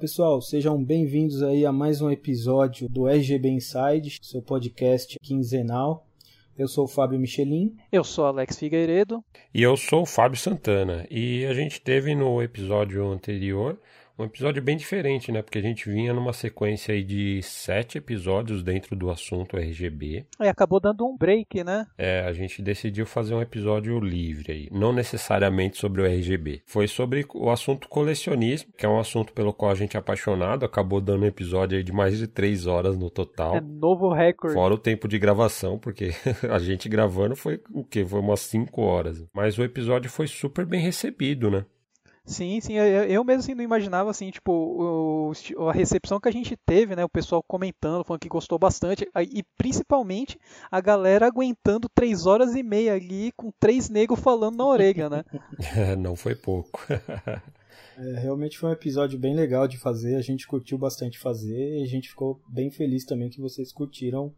Pessoal, sejam bem-vindos aí a mais um episódio do RGB Inside, seu podcast quinzenal. Eu sou o Fábio Michelin. Eu sou Alex Figueiredo. E eu sou o Fábio Santana. E a gente teve no episódio anterior um episódio bem diferente, né? Porque a gente vinha numa sequência aí de sete episódios dentro do assunto RGB. E acabou dando um break, né? É, a gente decidiu fazer um episódio livre aí, não necessariamente sobre o RGB. Foi sobre o assunto colecionismo, que é um assunto pelo qual a gente é apaixonado. Acabou dando um episódio aí de mais de três horas no total. É novo recorde. Fora o tempo de gravação, porque a gente gravando foi o quê? Foi umas cinco horas. Mas o episódio foi super bem recebido, né? Sim, sim, eu, eu mesmo assim não imaginava assim, tipo, o, a recepção que a gente teve, né, o pessoal comentando, falando que gostou bastante, e principalmente a galera aguentando três horas e meia ali com três negros falando na orelha, né? não foi pouco. É, realmente foi um episódio bem legal de fazer, a gente curtiu bastante fazer e a gente ficou bem feliz também que vocês curtiram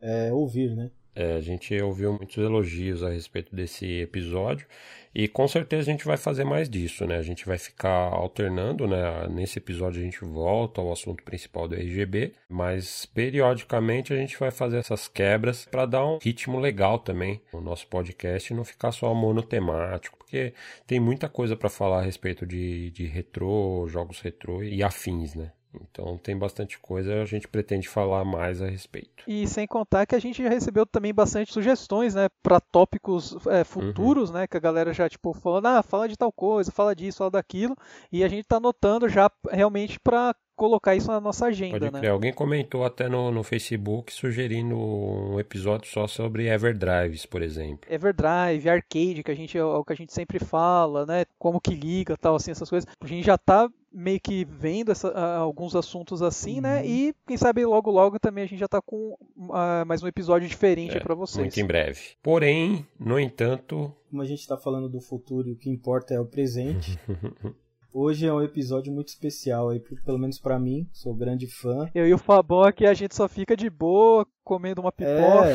é, ouvir, né? É, a gente ouviu muitos elogios a respeito desse episódio e com certeza a gente vai fazer mais disso, né? A gente vai ficar alternando, né? Nesse episódio a gente volta ao assunto principal do RGB, mas periodicamente a gente vai fazer essas quebras para dar um ritmo legal também no nosso podcast e não ficar só monotemático, porque tem muita coisa para falar a respeito de, de retrô, jogos retrô e afins, né? Então tem bastante coisa, a gente pretende falar mais a respeito. E sem contar que a gente já recebeu também bastante sugestões, né, para tópicos é, futuros, uhum. né, que a galera já tipo falando, ah, fala de tal coisa, fala disso, fala daquilo, e a gente está anotando já realmente para colocar isso na nossa agenda, Pode né? Alguém comentou até no, no Facebook sugerindo um episódio só sobre Everdrives, por exemplo. Everdrive, arcade, que a gente é o que a gente sempre fala, né? Como que liga, tal, assim, essas coisas. A gente já tá meio que vendo essa, alguns assuntos assim, né? uhum. né? E quem sabe logo logo também a gente já tá com uh, mais um episódio diferente é, para vocês. Muito em breve. Porém, no entanto, como a gente está falando do futuro e o que importa é o presente. Hoje é um episódio muito especial aí, pelo menos para mim, sou grande fã. Eu e o Fabão aqui a gente só fica de boa, comendo uma pipoca.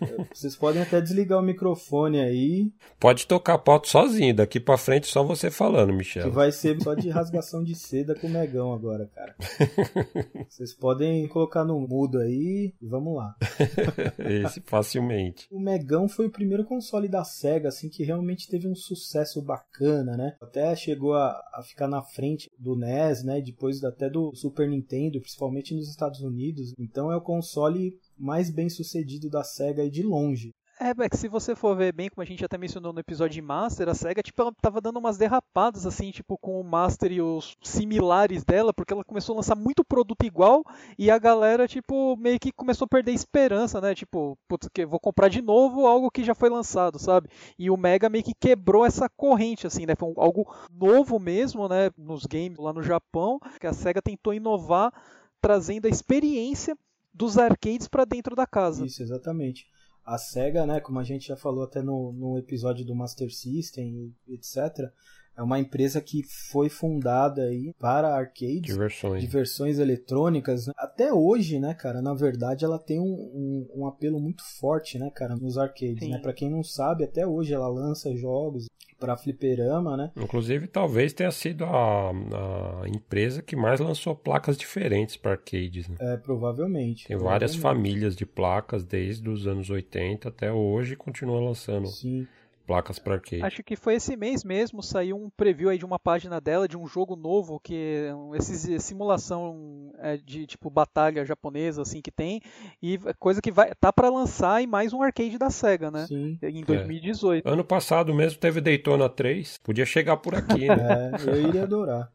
É, vocês podem até desligar o microfone aí. Pode tocar a pauta sozinho, daqui para frente só você falando, Michel. Que vai ser só de rasgação de seda com o Megão agora, cara. Vocês podem colocar no mudo aí e vamos lá. Esse facilmente. O Megão foi o primeiro console da Sega assim que realmente teve um sucesso bacana, né? Até chegou a, a ficar na frente do NES, né? Depois até do Super Nintendo, principalmente nos Estados Unidos. Então é o console mais bem sucedido da SEGA e de longe. É, Beck, se você for ver bem, como a gente até mencionou no episódio de Master, a SEGA, tipo, ela tava dando umas derrapadas, assim, tipo, com o Master e os similares dela, porque ela começou a lançar muito produto igual, e a galera, tipo, meio que começou a perder esperança, né? Tipo, putz, que vou comprar de novo algo que já foi lançado, sabe? E o Mega meio que quebrou essa corrente, assim, né? Foi algo novo mesmo, né? Nos games lá no Japão, que a SEGA tentou inovar, trazendo a experiência dos arcades para dentro da casa. Isso, exatamente a SEGA, né, como a gente já falou até no, no episódio do Master System, etc., é uma empresa que foi fundada aí para arcades, diversões, diversões eletrônicas. Até hoje, né, cara, na verdade ela tem um, um, um apelo muito forte, né, cara, nos arcades, Sim. né? Para quem não sabe, até hoje ela lança jogos para fliperama, né? Inclusive, talvez tenha sido a, a empresa que mais lançou placas diferentes para arcades. Né? É, provavelmente. Tem provavelmente. várias famílias de placas desde os anos 80 até hoje e continua lançando. Sim placas para arcade. Acho que foi esse mês mesmo, saiu um preview aí de uma página dela de um jogo novo que esse simulação é, de tipo batalha japonesa assim que tem e coisa que vai tá para lançar em mais um arcade da Sega, né? Sim. Em 2018. É. Ano passado mesmo teve Daytona 3, podia chegar por aqui, né? é, eu iria adorar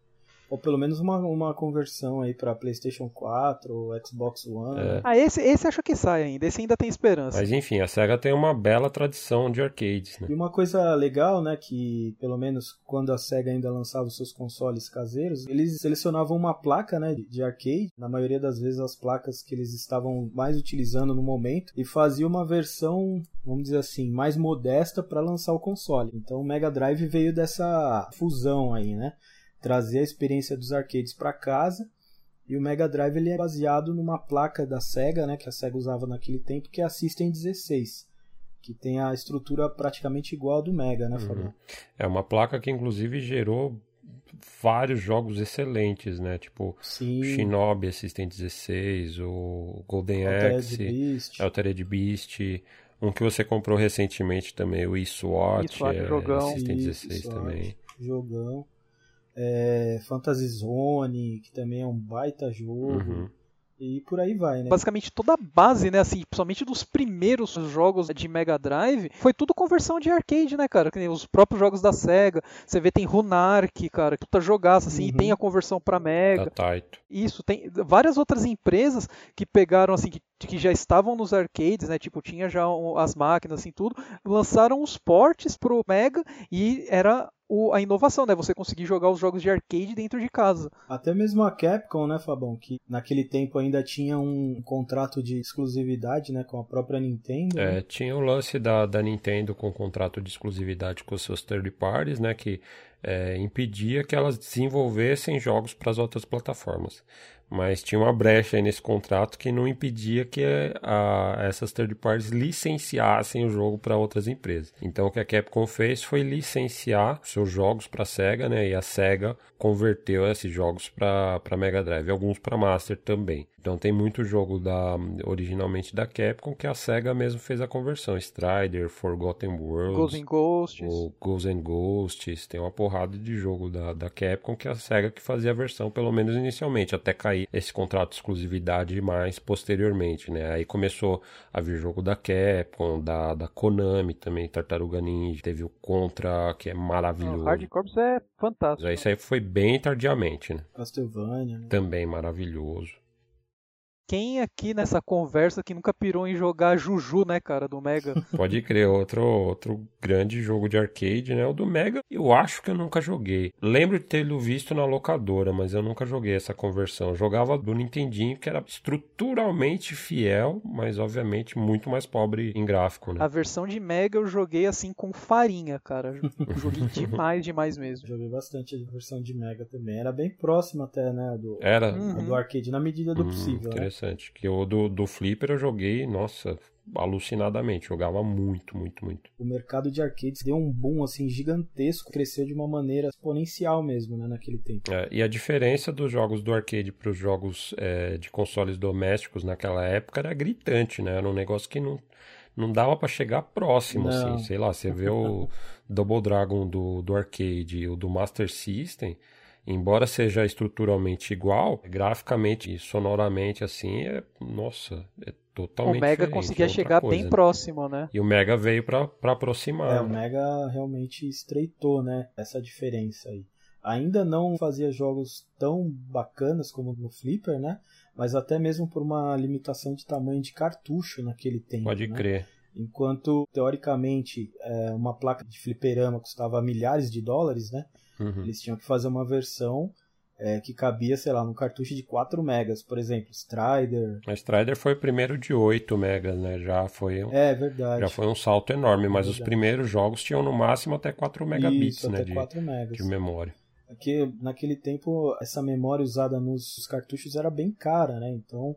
ou pelo menos uma, uma conversão aí para PlayStation 4 ou Xbox One. É. Ah, esse, esse acho que sai ainda, esse ainda tem esperança. Mas enfim, a Sega tem uma bela tradição de arcades. Né? E uma coisa legal, né, que pelo menos quando a Sega ainda lançava os seus consoles caseiros, eles selecionavam uma placa, né, de arcade, na maioria das vezes as placas que eles estavam mais utilizando no momento, e fazia uma versão, vamos dizer assim, mais modesta para lançar o console. Então o Mega Drive veio dessa fusão aí, né? Trazer a experiência dos arcades para casa. E o Mega Drive ele é baseado numa placa da Sega, né, que a Sega usava naquele tempo, que é a System 16, que tem a estrutura praticamente igual a do Mega, né, Fabio? Uhum. É uma placa que inclusive gerou vários jogos excelentes, né? Tipo Sim. Shinobi Assistant 16, o Golden Altered Axe, Beast. Altered Beast, um que você comprou recentemente também, o eSWAT, é, jogão. Assistant Isso, 16 SWAT. também. Jogão. É, Fantasy Zone, que também é um baita jogo. Uhum. E por aí vai, né? Basicamente toda a base, né, assim, principalmente dos primeiros jogos de Mega Drive, foi tudo conversão de arcade, né, cara? Os próprios jogos da Sega. Você vê tem Runark, cara, que puta jogaço assim, e Uhum. tem a conversão pra Da Mega. Taito. Isso, tem várias outras empresas que pegaram, assim, que, que já estavam nos arcades, né? Tipo, tinha já as máquinas, assim, tudo. Lançaram os ports pro Mega e era o- a inovação, né? Você conseguir jogar os jogos de arcade dentro de casa. Até mesmo a Capcom, né, Fabão? Que naquele tempo ainda tinha um contrato de exclusividade, né, com a própria Nintendo. né? É, tinha o lance da, da Nintendo com o contrato de exclusividade com os seus third parties, né, que é, impedia que elas desenvolvessem jogos para as outras plataformas. Mas tinha uma brecha aí nesse contrato que não impedia que a- essas third parties licenciassem o jogo para outras empresas. Então o que a Capcom fez foi licenciar seus jogos para Sega, né, e a Sega converteu esses jogos para Mega Drive, alguns para Master também. Então tem muito jogo da originalmente da Capcom que a Sega mesmo fez a conversão. Strider, Forgotten Worlds, Ghosts and Ghosts. Ghosts and Ghosts, tem uma porrada de jogo da, da Capcom que a SEGA que fazia a versão, pelo menos inicialmente, até cair esse contrato de exclusividade mais posteriormente, né? Aí começou a vir jogo da Capcom, da, da Konami também, Tartaruga Ninja, teve o Contra, que é maravilhoso. Hard Corps é fantástico. Isso aí foi bem tardiamente, né? Castlevania, né? Também maravilhoso. Quem aqui nessa conversa que nunca pirou em jogar Juju, né, cara, do Mega? Pode crer, outro, outro grande jogo de arcade, né? O do Mega, eu acho que eu nunca joguei. Lembro de tê-lo visto na locadora, mas eu nunca joguei essa conversão. Eu jogava do Nintendinho, que era estruturalmente fiel, mas obviamente muito mais pobre em gráfico, né? A versão de Mega eu joguei assim com farinha, cara. Eu joguei demais, demais mesmo. Joguei bastante a versão de Mega também. Era bem próximo até, né, do, Era Uhum. do arcade, na medida do hum, possível, né? Interessante. Que o do, do Flipper eu joguei, nossa, alucinadamente. Jogava muito, muito, muito. O mercado de arcades deu um boom, assim, gigantesco. Cresceu de uma maneira exponencial mesmo, né, naquele tempo. É, e a diferença dos jogos do arcade para os jogos é, de consoles domésticos naquela época era gritante, né? Era um negócio que não, não dava para chegar próximo, Não. assim. Sei lá, você vê o Double Dragon do, do arcade o do Master System, embora seja estruturalmente igual, graficamente e sonoramente, assim, é, nossa, é O totalmente Mega diferente, conseguia é chegar coisa, bem né? próximo, né? E o Mega veio para aproximar. É, o né? Mega realmente estreitou, né, essa diferença aí. Ainda não fazia jogos tão bacanas como no Flipper, né? Mas até mesmo por uma limitação de tamanho de cartucho naquele tempo. Pode né? crer. Enquanto, teoricamente, é, uma placa de fliperama custava milhares de dólares, né? Uhum. Eles tinham que fazer uma versão é, que cabia, sei lá, num cartucho de 4 megas, por exemplo, Strider. A Strider foi o primeiro de 8 megas, né? Já foi um, É verdade. já foi um salto enorme, mas os Verdade. primeiros jogos tinham no máximo até 4 megabits Isso, né, até de, 4 megas. de memória. Porque naquele tempo essa memória usada nos cartuchos era bem cara, né? Então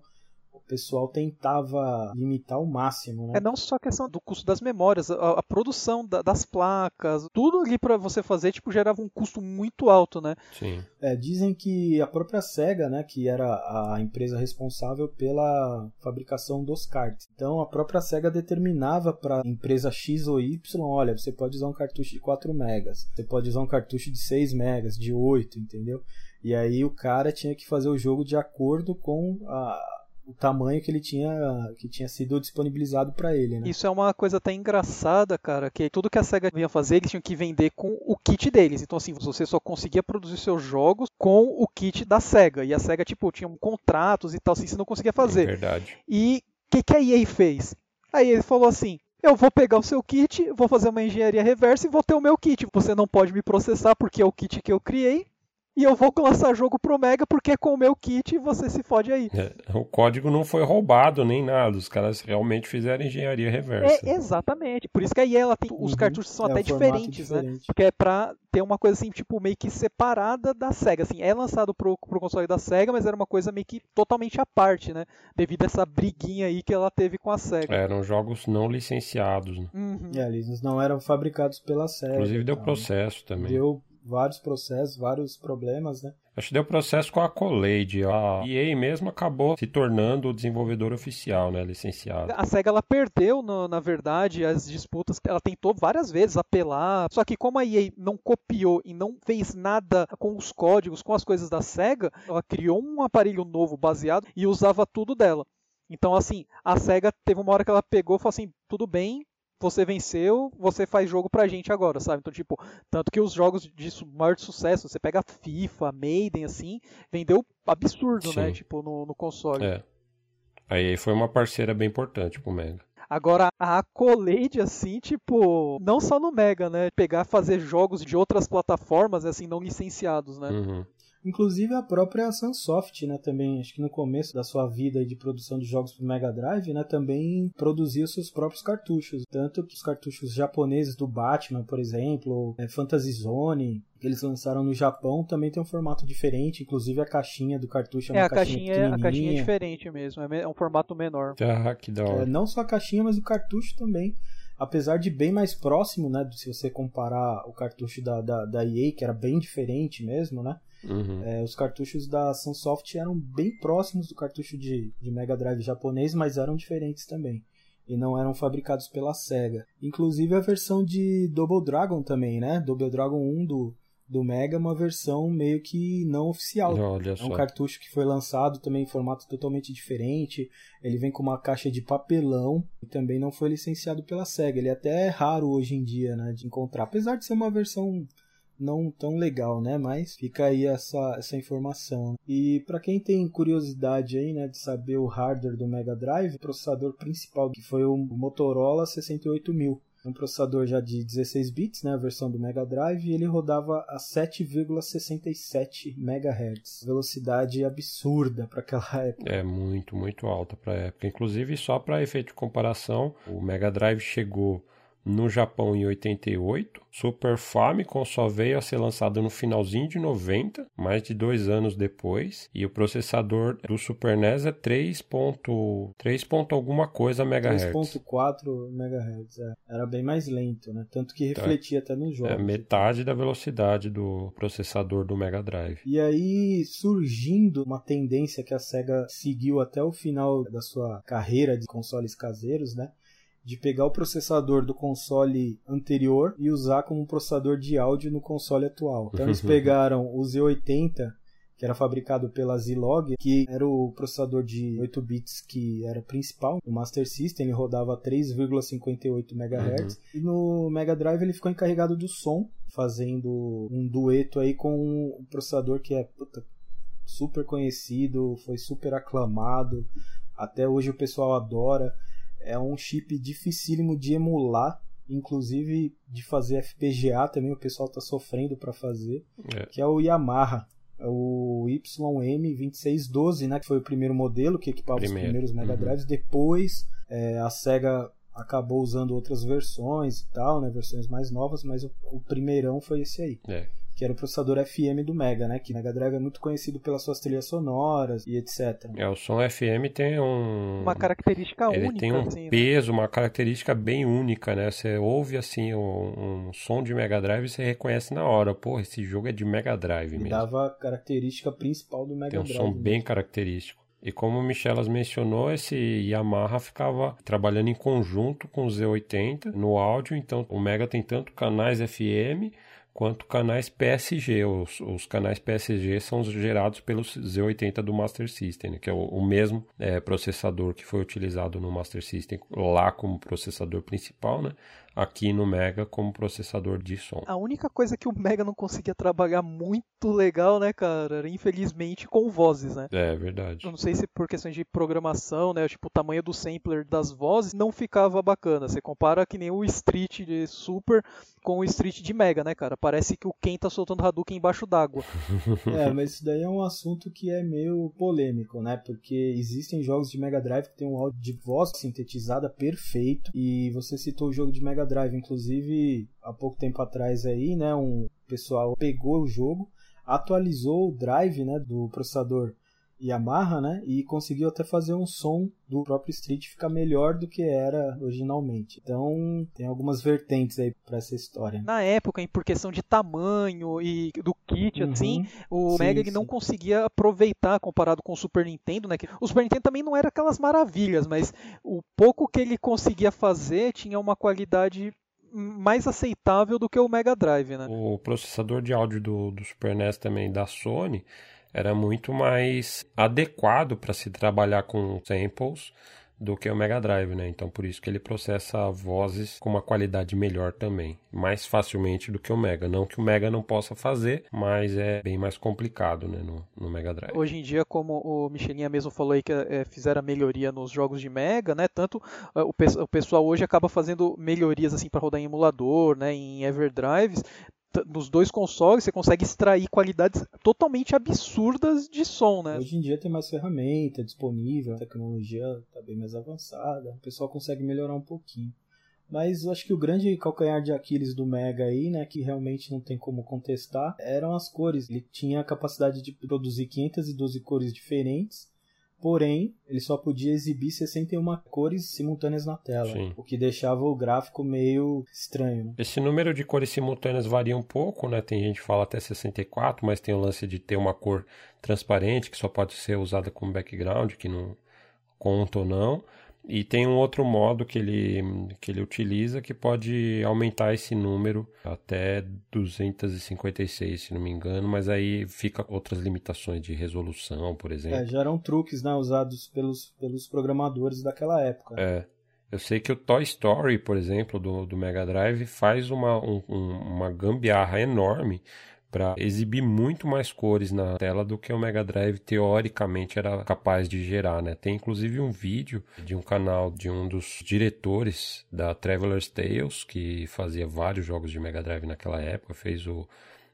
o pessoal tentava limitar ao máximo, né? É não só a questão do custo das memórias, a, a produção da- das placas, tudo ali pra você fazer, tipo, gerava um custo muito alto, né? Sim. É, dizem que a própria Sega, né, que era a empresa responsável pela fabricação dos cards. Então a própria Sega determinava para a empresa X ou Y, olha, você pode usar um cartucho de 4 megas, você pode usar um cartucho de 6 megas, de 8, entendeu? E aí o cara tinha que fazer o jogo de acordo com a- o tamanho que ele tinha que tinha sido disponibilizado para ele, né? Isso é uma coisa até engraçada, cara, que tudo que a SEGA vinha fazer, eles tinham que vender com o kit deles. Então, assim, você só conseguia produzir seus jogos com o kit da SEGA. E a SEGA, tipo, tinha contratos e tal, assim, você não conseguia É fazer. verdade. E o que, que a EA fez? A EA falou assim: eu vou pegar o seu kit, vou fazer uma engenharia reversa e vou ter o meu kit. Você não pode me processar porque é o kit que eu criei. E eu vou lançar jogo pro Mega porque é com o meu kit e você se fode aí. É, o código não foi roubado nem nada. Os caras realmente fizeram engenharia reversa. É, exatamente. Por isso que a EA ela tem. Os Uhum. cartuchos são É, até diferentes, né? diferente. Porque é pra ter uma coisa assim, tipo, meio que separada da SEGA. Assim, é lançado pro, pro console da SEGA, mas era uma coisa meio que totalmente à parte, né? Devido a essa briguinha aí que ela teve com a SEGA. Eram jogos não licenciados. né? Uhum. É, eles não eram fabricados pela Sega. Inclusive deu então, processo também. Deu vários processos, vários problemas, né? Acho que deu processo com a Collade. A EA mesmo acabou se tornando o desenvolvedor oficial, né, licenciado. A SEGA ela perdeu, no, na verdade, as disputas. Ela tentou várias vezes apelar. Só que como a EA não copiou e não fez nada com os códigos, com as coisas da SEGA, ela criou um aparelho novo baseado e usava tudo dela. Então, assim, a SEGA teve uma hora que ela pegou e falou assim: tudo bem, você venceu, você faz jogo pra gente agora, sabe? Então, tipo, tanto que os jogos de maior sucesso, você pega FIFA, Maiden, assim, vendeu absurdo, né? Sim. né? Tipo, no, no console. É. Aí foi uma parceira bem importante pro Mega. Agora, a Accolade, assim, tipo, não só no Mega, né? Pegar fazer jogos de outras plataformas, assim, não licenciados, né? Uhum. Inclusive a própria Sunsoft, né, também, acho que no começo da sua vida de produção de jogos para Mega Drive, né, também produzia os seus próprios cartuchos. Tanto que os cartuchos japoneses do Batman, por exemplo, é, Fantasy Zone, que eles lançaram no Japão, também tem um formato diferente, inclusive a caixinha do cartucho é, é uma a caixinha, caixinha a caixinha é diferente mesmo, é um formato menor. Ah, que da hora. É, não só a caixinha, mas o cartucho também apesar de bem mais próximo, né, se você comparar o cartucho da, da, da EA, que era bem diferente mesmo, né, Uhum. É, os cartuchos da Sunsoft eram bem próximos do cartucho de, de Mega Drive japonês, mas eram diferentes também. E não eram fabricados pela SEGA. Inclusive a versão de Double Dragon também, né? Double Dragon 1 do, do Mega é uma versão meio que não oficial. Olha é só. um cartucho que foi lançado também em formato totalmente diferente. Ele vem com uma caixa de papelão e também não foi licenciado pela SEGA. Ele é até raro hoje em dia né, de encontrar, apesar de ser uma versão não tão legal, né? Mas fica aí essa, essa informação. E para quem tem curiosidade aí, né, de saber o hardware do Mega Drive, o processador principal que foi o Motorola 68000 um processador já de 16 bits, né, a versão do Mega Drive, ele rodava a 7,67 MHz. Velocidade absurda para aquela época. É muito, muito alta para a época. Inclusive, só para efeito de comparação, o Mega Drive chegou no Japão em 88. Super Famicom só veio a ser lançado no finalzinho de 90, mais de dois anos depois. E o processador do Super NES é 3. 3 ponto alguma coisa megahertz. 3.4 megahertz, é. Era bem mais lento, né? Tanto que tá. refletia tá. até nos jogos. É metade da velocidade do processador do Mega Drive. E aí surgindo uma tendência que a Sega seguiu até o final da sua carreira de consoles caseiros, né? De pegar o processador do console anterior e usar como processador de áudio no console atual. Então eles pegaram o Z80 que era fabricado pela Zilog, que era o processador de 8 bits que era principal. No Master System ele rodava 3,58 MHz uhum. e no Mega Drive ele ficou encarregado do som, fazendo um dueto aí com um processador que é puta, super conhecido, foi super aclamado, até hoje o pessoal adora é um chip dificílimo de emular, inclusive de fazer FPGA também o pessoal está sofrendo para fazer, é. que é o Yamaha. É o YM2612, né, que foi o primeiro modelo que equipava Primeiro. os primeiros Mega uhum. Drives. Uhum. Depois é, a Sega acabou usando outras versões e tal, né, versões mais novas, mas o, o primeirão foi esse aí. É que era o processador FM do Mega, né? Que Mega Drive é muito conhecido pelas suas trilhas sonoras e etc. É, o som FM tem um... Uma característica Ele única. tem um assim, né? peso, né? uma característica bem única, né? Você ouve, assim, um, um, som de Mega Drive e você reconhece na hora. Pô, esse jogo é de Mega Drive mesmo. dava a característica principal do Mega tem um Drive. Tem um som bem característico. E como o Michelas mencionou, esse Yamaha ficava trabalhando em conjunto com o Z80 no áudio, então o Mega tem tanto canais FM quanto canais PSG. Os, os canais PSG são gerados pelo Z80 do Master System, né, que é o, o mesmo é, processador que foi utilizado no Master System lá como processador principal, né? Aqui no Mega como processador de som. A única coisa que o Mega não conseguia trabalhar muito legal, né, cara, era infelizmente com vozes, né? É, verdade. Eu não sei se por questões de programação, né, tipo o tamanho do sampler das vozes não ficava bacana. Você compara que nem o Street de Super com o Street de Mega, né, cara? Parece que o Ken tá soltando Hadouken embaixo d'água. é, mas isso daí é um assunto que é meio polêmico, né? Porque existem jogos de Mega Drive que tem um áudio de voz sintetizada perfeito e você citou o jogo de Mega Drive, inclusive há pouco tempo atrás aí, né, um pessoal pegou o jogo, atualizou o drive, né, do processador Yamaha, né? E conseguiu até fazer um som do próprio Street ficar melhor do que era originalmente. Então, tem algumas vertentes aí para essa história. Na época, por questão de tamanho e do kit, uhum. assim, o sim, Mega ele não conseguia aproveitar comparado com o Super Nintendo, né? O Super Nintendo também não era aquelas maravilhas, mas o pouco que ele conseguia fazer tinha uma qualidade mais aceitável do que o Mega Drive, né? O processador de áudio do, do Super NES também da Sony era muito mais adequado para se trabalhar com samples do que o Mega Drive, né? Então por isso que ele processa vozes com uma qualidade melhor também, mais facilmente do que o Mega. Não que o Mega não possa fazer, mas é bem mais complicado, né, no, no Mega Drive. Hoje em dia, como o Michelinha mesmo falou aí que é, fizeram melhoria nos jogos de Mega, né? Tanto é, o, o pessoal hoje acaba fazendo melhorias assim para rodar em emulador, né, em Everdrives, nos dois consoles você consegue extrair qualidades totalmente absurdas de som, né? Hoje em dia tem mais ferramenta disponível, a tecnologia está bem mais avançada, o pessoal consegue melhorar um pouquinho. Mas eu acho que o grande calcanhar de Aquiles do Mega aí, né, que realmente não tem como contestar, eram as cores. Ele tinha a capacidade de produzir 512 cores diferentes Porém, ele só podia exibir 61 cores simultâneas na tela, Sim. o que deixava o gráfico meio estranho. Né? Esse número de cores simultâneas varia um pouco, né? Tem gente que fala até 64, mas tem o lance de ter uma cor transparente que só pode ser usada como background, que não conta ou não. E tem um outro modo que ele, que ele utiliza que pode aumentar esse número até 256, se não me engano, mas aí fica outras limitações de resolução, por exemplo. É, já eram truques né, usados pelos, pelos programadores daquela época. É. Eu sei que o Toy Story, por exemplo, do, do Mega Drive, faz uma, um, uma gambiarra enorme para exibir muito mais cores na tela do que o Mega Drive teoricamente era capaz de gerar, né? Tem inclusive um vídeo de um canal de um dos diretores da Traveler's Tales que fazia vários jogos de Mega Drive naquela época, fez o,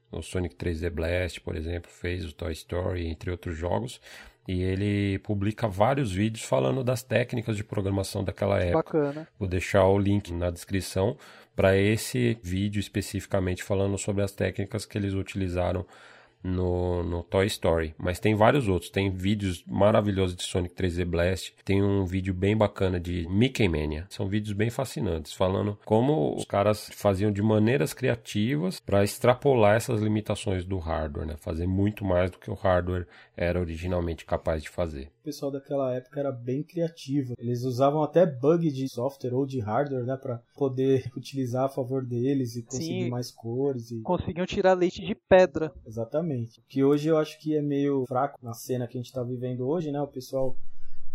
o Sonic 3D Blast, por exemplo, fez o Toy Story, entre outros jogos. E ele publica vários vídeos falando das técnicas de programação daquela época. Bacana. Vou deixar o link na descrição para esse vídeo especificamente falando sobre as técnicas que eles utilizaram no, no Toy Story. Mas tem vários outros. Tem vídeos maravilhosos de Sonic 3D Blast. Tem um vídeo bem bacana de Mickey Mania. São vídeos bem fascinantes, falando como os caras faziam de maneiras criativas para extrapolar essas limitações do hardware, né? Fazer muito mais do que o hardware era originalmente capaz de fazer. O pessoal daquela época era bem criativo. Eles usavam até bug de software ou de hardware, né, para poder utilizar a favor deles e conseguir Sim, mais cores e conseguiam tirar leite de pedra. Exatamente. Que hoje eu acho que é meio fraco na cena que a gente está vivendo hoje, né? O pessoal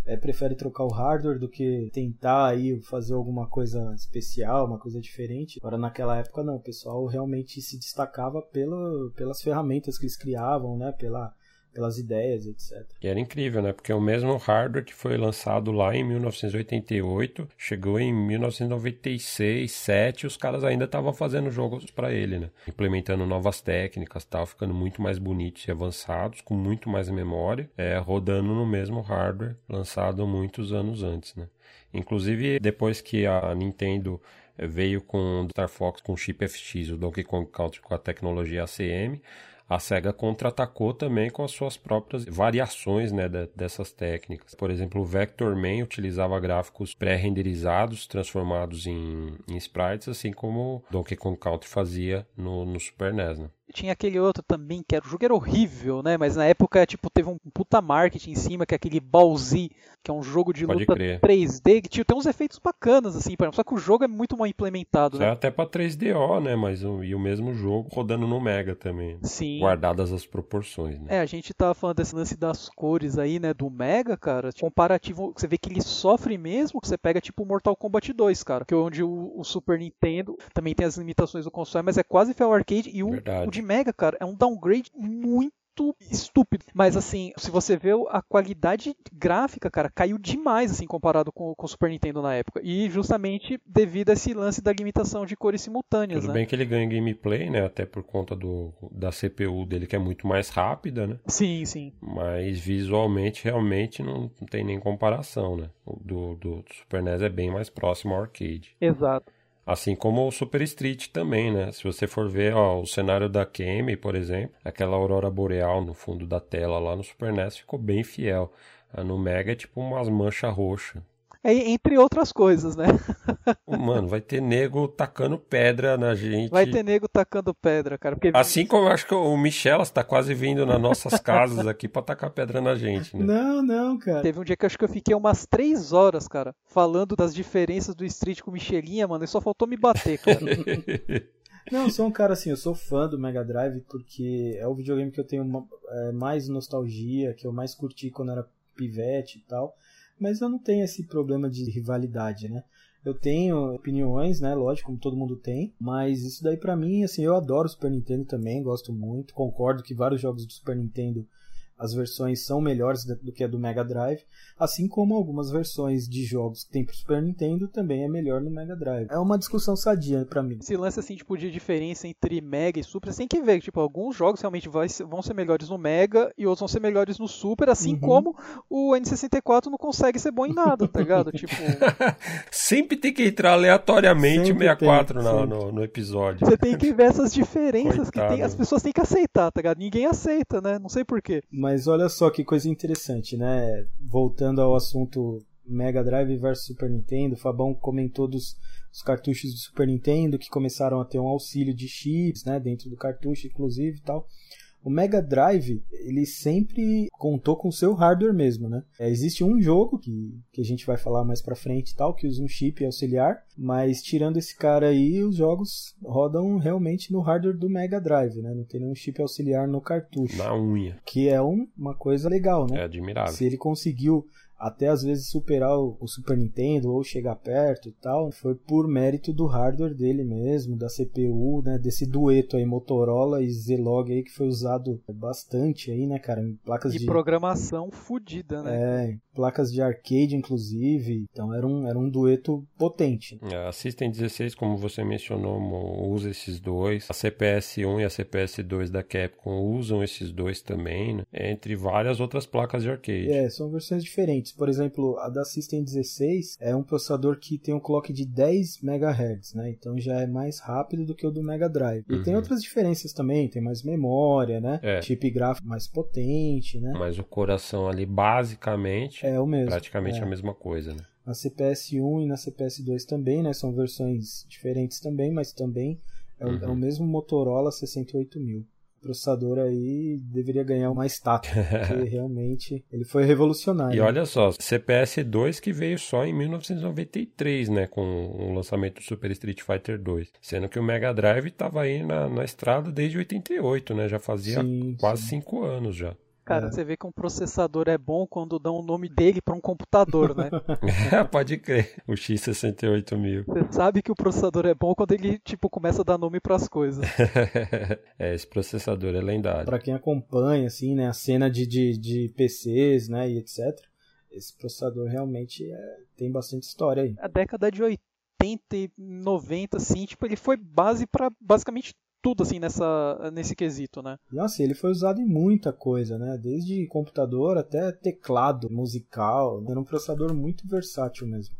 é, prefere trocar o hardware do que tentar aí fazer alguma coisa especial, uma coisa diferente. Agora naquela época não, o pessoal realmente se destacava pelo, pelas ferramentas que eles criavam, né? Pela pelas ideias, etc. E era incrível, né? Porque o mesmo hardware que foi lançado lá em 1988 chegou em 1996, 7, os caras ainda estavam fazendo jogos para ele, né? Implementando novas técnicas, tal, ficando muito mais bonitos e avançados, com muito mais memória, é, rodando no mesmo hardware lançado muitos anos antes, né? Inclusive depois que a Nintendo veio com o Star Fox com chip FX, o Donkey Kong Country com a tecnologia ACM, a SEGA contra-atacou também com as suas próprias variações né, dessas técnicas. Por exemplo, o Vector Man utilizava gráficos pré-renderizados transformados em, em, sprites, assim como Donkey Kong Country fazia no, no Super NES. Né? Tinha aquele outro também, que era, o jogo era horrível, né? Mas na época, tipo, teve um puta marketing em cima, que é aquele Ballsy, que é um jogo de Pode luta crer. 3D, que tinha, tem uns efeitos bacanas, assim, só que o jogo é muito mal implementado, né? É até pra 3DO, né? Mas e o mesmo jogo rodando no Mega também. Sim. Guardadas as proporções, né? É, a gente tava falando desse lance das cores aí, né, do Mega, cara. Comparativo, você vê que ele sofre mesmo, você pega tipo Mortal Kombat 2, cara, que é onde o, o Super Nintendo também tem as limitações do console, mas é quase Fair Arcade e o, o de Mega, cara, é um downgrade muito estúpido. Mas assim, se você vê a qualidade gráfica, cara, caiu demais assim comparado com, com o Super Nintendo na época. E justamente devido a esse lance da limitação de cores simultâneas. Tudo né? bem que ele ganha gameplay, né? Até por conta do, da CPU dele que é muito mais rápida, né? Sim, sim. Mas visualmente realmente não, não tem nem comparação, né? O do, do Super NES é bem mais próximo ao arcade. Exato. Assim como o Super Street também, né? Se você for ver ó, o cenário da Kemi, por exemplo, aquela aurora boreal no fundo da tela lá no Super NES ficou bem fiel. No Mega é tipo umas manchas roxas. É, entre outras coisas, né? Mano, vai ter nego tacando pedra na gente. Vai ter nego tacando pedra, cara. Porque... Assim como eu acho que o Michelas tá quase vindo nas nossas casas aqui pra tacar pedra na gente, né? Não, não, cara. Teve um dia que eu acho que eu fiquei umas três horas, cara, falando das diferenças do Street com o Michelinha, mano, e só faltou me bater, cara. Não, eu sou um cara assim, eu sou fã do Mega Drive porque é o videogame que eu tenho uma, é, mais nostalgia, que eu mais curti quando era pivete e tal mas eu não tenho esse problema de rivalidade, né? Eu tenho opiniões, né? Lógico, como todo mundo tem, mas isso daí para mim, assim, eu adoro o Super Nintendo também, gosto muito, concordo que vários jogos do Super Nintendo as versões são melhores do que a do Mega Drive, assim como algumas versões de jogos que tem pro Super Nintendo também é melhor no Mega Drive. É uma discussão sadia para mim. Esse lance assim, tipo, de diferença entre Mega e Super, você tem que ver, tipo, alguns jogos realmente vai, vão ser melhores no Mega e outros vão ser melhores no Super, assim uhum. como o N64 não consegue ser bom em nada, tá ligado? tipo... Sempre tem que entrar aleatoriamente o 64 tem, no, no, no, episódio. Você tem que ver essas diferenças Coitado. que tem, as pessoas têm que aceitar, tá ligado? Ninguém aceita, né? Não sei porquê. Mas mas olha só que coisa interessante, né? Voltando ao assunto Mega Drive versus Super Nintendo, o Fabão comentou dos, dos, cartuchos do Super Nintendo que começaram a ter um auxílio de chips, né, dentro do cartucho, inclusive e tal. O Mega Drive, ele sempre contou com o seu hardware mesmo, né? É, existe um jogo que, que a gente vai falar mais pra frente e tal, que usa um chip auxiliar, mas tirando esse cara aí, os jogos rodam realmente no hardware do Mega Drive, né? Não tem nenhum chip auxiliar no cartucho. Na unha. Que é um, uma coisa legal, né? É admirável. Se ele conseguiu até às vezes superar o, Super Nintendo ou chegar perto e tal, foi por mérito do hardware dele mesmo, da CPU, né, desse dueto aí Motorola e Zlog aí que foi usado bastante aí, né, cara, em placas e de programação fodida, né? É, placas de arcade inclusive. Então era um era um dueto potente. É, a System 16, como você mencionou, usa esses dois. A CPS 1 e a CPS 2 da Capcom usam esses dois também, né? Entre várias outras placas de arcade. É, são versões diferentes diferentes. Por exemplo, a da System 16 é um processador que tem um clock de 10 MHz, né? Então já é mais rápido do que o do Mega Drive. E uhum. tem outras diferenças também, tem mais memória, né? É. Chip gráfico mais potente, né? Mas o coração ali basicamente é o mesmo. Praticamente é. a mesma coisa, né? Na CPS 1 e na CPS 2 também, né? São versões diferentes também, mas também é, uhum. o, é o mesmo Motorola 68000 processador aí deveria ganhar uma estátua, porque realmente ele foi revolucionário. E olha só, CPS 2 que veio só em 1993, né, com o lançamento do Super Street Fighter 2, sendo que o Mega Drive estava aí na, na estrada desde 88, né, já fazia sim, quase 5 anos já. Cara, é. você vê que um processador é bom quando dão o nome dele para um computador, né? É, pode crer. O X68000. Você sabe que o processador é bom quando ele, tipo, começa a dar nome para as coisas. é, esse processador é lendário. Para quem acompanha, assim, né, a cena de, de, de PCs, né, e etc., esse processador realmente é, tem bastante história aí. A década de 80 e 90, assim, tipo, ele foi base para basicamente tudo assim nessa nesse quesito, né? Nossa, ele foi usado em muita coisa, né? Desde computador até teclado musical. Era um processador muito versátil mesmo.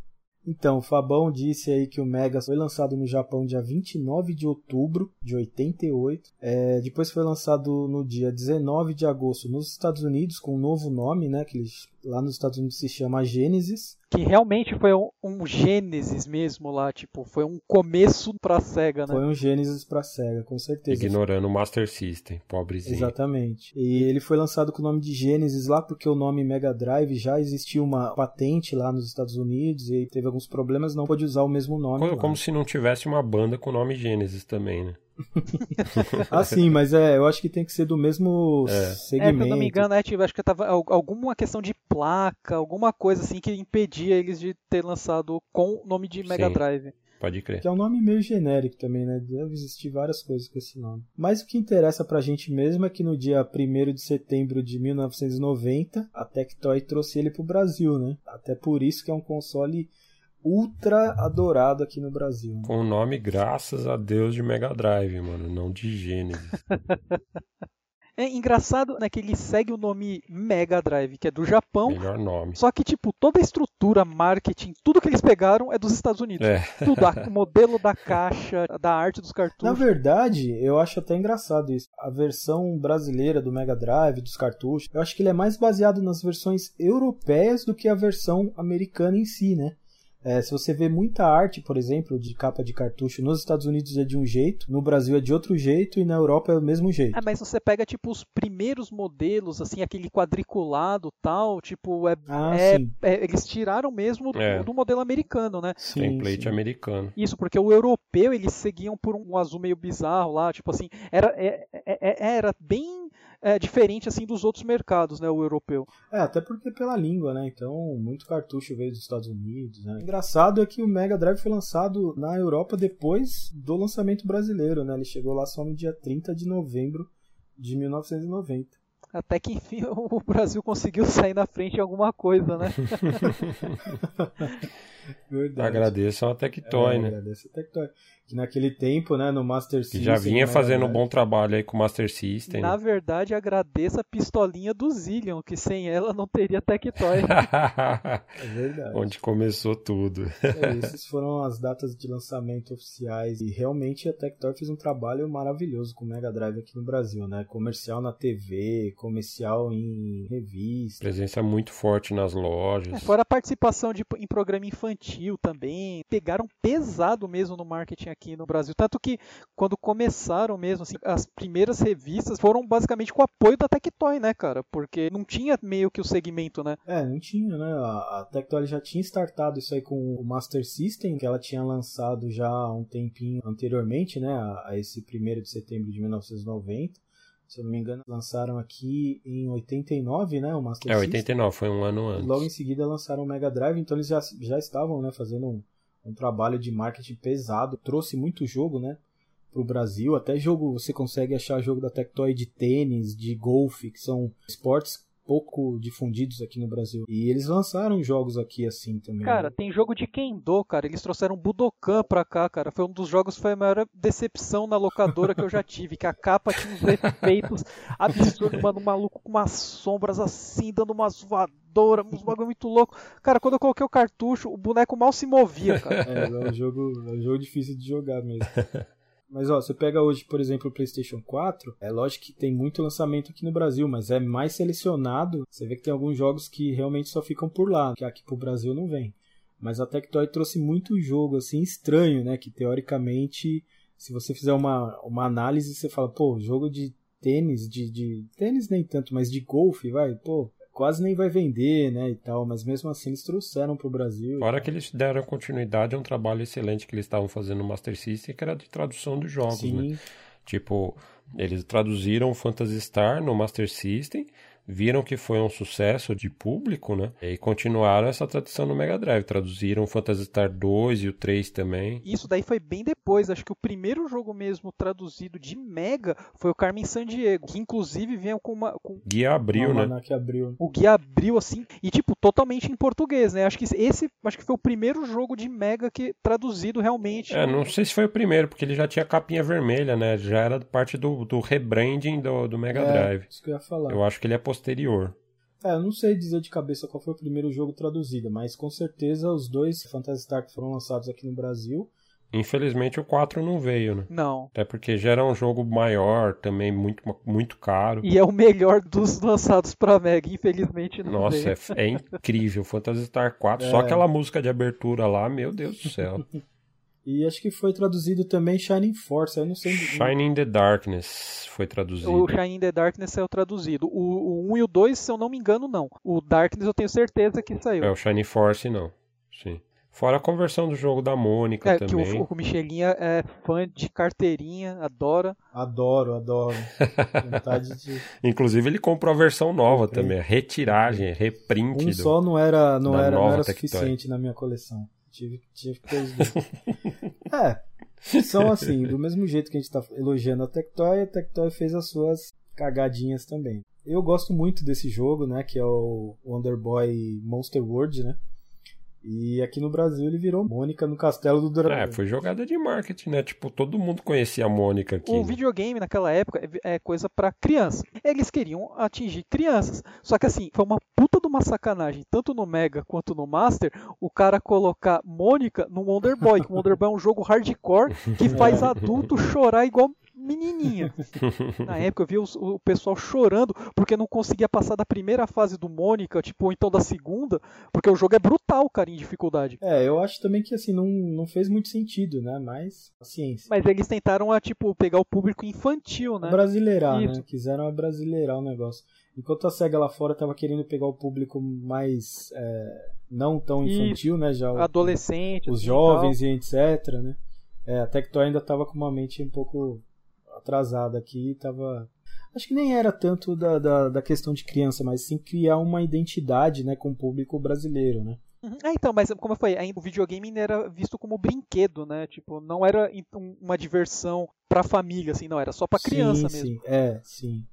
Então, o Fabão disse aí que o Mega foi lançado no Japão dia 29 de outubro de 88. É, depois foi lançado no dia 19 de agosto nos Estados Unidos com um novo nome, né? Que eles, lá nos Estados Unidos se chama Genesis que realmente foi um, um Gênesis mesmo lá, tipo, foi um começo pra SEGA, né? Foi um Gênesis pra SEGA, com certeza. Ignorando o Master System, pobrezinho. Exatamente. E ele foi lançado com o nome de Gênesis lá porque o nome Mega Drive já existia uma patente lá nos Estados Unidos e teve alguns problemas, não pôde usar o mesmo nome. Como, como se não tivesse uma banda com o nome Gênesis também, né? ah, sim, mas é, eu acho que tem que ser do mesmo é. segmento. É, se eu não me engano, é, tipo, acho que tava alguma questão de placa, alguma coisa assim que impedia eles de ter lançado com o nome de Mega sim. Drive. Pode crer. Que é um nome meio genérico também, né? Deve existir várias coisas com esse nome. Mas o que interessa pra gente mesmo é que no dia 1 de setembro de 1990, a Tectoy trouxe ele pro Brasil, né? Até por isso que é um console ultra adorado aqui no Brasil. Com o nome, graças a Deus, de Mega Drive, mano, não de Genesis. É engraçado né, que ele segue o nome Mega Drive, que é do Japão. Melhor nome. Só que, tipo, toda a estrutura, marketing, tudo que eles pegaram é dos Estados Unidos. É. Tudo, o modelo da caixa, da arte dos cartuchos. Na verdade, eu acho até engraçado isso. A versão brasileira do Mega Drive, dos cartuchos, eu acho que ele é mais baseado nas versões europeias do que a versão americana em si, né? É, se você vê muita arte, por exemplo, de capa de cartucho nos Estados Unidos é de um jeito, no Brasil é de outro jeito e na Europa é do mesmo jeito. É, mas você pega tipo os primeiros modelos, assim, aquele quadriculado tal, tipo, é, ah, é, é eles tiraram mesmo do, é. do, modelo americano, né? Sim, Template sim. americano. Isso, porque o europeu eles seguiam por um azul meio bizarro lá, tipo assim, era, é, é, era bem é, diferente assim dos outros mercados, né, o europeu. É, até porque pela língua, né? Então, muito cartucho veio dos Estados Unidos, né? Engraçado é que o Mega Drive foi lançado na Europa depois do lançamento brasileiro, né? Ele chegou lá só no dia 30 de novembro de 1990. Até que enfim o Brasil conseguiu sair na frente em alguma coisa, né? Verdade. Agradeço ao Tectoy, é, né? Agradeço ao Tectoy que naquele tempo, né, no Master System. Que já vinha né, fazendo um bom trabalho aí com o Master System. Na verdade, agradeço a pistolinha do Zillion, que sem ela não teria Tectoy. é verdade. Onde começou tudo. é, essas foram as datas de lançamento oficiais e realmente a Tectoy fez um trabalho maravilhoso com o Mega Drive aqui no Brasil, né? Comercial na TV, comercial em revista. Presença muito forte nas lojas. É, fora a participação de, em programa infantil também. Pegaram pesado mesmo no marketing aqui no Brasil. Tanto que quando começaram mesmo, assim, as primeiras revistas foram basicamente com o apoio da Tectoy, né, cara? Porque não tinha meio que o segmento, né? É, não tinha, né? A, a Tectoy já tinha startado isso aí com o Master System, que ela tinha lançado já há um tempinho anteriormente, né? A, a esse 1 de setembro de 1990 se eu não me engano, lançaram aqui em 89, né, o Master É, 89, System. foi um ano antes. Logo em seguida lançaram o Mega Drive, então eles já, já estavam, né, fazendo um, um trabalho de marketing pesado, trouxe muito jogo, né? Pro Brasil, até jogo, você consegue achar jogo da Tectoy de tênis, de golfe, que são esportes pouco difundidos aqui no Brasil. E eles lançaram jogos aqui assim também. Cara, né? tem jogo de Kendo, cara. Eles trouxeram Budokan pra cá, cara. Foi um dos jogos que foi a maior decepção na locadora que eu já tive. Que a capa tinha uns efeitos absurdos, mano. Um maluco com umas sombras assim, dando umas voadoras, uns bagulho muito louco. Cara, quando eu coloquei o cartucho, o boneco mal se movia, cara. É, é um jogo, é um jogo difícil de jogar mesmo. Mas ó, você pega hoje, por exemplo, o PlayStation 4, é lógico que tem muito lançamento aqui no Brasil, mas é mais selecionado. Você vê que tem alguns jogos que realmente só ficam por lá, que aqui pro Brasil não vem. Mas a Tectoy trouxe muito jogo assim estranho, né, que teoricamente, se você fizer uma, uma análise, você fala, pô, jogo de tênis, de, de tênis nem tanto, mas de golfe, vai, pô, quase nem vai vender, né, e tal, mas mesmo assim eles trouxeram para o Brasil. Fora que eles deram continuidade a um trabalho excelente que eles estavam fazendo no Master System, que era de tradução dos jogos, né? Sim. né? Tipo, eles traduziram Phantasy Star no Master System, viram que foi um sucesso de público, né? E continuaram essa tradição no Mega Drive. Traduziram o Phantasy Star 2 e o 3 também. Isso daí foi bem depois. Acho que o primeiro jogo mesmo traduzido de Mega foi o Carmen Sandiego, que inclusive vinha com uma. Com... Guia Abril, uma né? Que abriu. O Guia Abril, assim, e tipo, totalmente em português, né? Acho que esse acho que foi o primeiro jogo de Mega que traduzido realmente. É, não sei se foi o primeiro, porque ele já tinha capinha vermelha, né? Já era parte do, do rebranding do, do Mega é, Drive. Isso que eu ia falar. Eu acho que ele é posterior. É, eu não sei dizer de cabeça qual foi o primeiro jogo traduzido, mas com certeza os dois Phantasy Star que foram lançados aqui no Brasil. Infelizmente o 4 não veio, né? Não. Até porque já era um jogo maior, também muito, muito caro. E é o melhor dos lançados pra Mega, infelizmente não Nossa, veio. É, é incrível. Phantasy Star 4, é. só aquela música de abertura lá, meu Deus do céu. E acho que foi traduzido também Shining Force, eu não sei. Shining the Darkness foi traduzido. O Shining the Darkness saiu traduzido. O, o 1 e o 2, se eu não me engano, não. O Darkness eu tenho certeza que saiu. É, o Shining Force não. Sim. Fora a conversão do jogo da Mônica é, também. Que o, o Michelinha é fã de carteirinha, adora. Adoro, adoro. de... Inclusive ele comprou a versão nova também, a retiragem, reprint. Um do, só não era, não era, não era suficiente na minha coleção. Tive, tive que ter os dois. é, são assim, do mesmo jeito que a gente tá elogiando a Tectoy, a Tectoy fez as suas cagadinhas também. Eu gosto muito desse jogo, né, que é o Wonder Boy Monster World, né? E aqui no Brasil ele virou Mônica no Castelo do Dragão. É, foi jogada de marketing, né? Tipo, todo mundo conhecia a Mônica aqui. O videogame naquela época é coisa pra criança. Eles queriam atingir crianças. Só que assim, foi uma puta de uma sacanagem, tanto no Mega quanto no Master, o cara colocar Mônica no Wonder Boy. O Wonder Boy é um jogo hardcore que faz adulto chorar igual menininha. Na época eu vi os- o pessoal chorando porque não conseguia passar da primeira fase do Mônica, tipo, ou então da segunda, porque o jogo é brutal, cara, em dificuldade. É, eu acho também que assim, não, não fez muito sentido, né? Mas, paciência. Mas eles tentaram, a, tipo, pegar o público infantil, né? Brasileirar, né? Quiseram abrasileirar o negócio. Enquanto a SEGA lá fora tava querendo pegar o público mais é, não tão Isso. infantil, né? Já o- Adolescente, os assim, e jovens e etc, né? É, a Tectoy ainda tava com uma mente um pouco atrasada aqui, tava... Acho que nem era tanto da, da, da questão de criança, mas sim criar uma identidade, né, com o público brasileiro, né? É, então, mas como eu falei, ainda o videogame era visto como brinquedo, né? Tipo, não era um- uma diversão pra família, assim, não, era só pra criança sim, mesmo. Sim, é, sim.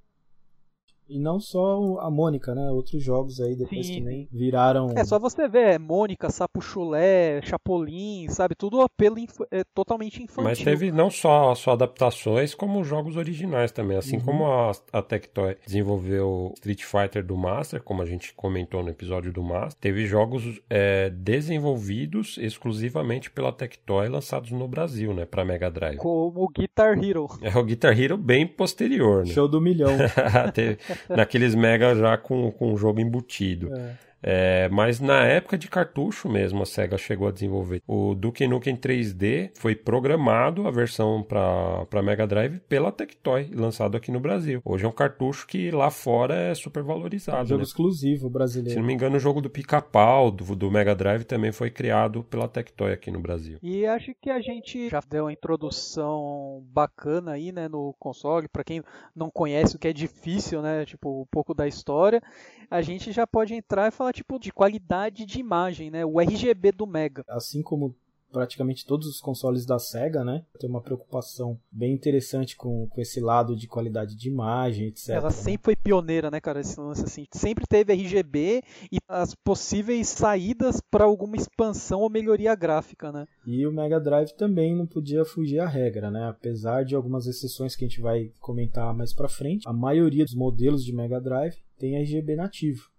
E não só a Mônica, né? Outros jogos aí depois Sim. também viraram. É só você ver, é Mônica, Sapo Chulé, Chapolin, sabe? Tudo apelo inf- é, totalmente infantil. Mas teve não só, só adaptações, como jogos originais também. Assim Uhum. como a, a Tectoy desenvolveu Street Fighter do Master, como a gente comentou no episódio do Master, teve jogos é, desenvolvidos exclusivamente pela Tectoy lançados no Brasil, né? Pra Mega Drive. Como o Guitar Hero. É o Guitar Hero bem posterior, né? Show do milhão. Teve- naqueles Mega já com, com o jogo embutido. É. É, mas na época de cartucho mesmo a SEGA chegou a desenvolver. O Duke Nukem 3D foi programado a versão para Mega Drive pela Tectoy, lançado aqui no Brasil. Hoje é um cartucho que lá fora é super valorizado. jogo né? exclusivo Se brasileiro. não me engano, o jogo do Pica-Pau, do, do Mega Drive, também foi criado pela Tectoy aqui no Brasil. E acho que a gente já deu uma introdução bacana aí, né, no console. Pra quem não conhece o que é difícil, né, tipo, um pouco da história, a gente já pode entrar e falar, tipo, de qualidade de imagem, né, o RGB do Mega. Assim como praticamente todos os consoles da SEGA, né? Tem uma preocupação bem interessante com, com esse lado de qualidade de imagem, etc. Ela sempre foi pioneira, né, cara, esse lance assim. Sempre teve RGB e as possíveis saídas para alguma expansão ou melhoria gráfica, né? E o Mega Drive também não podia fugir à regra, né? Apesar de algumas exceções que a gente vai comentar mais pra frente, a maioria dos modelos de Mega Drive tem RGB nativo.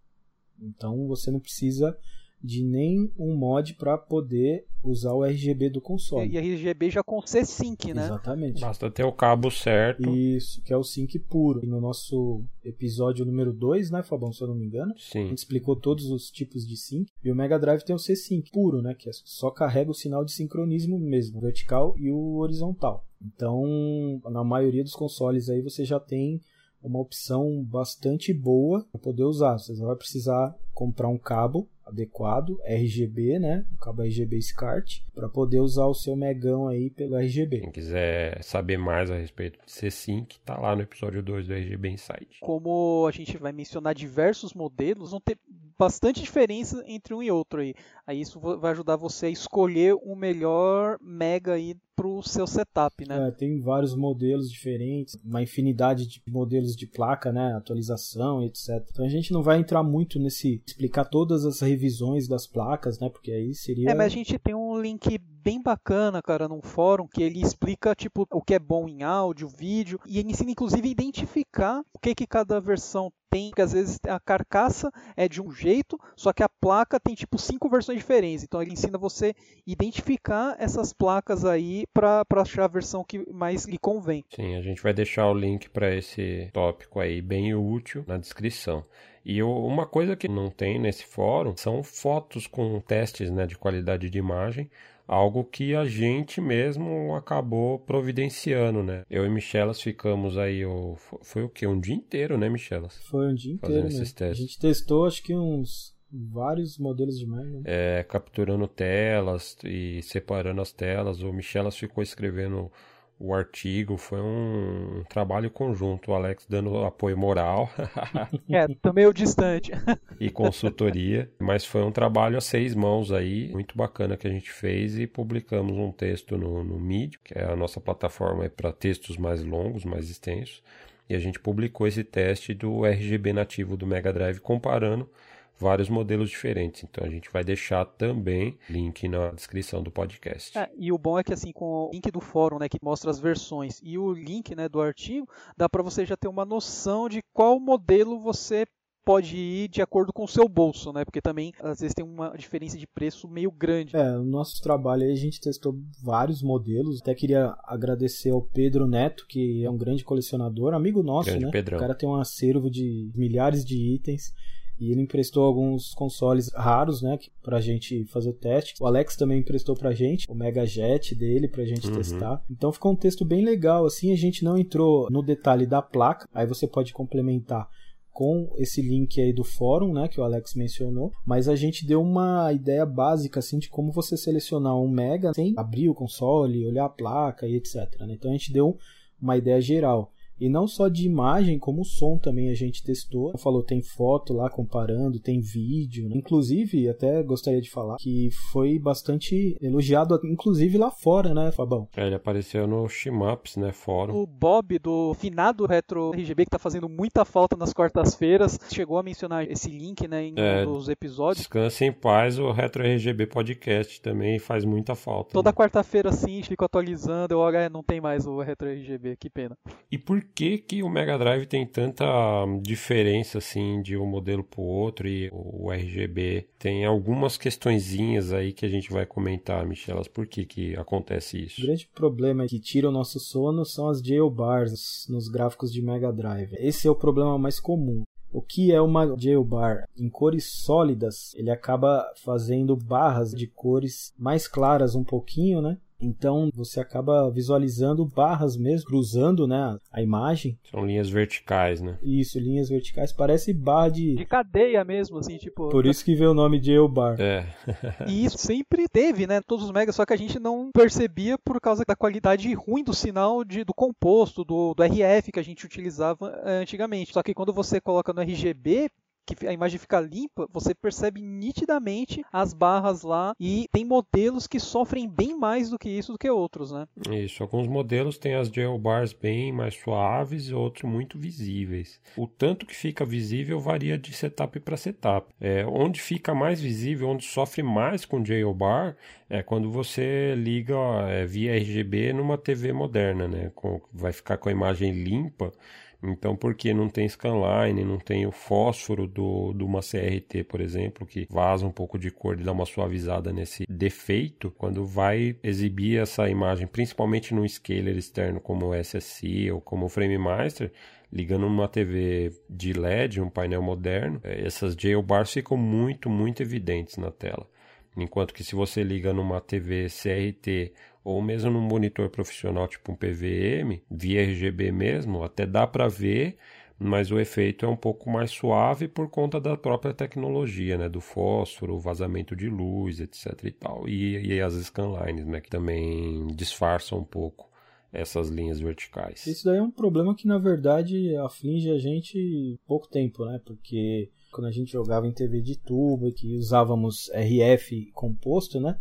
Então você não precisa de nem um mod para poder usar o RGB do console. E RGB já com C-Sync, né? Exatamente. Basta ter o cabo certo. Isso, que é o sync puro. E no nosso episódio número 2, né, Fabão, se eu não me engano, a Sim. gente explicou todos os tipos de sync. E o Mega Drive tem o C-Sync puro, né, que é só carrega o sinal de sincronismo mesmo, o vertical e o horizontal. Então, na maioria dos consoles aí você já tem uma opção bastante boa para poder usar. Você só vai precisar comprar um cabo adequado, RGB, né? Um cabo RGB SCART, para poder usar o seu megão aí pelo RGB. Quem quiser saber mais a respeito de C-Sync, tá lá no episódio 2 do RGB Insight. Como a gente vai mencionar diversos modelos, vão ter bastante diferença entre um e outro aí. Aí isso vai ajudar você a escolher o melhor mega aí pro seu setup, né? É, tem vários modelos diferentes, uma infinidade de modelos de placa, né, atualização, etc. Então a gente não vai entrar muito nesse explicar todas as revisões das placas, né, porque aí seria É, mas a gente tem um link bem bacana, cara, num fórum que ele explica tipo o que é bom em áudio, vídeo e ele ensina inclusive a identificar o que que cada versão tem, porque às vezes a carcaça é de um jeito, só que a placa tem tipo cinco versões diferentes. Então ele ensina você identificar essas placas aí para achar a versão que mais lhe convém. Sim, a gente vai deixar o link para esse tópico aí bem útil na descrição. E uma coisa que não tem nesse fórum são fotos com testes né, de qualidade de imagem, algo que a gente mesmo acabou providenciando, né? Eu e Michelas ficamos aí, o, foi o quê? Um dia inteiro, né, Michelas? foi um dia Fazendo inteiro, esses né? A testes. gente testou acho que uns vários modelos de Mega. né? É, capturando telas e separando as telas. O Michelas ficou escrevendo o artigo, foi um trabalho conjunto. O Alex dando apoio moral. É, tô meio distante. e consultoria, mas foi um trabalho a seis mãos aí, muito bacana que a gente fez e publicamos um texto no, no Medium, que é a nossa plataforma para textos mais longos, mais extensos, e a gente publicou esse teste do RGB nativo do Mega Drive comparando vários modelos diferentes. Então a gente vai deixar também link na descrição do podcast. É, e o bom é que assim, com o link do fórum, né, que mostra as versões e o link, né, do artigo, dá para você já ter uma noção de qual modelo você pode ir de acordo com o seu bolso, né? Porque também às vezes tem uma diferença de preço meio grande. É, no nosso trabalho aí a gente testou vários modelos. Até queria agradecer ao Pedro Neto, que é um grande colecionador, amigo nosso, grande né? Pedrão. O cara tem um acervo de milhares de itens. E ele emprestou alguns consoles raros, né, pra gente fazer o teste. O Alex também emprestou pra gente o Mega Jet dele pra gente uhum. testar. Então ficou um texto bem legal, assim, a gente não entrou no detalhe da placa, aí você pode complementar com esse link aí do fórum, né, que o Alex mencionou, mas a gente deu uma ideia básica assim de como você selecionar um Mega sem abrir o console, olhar a placa e etc. Né? Então a gente deu uma ideia geral. E não só de imagem, como som também a gente testou. Falou, tem foto lá comparando, tem vídeo. Né? Inclusive, até gostaria de falar que foi bastante elogiado, inclusive lá fora, né, Fabão? É, ele apareceu no Shimaps, né, fórum. O Bob do finado Retro RGB, que tá fazendo muita falta nas quartas-feiras, chegou a mencionar esse link, né, em é, um dos episódios. Descanse em paz, o Retro RGB Podcast também faz muita falta. Toda né? quarta-feira, sim, fico atualizando, eu, é, não tem mais o Retro RGB, que pena. E por que, que o Mega Drive tem tanta diferença assim de um modelo para o outro e o RGB? Tem algumas questõezinhas aí que a gente vai comentar, Michelas, por que, que acontece isso? O grande problema que tira o nosso sono são as jailbars nos gráficos de Mega Drive. Esse é o problema mais comum. O que é uma jailbar? Em cores sólidas, ele acaba fazendo barras de cores mais claras um pouquinho, né? Então você acaba visualizando barras mesmo, cruzando né, a imagem. São linhas verticais, né? Isso, linhas verticais. Parece barra de. De cadeia mesmo, assim, tipo. Por isso que veio o nome de Eobar. É. e isso sempre teve, né? Todos os megas, só que a gente não percebia por causa da qualidade ruim do sinal de, do composto, do, do RF que a gente utilizava eh, antigamente. Só que quando você coloca no RGB, que a imagem fica limpa, você percebe nitidamente as barras lá e tem modelos que sofrem bem mais do que isso do que outros, né? Isso, alguns modelos têm as gel bars bem mais suaves e outros muito visíveis. O tanto que fica visível varia de setup para setup. É, onde fica mais visível, onde sofre mais com gel bar, é quando você liga é, via RGB numa TV moderna, né? Com, vai ficar com a imagem limpa então, porque não tem scanline, não tem o fósforo do, de uma CRT, por exemplo, que vaza um pouco de cor e dá uma suavizada nesse defeito, quando vai exibir essa imagem, principalmente no scaler externo como o SSC ou como o Frame Master, ligando numa TV de LED, um painel moderno, é, essas jailbars ficam muito, muito evidentes na tela. Enquanto que se você liga numa TV CRT ou mesmo num monitor profissional tipo um PVM, via RGB mesmo, até dá para ver, mas o efeito é um pouco mais suave por conta da própria tecnologia, né, do fósforo, vazamento de luz, etc e tal, e, e as scanlines, né, que também disfarçam um pouco essas linhas verticais. Isso daí é um problema que na verdade aflige a gente pouco tempo, né? Porque quando a gente jogava em TV de tubo, que usávamos RF composto, né?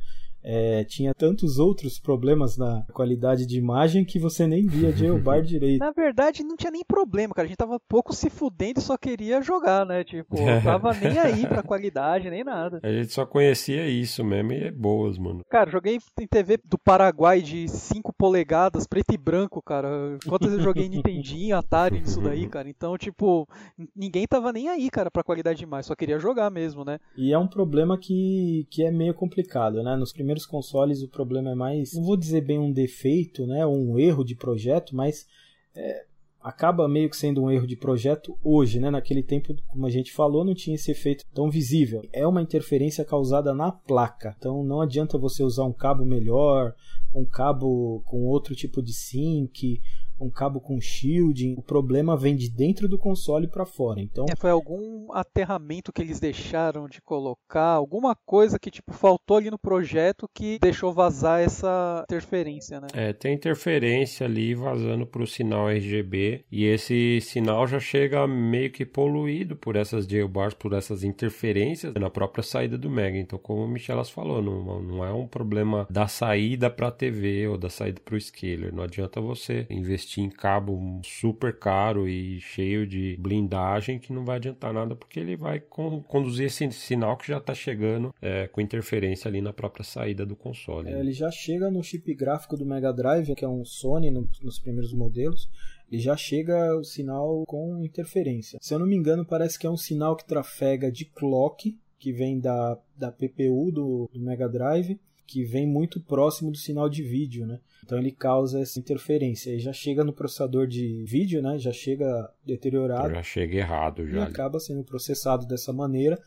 É, tinha tantos outros problemas na qualidade de imagem que você nem via jailbar direito. Na verdade, não tinha nem problema, cara. A gente tava pouco se fudendo e só queria jogar, né? Tipo, não tava nem aí pra qualidade, nem nada. A gente só conhecia isso mesmo e é boas, mano. Cara, joguei em TV do Paraguai de 5 polegadas, preto e branco, cara. Quantas vezes eu joguei Nintendinho, Atari, isso daí, cara. Então, tipo, ninguém tava nem aí, cara, pra qualidade de imagem. Só queria jogar mesmo, né? E é um problema que, que é meio complicado, né? Nos primeiros primeiros consoles o problema é mais, não vou dizer bem um defeito, né, ou um erro de projeto, mas é, acaba meio que sendo um erro de projeto hoje, né? Naquele tempo, como a gente falou, não tinha esse efeito tão visível. É uma interferência causada na placa. Então não adianta você usar um cabo melhor, um cabo com outro tipo de sync, um cabo com shielding. O problema vem de dentro do console para fora. Então é, foi algum aterramento que eles deixaram de colocar, alguma coisa que tipo faltou ali no projeto que deixou vazar essa interferência, né? É, tem interferência ali vazando para o sinal RGB e esse sinal já chega meio que poluído por essas jailbars, por essas interferências na própria saída do Mega. Então, como o Michelas falou, não, não é um problema da saída para a TV ou da saída para o scaler. Não adianta você investir investir em cabo super caro e cheio de blindagem que não vai adiantar nada porque ele vai con conduzir esse sinal que já está chegando é, com interferência ali na própria saída do console. É, né? ele já chega no chip gráfico do Mega Drive, que é um Sony no, nos primeiros modelos, ele já chega o sinal com interferência. Se eu não me engano, parece que é um sinal que trafega de clock, que vem da, da PPU do, do Mega Drive, que vem muito próximo do sinal de vídeo, né? Então ele causa essa interferência. E já chega no processador de vídeo, né? Já chega deteriorado. Já chega errado já. E acaba sendo processado dessa maneira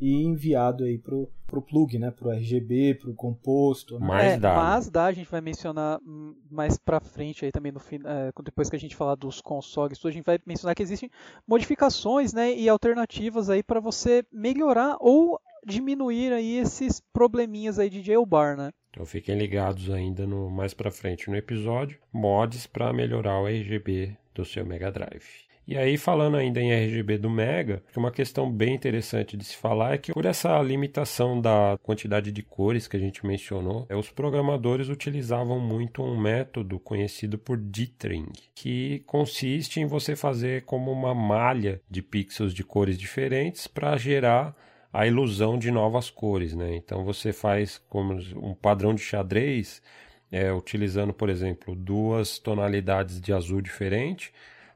e enviado aí pro, pro plug, né? Pro RGB, pro composto. Né? Mas é, dá. Mas dá, a gente vai mencionar mais pra frente aí também no é, depois que a gente falar dos consoles, a gente vai mencionar que existem modificações, né? E alternativas aí para você melhorar ou diminuir aí esses probleminhas aí de jailbar, né? Então fiquem ligados ainda no mais para frente no episódio, mods para melhorar o RGB do seu Mega Drive. E aí, falando ainda em RGB do Mega, uma questão bem interessante de se falar é que, por essa limitação da quantidade de cores que a gente mencionou, os programadores utilizavam muito um método conhecido por dithering, que consiste em você fazer como uma malha de pixels de cores diferentes para gerar a ilusão de novas cores, né? Então você faz como um padrão de xadrez, é, utilizando, por exemplo, duas tonalidades de azul diferente,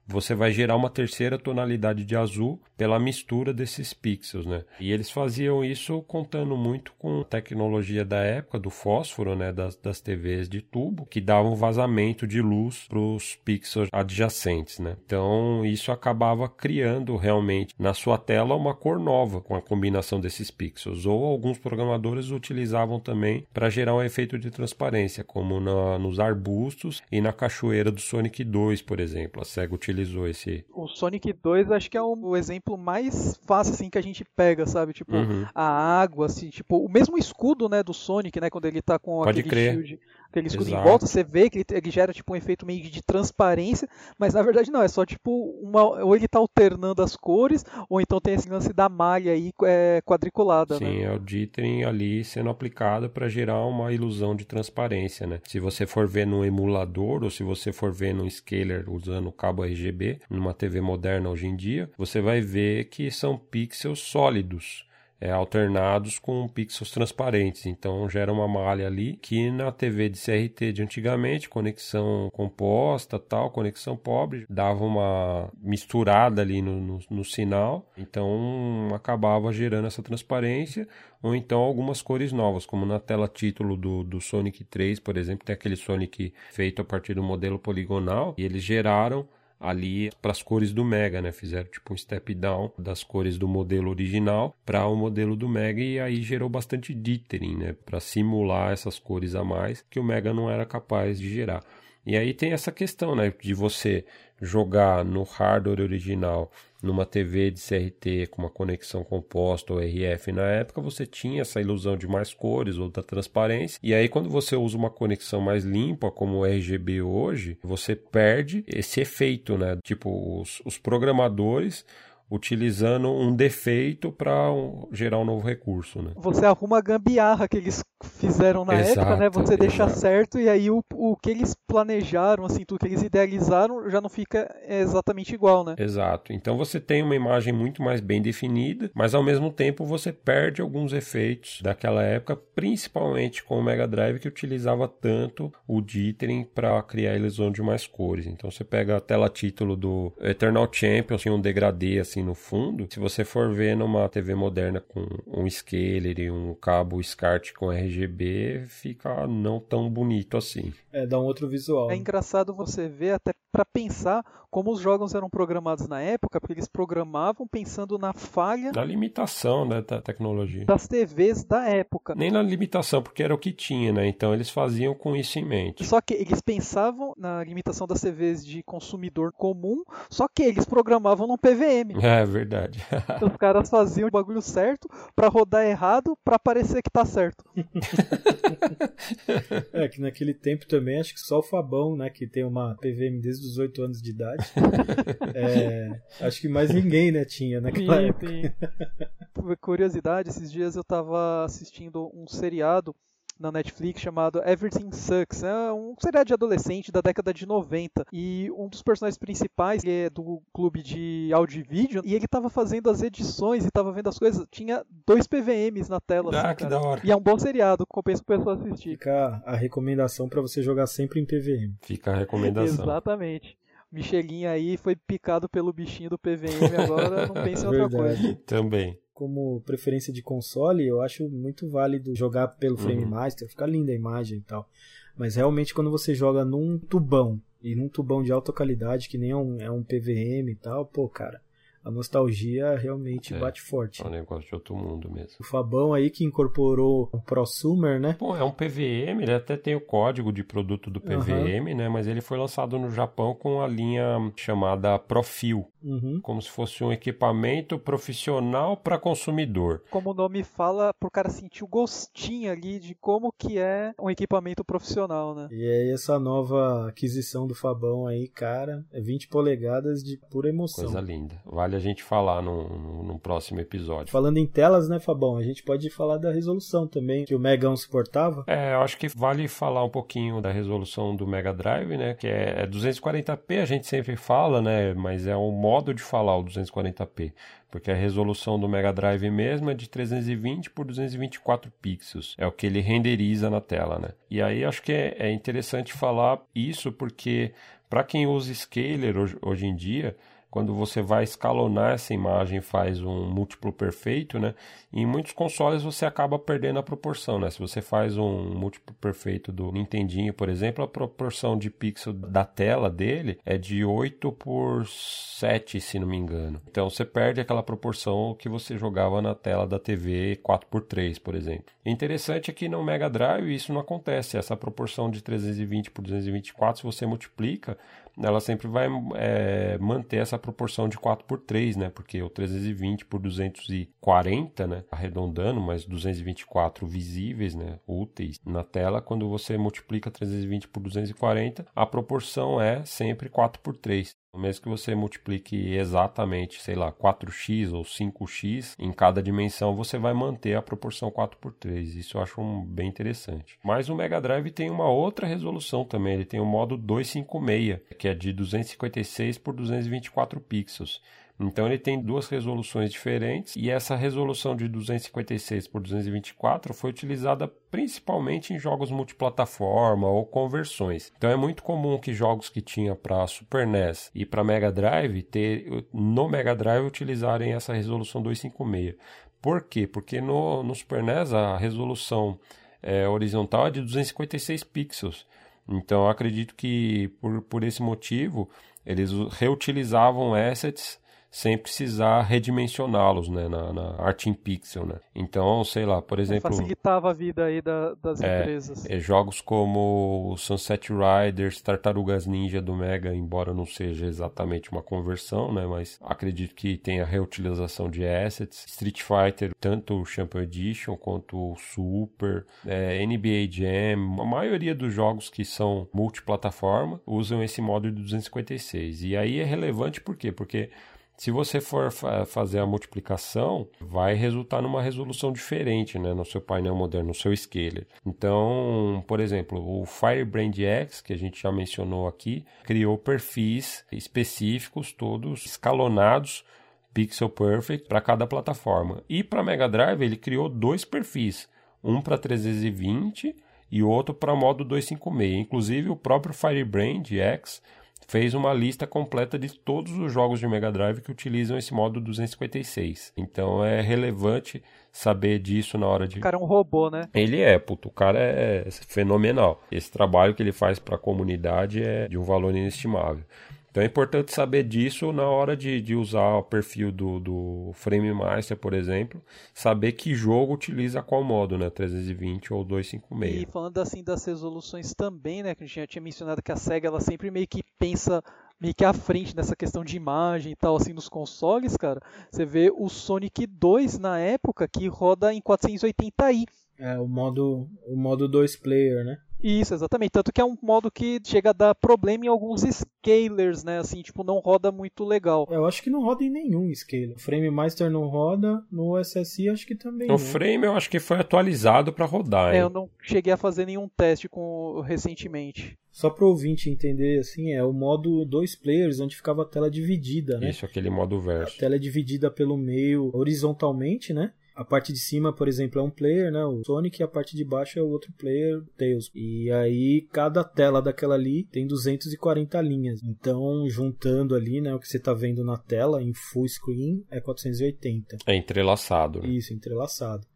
você vai gerar uma terceira tonalidade de azul pela mistura desses pixels, né? E eles faziam isso contando muito com a tecnologia da época do fósforo, né, das, das TVs de tubo, que davam vazamento de luz para os pixels adjacentes, né? Então isso acabava criando realmente na sua tela uma cor nova com a combinação desses pixels. Ou alguns programadores utilizavam também para gerar um efeito de transparência, como na, nos arbustos e na cachoeira do Sonic 2, por exemplo. A Sega utilizou esse. O Sonic 2 acho que é o, exemplo mais fácil assim que a gente pega, sabe? Tipo, uhum. a água, assim, tipo, o mesmo escudo, né, do Sonic, né, quando ele tá com Pode aquele crer. shield, aquele escudo Exato. em volta, você vê que ele, ele, gera tipo um efeito meio de transparência, mas na verdade não, é só tipo uma ou ele tá alternando as cores, ou então tem esse lance da malha aí é, quadriculada, Sim, né? é o dithering ali sendo aplicado para gerar uma ilusão de transparência, né? Se você for ver no emulador ou se você for ver no scaler usando o cabo RGB, numa TV moderna hoje em dia, você vai ver que são pixels sólidos. É, alternados com pixels transparentes. Então gera uma malha ali que na TV de CRT de antigamente, conexão composta, tal, conexão pobre, dava uma misturada ali no, no, no sinal. Então acabava gerando essa transparência ou então algumas cores novas, como na tela título do, do Sonic 3, por exemplo, tem aquele Sonic feito a partir do modelo poligonal e eles geraram ali para as cores do Mega, né? Fizeram tipo um step down das cores do modelo original para o modelo do Mega e aí gerou bastante dithering, né? Para simular essas cores a mais que o Mega não era capaz de gerar. E aí tem essa questão, né, de você jogar no hardware original numa TV de CRT com uma conexão composta ou RF na época, você tinha essa ilusão de mais cores ou da transparência. E aí, quando você usa uma conexão mais limpa, como o RGB hoje, você perde esse efeito, né? Tipo, os, os programadores utilizando um defeito para gerar um novo recurso. Né? Você arruma gambiarra que eles fizeram na exato, época, né? Você exato. deixa certo e aí o, o que eles planejaram, assim, tudo que eles idealizaram já não fica exatamente igual, né? Exato. Então você tem uma imagem muito mais bem definida, mas ao mesmo tempo você perde alguns efeitos daquela época, principalmente com o Mega Drive que utilizava tanto o dithering para criar a ilusão de mais cores. Então você pega a tela título do Eternal Champion, assim, um degradê assim no fundo. Se você for ver numa TV moderna com um scaler e um cabo SCART com RGB, fica não tão bonito assim. É, dá um outro visual. É engraçado você ver até para pensar como os jogos eram programados na época, porque eles programavam pensando na falha da limitação né, da tecnologia das TVs da época. Nem na limitação, porque era o que tinha, né? Então eles faziam com isso em mente. Só que eles pensavam na limitação das TVs de consumidor comum, só que eles programavam no PVM. É verdade. Os caras faziam o bagulho certo para rodar errado para parecer que tá certo. é que naquele tempo também acho que só o Fabão, né, que tem uma PVM desde os 8 anos de idade. é, acho que mais ninguém, né, tinha naquela sim, época. Sim. Curiosidade, esses dias eu tava assistindo um seriado na Netflix chamado Everything Sucks. É um seriado de adolescente da década de 90. E um dos personagens principais é do clube de áudio e vídeo. E ele tava fazendo as edições e tava vendo as coisas. Tinha dois PVMs na tela. Ah, assim, que cara. da hora. E é um bom seriado, compensa o pessoal assistir. Fica a recomendação para você jogar sempre em PVM. Fica a recomendação. Exatamente. Michelinho aí foi picado pelo bichinho do PVM, agora não pensa em outra Verdade. coisa. Também. Como preferência de console, eu acho muito válido jogar pelo Frame Uhum. Master, fica linda a imagem e tal. Mas realmente quando você joga num tubão, e num tubão de alta qualidade, que nem é um, é um PVM e tal, pô, cara, a nostalgia realmente É. bate forte. É um negócio de outro mundo mesmo. O Fabão aí que incorporou o prosumer, né? Bom, é um PVM, ele até tem o código de produto do PVM, né? Mas ele foi lançado no Japão com a linha chamada Profil, Uhum. como se fosse um equipamento profissional para consumidor. Como o nome fala, pro cara sentir o gostinho ali de como que é um equipamento profissional, né? E aí essa nova aquisição do Fabão aí, cara, é 20 polegadas de pura emoção. Coisa linda. Vale a gente falar num, próximo episódio. Falando em telas, né, Fabão? A gente pode falar da resolução também, que o Megão suportava. É, eu acho que vale falar um pouquinho da resolução do Mega Drive, né? Que é, é 240p, a gente sempre fala, né? Mas é um modo de falar o 240p. Porque a resolução do Mega Drive mesmo é de 320 por 224 pixels. É o que ele renderiza na tela, né? E aí acho que é, é interessante falar isso porque para quem usa scaler hoje, hoje em dia, quando você vai escalonar essa imagem faz um múltiplo perfeito, né? Em muitos consoles você acaba perdendo a proporção, né? Se você faz um múltiplo perfeito do Nintendinho, por exemplo, a proporção de pixel da tela dele é de 8 por 7, se não me engano. Então você perde aquela proporção que você jogava na tela da TV 4x3, por exemplo. O interessante é que no Mega Drive isso não acontece. Essa proporção de 320 por 224, se você multiplica, ela sempre vai é, manter essa proporção de 4 por 3, né? Porque o 320 por 240, né? Arredondando, mas 224 visíveis, né? Úteis na tela. Quando você multiplica 320 por 240, a proporção é sempre 4 por 3. Mesmo que você multiplique exatamente, sei lá, 4x ou 5x em cada dimensão, você vai manter a proporção 4 por 3. Isso eu acho um, bem interessante. Mas o Mega Drive tem uma outra resolução também. Ele tem o modo 256, que é de 256 por 224 pixels. Então ele tem duas resoluções diferentes e essa resolução de 256 por 224 foi utilizada principalmente em jogos multiplataforma ou conversões. Então é muito comum que jogos que tinha para Super NES e para Mega Drive ter no Mega Drive utilizarem essa resolução 256. Por quê? Porque no, no Super NES a resolução é, horizontal é de 256 pixels. Então acredito que por, por esse motivo eles reutilizavam assets sem precisar redimensioná-los né, na, na Art in Pixel. Né? Então, sei lá, por exemplo. Facilitava a vida aí da, das é, empresas. É, jogos como Sunset Riders, Tartarugas Ninja do Mega, embora não seja exatamente uma conversão, né, mas acredito que tenha reutilização de assets. Street Fighter, tanto o Champion Edition quanto o Super, é, NBA Jam, a maioria dos jogos que são multiplataforma usam esse modo de 256. E aí é relevante por quê? Porque se você for fa fazer a multiplicação, vai resultar numa resolução diferente né, no seu painel moderno, no seu scaler. Então, por exemplo, o Firebrand X, que a gente já mencionou aqui, criou perfis específicos, todos escalonados, pixel perfect, para cada plataforma. E para Mega Drive, ele criou dois perfis, um para 320 e outro para modo 256. Inclusive, o próprio Firebrand X fez uma lista completa de todos os jogos de Mega Drive que utilizam esse modo 256. Então é relevante saber disso na hora de. O cara é um robô, né? Ele é, puto, o cara é fenomenal. Esse trabalho que ele faz para a comunidade é de um valor inestimável. Então é importante saber disso na hora de, de usar o perfil do, do Frame Master, por exemplo, saber que jogo utiliza qual modo, né? 320 ou 256. E falando assim das resoluções também, né? Que a gente já tinha mencionado que a SEGA ela sempre meio que pensa meio que à frente nessa questão de imagem e tal, assim, nos consoles, cara. Você vê o Sonic 2 na época que roda em 480i. É, o modo o modo 2 player, né? Isso, exatamente. Tanto que é um modo que chega a dar problema em alguns scalers, né? Assim, tipo, não roda muito legal. Eu acho que não roda em nenhum scaler. O Frame Master não roda, no SSI acho que também. O não. Frame eu acho que foi atualizado para rodar. É, eu não cheguei a fazer nenhum teste com recentemente. Só para o ouvinte entender, assim, é o modo dois players, onde ficava a tela dividida, né? Isso, aquele modo verso. A tela é dividida pelo meio horizontalmente, né? A parte de cima, por exemplo, é um player, né? O Sonic, e a parte de baixo é o outro player, Tails. E aí, cada tela daquela ali tem 240 linhas. Então, juntando ali, né? O que você está vendo na tela, em full screen, é 480. É entrelaçado. Né? Isso, entrelaçado.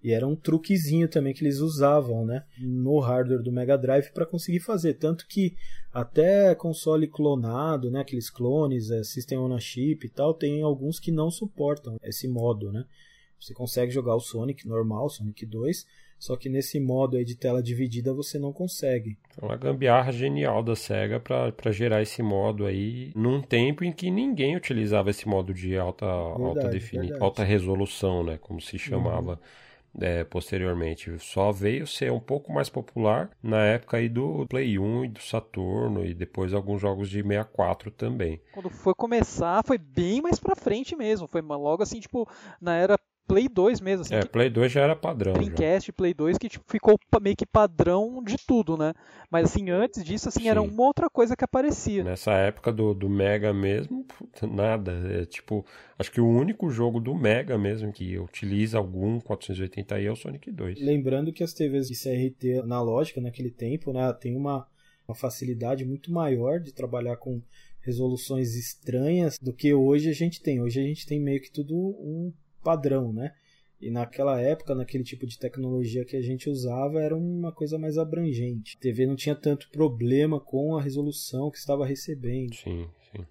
E era um truquezinho também que eles usavam, né, no hardware do Mega Drive para conseguir fazer, tanto que até console clonado, né, aqueles clones, é, System on a Chip e tal, tem alguns que não suportam esse modo, né? Você consegue jogar o Sonic normal, Sonic 2, só que nesse modo aí de tela dividida você não consegue. É uma gambiarra genial da SEGA para gerar esse modo aí num tempo em que ninguém utilizava esse modo de alta, verdade, alta, defini alta resolução, né? Como se chamava. Uhum. É, posteriormente. Só veio ser um pouco mais popular na época aí do Play 1 e do Saturno e depois alguns jogos de 64 também. Quando foi começar, foi bem mais pra frente mesmo. Foi logo assim, tipo, na era Play 2 mesmo. Assim, é, Play 2 já era padrão. Dreamcast, já. Play 2, que tipo, ficou meio que padrão de tudo, né? Mas assim, antes disso, assim, Sim. era uma outra coisa que aparecia. Nessa época do, do Mega mesmo, nada. É, tipo, acho que o único jogo do Mega mesmo que utiliza algum 480i é o Sonic 2. Lembrando que as TVs de CRT analógica naquele tempo, né, tem uma, uma facilidade muito maior de trabalhar com resoluções estranhas do que hoje a gente tem. Hoje a gente tem meio que tudo um padrão, né? E naquela época, naquele tipo de tecnologia que a gente usava, era uma coisa mais abrangente. A TV não tinha tanto problema com a resolução que estava recebendo. Sim, sim.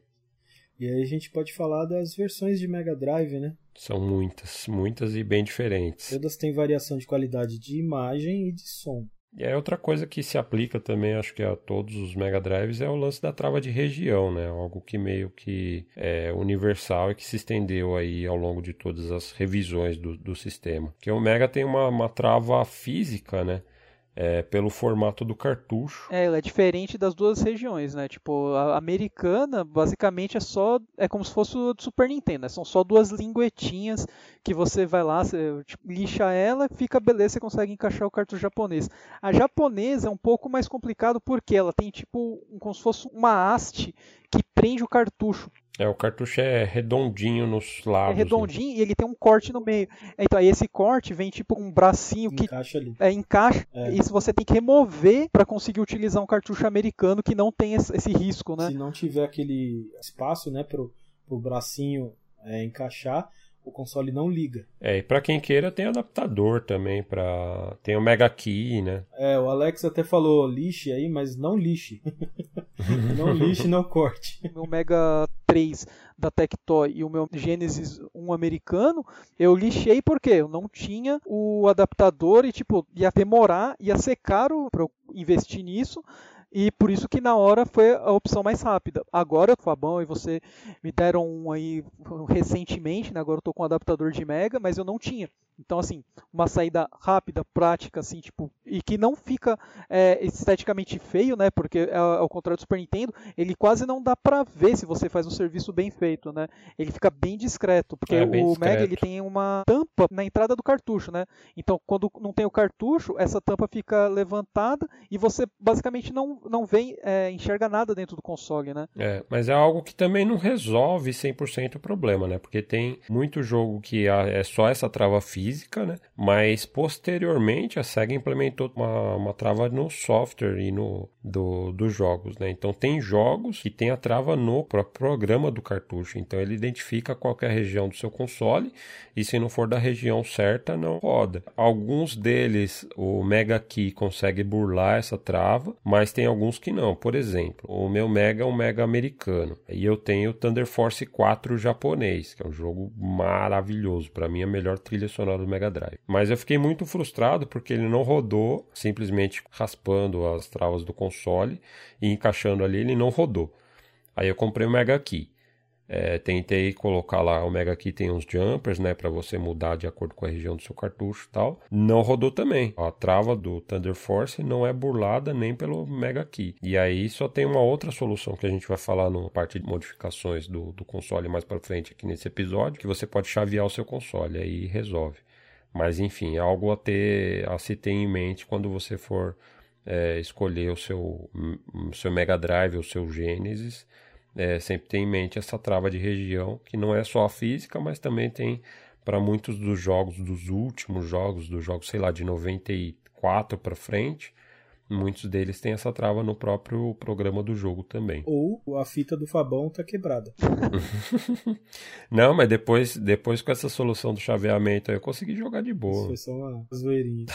E aí a gente pode falar das versões de Mega Drive, né? São muitas, muitas e bem diferentes. Todas têm variação de qualidade de imagem e de som. E é outra coisa que se aplica também, acho que a todos os Mega Drives, é o lance da trava de região, né? Algo que meio que é universal e que se estendeu aí ao longo de todas as revisões do, do sistema. Que o Mega tem uma, uma trava física, né? É, pelo formato do cartucho. É, ela é diferente das duas regiões, né? Tipo, a americana basicamente é só. É como se fosse o Super Nintendo, né? São só duas linguetinhas que você vai lá, você tipo, lixa ela, fica beleza, você consegue encaixar o cartucho japonês. A japonesa é um pouco mais complicado porque ela tem tipo como se fosse uma haste que prende o cartucho. É, o cartucho é redondinho nos lados. É redondinho né? e ele tem um corte no meio. Então, aí esse corte vem tipo um bracinho que encaixa ali. É, encaixa. É. Isso você tem que remover para conseguir utilizar um cartucho americano que não tem esse, esse, risco, né? Se não tiver aquele espaço, né, pro, pro bracinho é, encaixar, o console não liga. É, e para quem queira tem adaptador também para tem o Mega Key, né? É, o Alex até falou lixe aí, mas não lixe. não lixe, não corte. O meu Mega 3 da Tectoy e o meu Genesis 1 americano, eu lixei porque eu não tinha o adaptador e tipo, ia demorar, ia ser caro para eu investir nisso e por isso que na hora foi a opção mais rápida. Agora, Fabão e você me deram um aí recentemente, né? agora eu tô com um adaptador de Mega, mas eu não tinha. Então, assim, uma saída rápida, prática, assim, tipo, e que não fica é, esteticamente feio, né? Porque é, ao contrário do Super Nintendo, ele quase não dá para ver se você faz um serviço bem feito, né? Ele fica bem discreto, porque é, bem o discreto. Mega ele tem uma tampa na entrada do cartucho, né? Então, quando não tem o cartucho, essa tampa fica levantada e você basicamente não, não vê, é, enxerga nada dentro do console, né? É, mas é algo que também não resolve 100% o problema, né? Porque tem muito jogo que é só essa trava física física, né? Mas posteriormente a SEGA implementou uma, uma trava no software e no do, dos jogos, né? Então tem jogos que tem a trava no próprio programa do cartucho. Então ele identifica qualquer região do seu console e se não for da região certa, não roda. Alguns deles o Mega Key consegue burlar essa trava, mas tem alguns que não. Por exemplo, o meu Mega é um Mega americano e eu tenho o Thunder Force 4 japonês, que é um jogo maravilhoso. Para mim, a melhor trilha sonora do Mega Drive. Mas eu fiquei muito frustrado porque ele não rodou, simplesmente raspando as travas do console e encaixando ali, ele não rodou. Aí eu comprei o Mega Key. É, tentei colocar lá, o Mega Key tem uns jumpers, né, para você mudar de acordo com a região do seu cartucho e tal. Não rodou também. A trava do Thunder Force não é burlada nem pelo Mega Key. E aí só tem uma outra solução que a gente vai falar na parte de modificações do, do console mais para frente aqui nesse episódio, que você pode chavear o seu console, aí resolve. Mas enfim, é algo a ter a se ter em mente quando você for é, escolher o seu, o seu Mega Drive, o seu Genesis é, sempre tem em mente essa trava de região, que não é só a física, mas também tem para muitos dos jogos, dos últimos jogos, dos jogos, sei lá, de 94 para frente, muitos deles têm essa trava no próprio programa do jogo também. Ou a fita do Fabão tá quebrada. não, mas depois, depois com essa solução do chaveamento eu consegui jogar de boa. Isso foi só uma zoeirinha.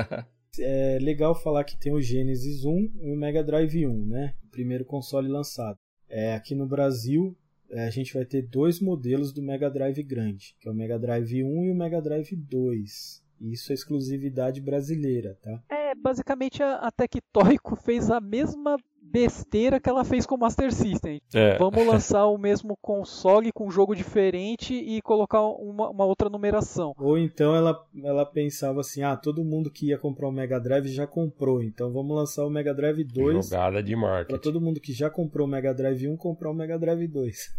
é legal falar que tem o Genesis 1 e o Mega Drive 1, né? O primeiro console lançado. É, aqui no Brasil, é, a gente vai ter dois modelos do Mega Drive grande, que é o Mega Drive 1 e o Mega Drive 2. Isso é exclusividade brasileira, tá? É, basicamente a, a Tectoy fez a mesma besteira que ela fez com o Master System. É. Vamos lançar o mesmo console com um jogo diferente e colocar uma, uma, outra numeração. Ou então ela, ela pensava assim: ah, todo mundo que ia comprar o Mega Drive já comprou, então vamos lançar o Mega Drive 2. Jogada de marketing. Para todo mundo que já comprou o Mega Drive 1 comprar o Mega Drive 2.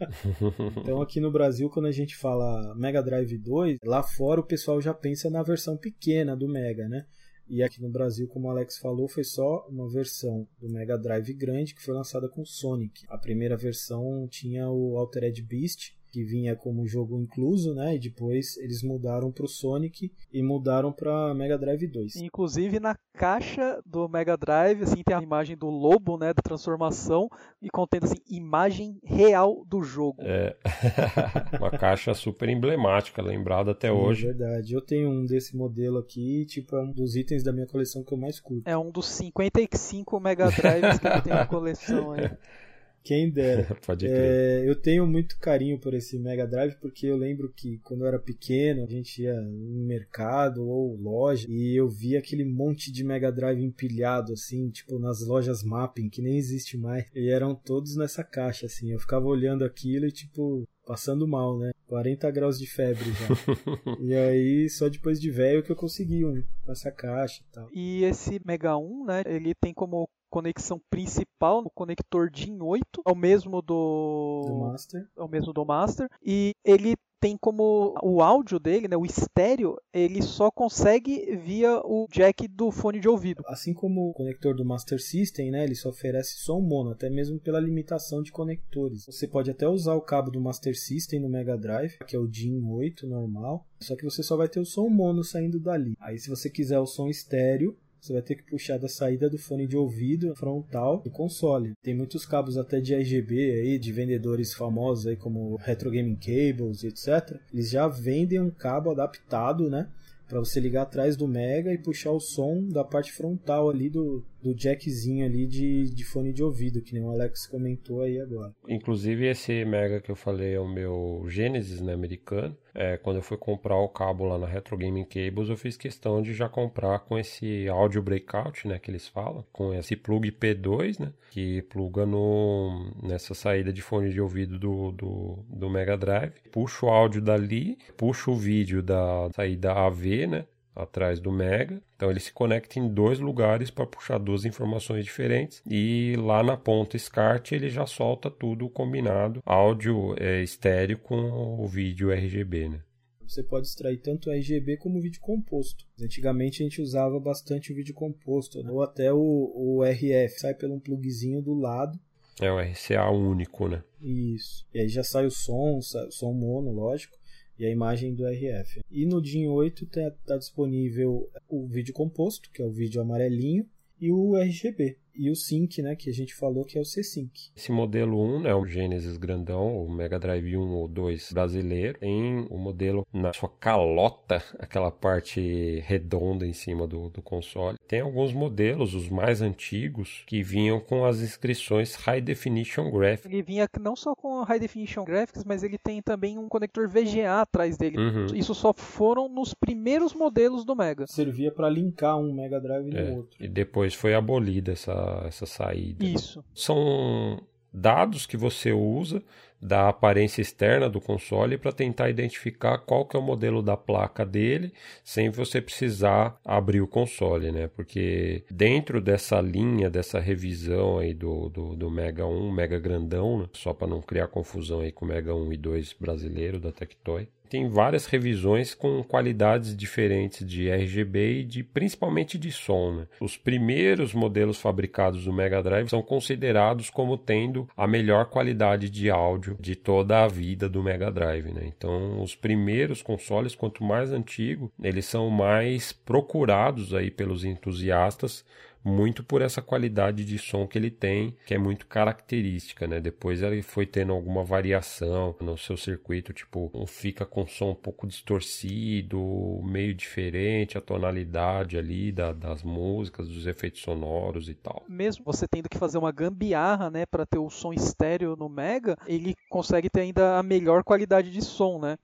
então aqui no Brasil, quando a gente fala Mega Drive 2, lá fora o pessoal já pensa na versão pequena do Mega, né? E aqui no Brasil, como o Alex falou, foi só uma versão do Mega Drive grande que foi lançada com Sonic. A primeira versão tinha o Altered Beast, que vinha como jogo incluso, né? E depois eles mudaram para o Sonic e mudaram para Mega Drive 2. Inclusive na caixa do Mega Drive, assim, tem a imagem do lobo, né, da transformação e contendo assim imagem real do jogo. É. Uma caixa super emblemática, lembrada até Sim, hoje. É verdade. Eu tenho um desse modelo aqui, tipo, é um dos itens da minha coleção que eu mais curto. É um dos 55 Mega Drives que eu tenho na coleção aí. Quem dera. Pode crer. É, eu tenho muito carinho por esse Mega Drive porque eu lembro que quando eu era pequeno a gente ia no mercado ou loja e eu via aquele monte de Mega Drive empilhado assim, tipo nas lojas Mapping, que nem existe mais. E eram todos nessa caixa assim. Eu ficava olhando aquilo e tipo passando mal, né? 40 graus de febre já. e aí, só depois de velho que eu consegui um com essa caixa e tal. E esse Mega 1, né? Ele tem como conexão principal no conector DIN 8, é o mesmo do, do Master. É o mesmo do Master. E ele tem como o áudio dele, né, o estéreo, ele só consegue via o jack do fone de ouvido. Assim como o conector do Master System, né, ele só oferece som mono, até mesmo pela limitação de conectores. Você pode até usar o cabo do Master System no Mega Drive, que é o DIN 8 normal, só que você só vai ter o som mono saindo dali. Aí se você quiser o som estéreo, você vai ter que puxar da saída do fone de ouvido frontal do console. Tem muitos cabos até de RGB aí, de vendedores famosos aí como Retro Gaming Cables, etc. Eles já vendem um cabo adaptado, né? para você ligar atrás do Mega e puxar o som da parte frontal ali do, do jackzinho ali de, de fone de ouvido, que nem o Alex comentou aí agora. Inclusive esse Mega que eu falei é o meu Genesis, né, americano. É, quando eu fui comprar o cabo lá na Retro Gaming Cables, eu fiz questão de já comprar com esse áudio breakout, né, que eles falam, com esse plug P2, né, que pluga no, nessa saída de fone de ouvido do, do, do Mega Drive. Puxo o áudio dali, puxo o vídeo da saída AV, né, atrás do Mega. Então ele se conecta em dois lugares para puxar duas informações diferentes e lá na ponta SCART ele já solta tudo combinado, áudio é, estéreo com o vídeo RGB, né? Você pode extrair tanto RGB como vídeo composto. Antigamente a gente usava bastante o vídeo composto, né? ou até o, o RF, sai pelo um plugzinho do lado. É o RCA único, né? Isso. E aí já sai o som, sai o som mono, lógico e a imagem do RF. E no DIN 8 está tá disponível o vídeo composto, que é o vídeo amarelinho, e o RGB e o Sync, né, que a gente falou que é o C-Sync. Esse modelo 1, né, o Genesis grandão, o Mega Drive 1 ou 2 brasileiro, tem o modelo na sua calota, aquela parte redonda em cima do, do console. Tem alguns modelos, os mais antigos, que vinham com as inscrições High Definition Graphics. Ele vinha não só com High Definition Graphics, mas ele tem também um conector VGA atrás dele. Uhum. Isso só foram nos primeiros modelos do Mega. Servia para linkar um Mega Drive no é, outro. E depois foi abolida essa essa saída. Isso. São dados que você usa da aparência externa do console para tentar identificar qual que é o modelo da placa dele, sem você precisar abrir o console, né? Porque dentro dessa linha, dessa revisão aí do, do, do Mega 1, Mega grandão, né? só para não criar confusão aí com o Mega 1 e 2 brasileiro da Tectoy, tem várias revisões com qualidades diferentes de RGB e de principalmente de som. Né? Os primeiros modelos fabricados do Mega Drive são considerados como tendo a melhor qualidade de áudio de toda a vida do Mega Drive. Né? Então, os primeiros consoles, quanto mais antigo, eles são mais procurados aí pelos entusiastas muito por essa qualidade de som que ele tem, que é muito característica, né? Depois ele foi tendo alguma variação no seu circuito, tipo, fica com som um pouco distorcido, meio diferente, a tonalidade ali da, das músicas, dos efeitos sonoros e tal. Mesmo você tendo que fazer uma gambiarra, né, para ter o som estéreo no Mega, ele consegue ter ainda a melhor qualidade de som, né?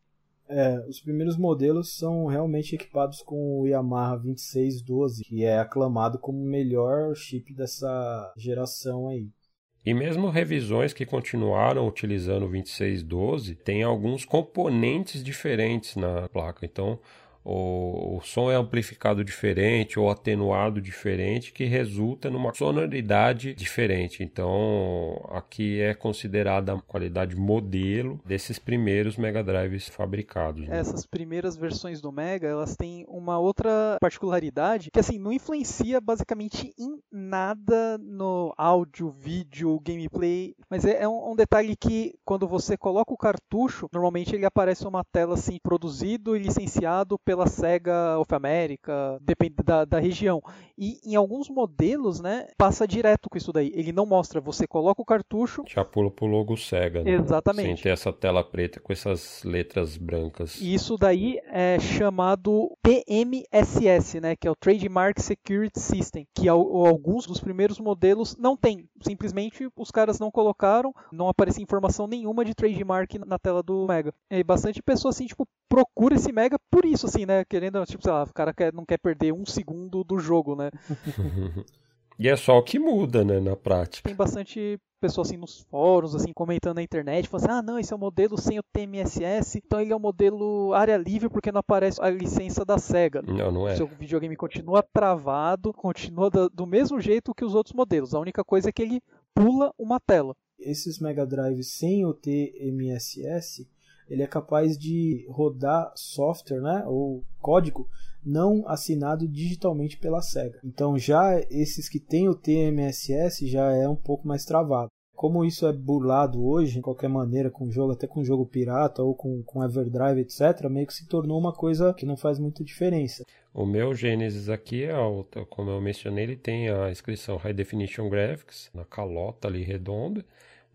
É, os primeiros modelos são realmente equipados com o Yamaha 2612, que é aclamado como o melhor chip dessa geração aí. E mesmo revisões que continuaram utilizando o 2612, tem alguns componentes diferentes na placa. Então, o, o som é amplificado diferente ou atenuado diferente, que resulta numa sonoridade diferente. Então, aqui é considerada a qualidade modelo desses primeiros Mega Drives fabricados. Né? Essas primeiras versões do Mega, elas têm uma outra particularidade que assim não influencia basicamente em nada no áudio, vídeo, gameplay, mas é, é um, um detalhe que quando você coloca o cartucho, normalmente ele aparece uma tela assim produzido e licenciado pela SEGA of America, depende da, da região. E em alguns modelos, né, passa direto com isso daí. Ele não mostra, você coloca o cartucho. Já pula pro logo SEGA, né? Exatamente. Sem ter essa tela preta com essas letras brancas. Isso daí é chamado TMSS, né, que é o Trademark Security System, que alguns dos primeiros modelos não tem. Simplesmente os caras não colocaram, não aparecia informação nenhuma de trademark na tela do Mega. E bastante pessoa assim, tipo, procura esse Mega por isso, assim, né? Querendo, tipo, sei lá, o cara quer, não quer perder um segundo do jogo, né? e é só o que muda, né, na prática. Tem bastante pessoa assim nos fóruns, assim, comentando na internet, falando assim, ah, não, esse é o modelo sem o TMSS, então ele é o modelo área livre porque não aparece a licença da SEGA. Não, não é. Seu videogame continua travado, continua do, do mesmo jeito que os outros modelos. A única coisa é que ele pula uma tela. Esses Mega Drives sem o TMSS, ele é capaz de rodar software, né, ou código não assinado digitalmente pela Sega. Então já esses que têm o TMSS já é um pouco mais travado. Como isso é burlado hoje, de qualquer maneira, com jogo, até com jogo pirata ou com, com Everdrive, etc., meio que se tornou uma coisa que não faz muita diferença. O meu Genesis aqui, é como eu mencionei, ele tem a inscrição High Definition Graphics na calota ali redonda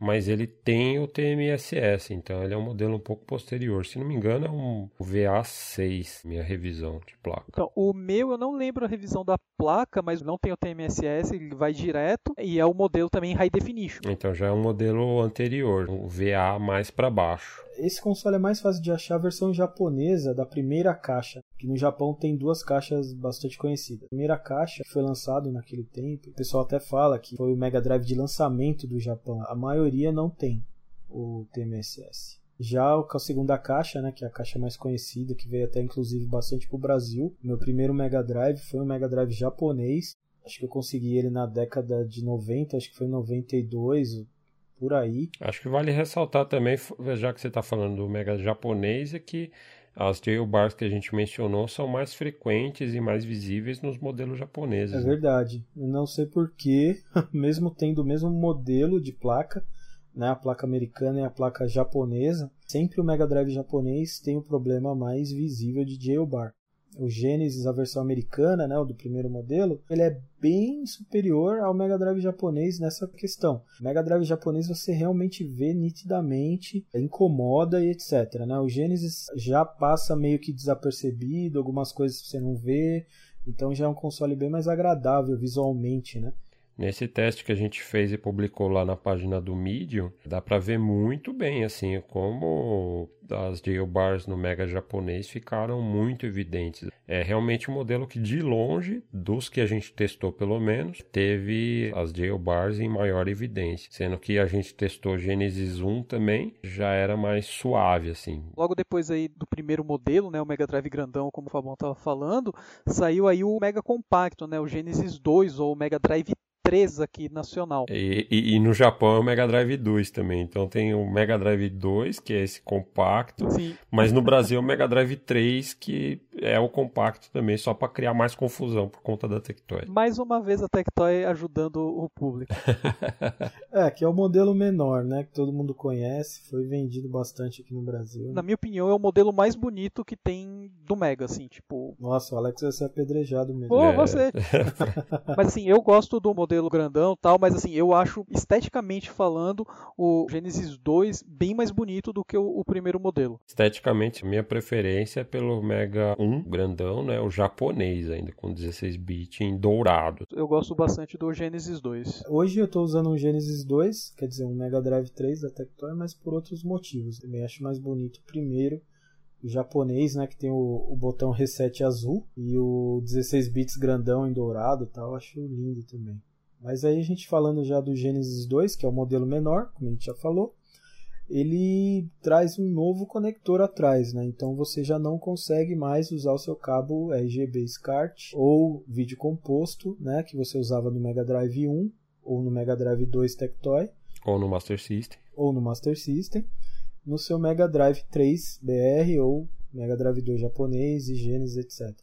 mas ele tem o TMSS, então ele é um modelo um pouco posterior. Se não me engano, é um VA6, minha revisão de placa. Então, o meu eu não lembro a revisão da placa, mas não tem o TMSS, ele vai direto e é o modelo também High Definition. Então já é um modelo anterior, um VA mais para baixo. Esse console é mais fácil de achar a versão japonesa da primeira caixa, que no Japão tem duas caixas bastante conhecidas. A primeira caixa foi lançado naquele tempo, o pessoal até fala que foi o Mega Drive de lançamento do Japão. A maioria não tem o TMSS. Já a segunda caixa, né, que é a caixa mais conhecida, que veio até inclusive bastante para o Brasil, meu primeiro Mega Drive foi um Mega Drive japonês. Acho que eu consegui ele na década de 90, acho que foi em 92, por aí. Acho que vale ressaltar também, já que você está falando do Mega japonês, é que as jailbars que a gente mencionou são mais frequentes e mais visíveis nos modelos japoneses. É né? verdade. Eu não sei porquê, mesmo tendo o mesmo modelo de placa, né, a placa americana e a placa japonesa, sempre o Mega Drive japonês tem o problema mais visível de jailbar o Genesis, a versão americana, né, o do primeiro modelo, ele é bem superior ao Mega Drive japonês nessa questão. O Mega Drive japonês você realmente vê nitidamente, incomoda e etc. Né? O Genesis já passa meio que desapercebido, algumas coisas você não vê, então já é um console bem mais agradável visualmente, né? Nesse teste que a gente fez e publicou lá na página do Medium, dá para ver muito bem assim como das jailbars no Mega japonês ficaram muito evidentes. É realmente um modelo que, de longe, dos que a gente testou pelo menos, teve as jailbars em maior evidência. Sendo que a gente testou Genesis 1 também, já era mais suave, assim. Logo depois aí do primeiro modelo, né, o Mega Drive grandão, como o Fabão estava falando, saiu aí o Mega Compacto, né, o Genesis 2 ou o Mega Drive 3 aqui nacional. E, e, e, no Japão é o Mega Drive 2 também. Então tem o Mega Drive 2, que é esse compacto. Sim. Mas no Brasil é o Mega Drive 3, que é o compacto também, só para criar mais confusão por conta da Tectoy. Mais uma vez a Tectoy ajudando o público. é, que é o modelo menor, né? Que todo mundo conhece, foi vendido bastante aqui no Brasil. Né? Na minha opinião, é o modelo mais bonito que tem do Mega, assim, tipo. Nossa, o Alex vai ser apedrejado mesmo. Pô, é. você. Mas assim, eu gosto do modelo modelo grandão tal, mas assim, eu acho, esteticamente falando, o Genesis 2 bem mais bonito do que o, o primeiro modelo. Esteticamente, minha preferência é pelo Mega 1 grandão, né? O japonês ainda, com 16 bits em dourado. Eu gosto bastante do Genesis 2. Hoje eu estou usando um Genesis 2, quer dizer, um Mega Drive 3 da Tectoy, mas por outros motivos. Também acho mais bonito o primeiro o japonês, né, que tem o, o, botão reset azul e o 16 bits grandão em dourado, tal, acho lindo também. Mas aí a gente falando já do Genesis 2, que é o modelo menor, como a gente já falou, ele traz um novo conector atrás, né? Então você já não consegue mais usar o seu cabo RGB SCART ou vídeo composto, né, que você usava no Mega Drive 1 ou no Mega Drive 2 Tectoy. Ou no Master System. Ou no Master System, no seu Mega Drive 3 BR ou Mega Drive 2 japonês e Genesis, etc.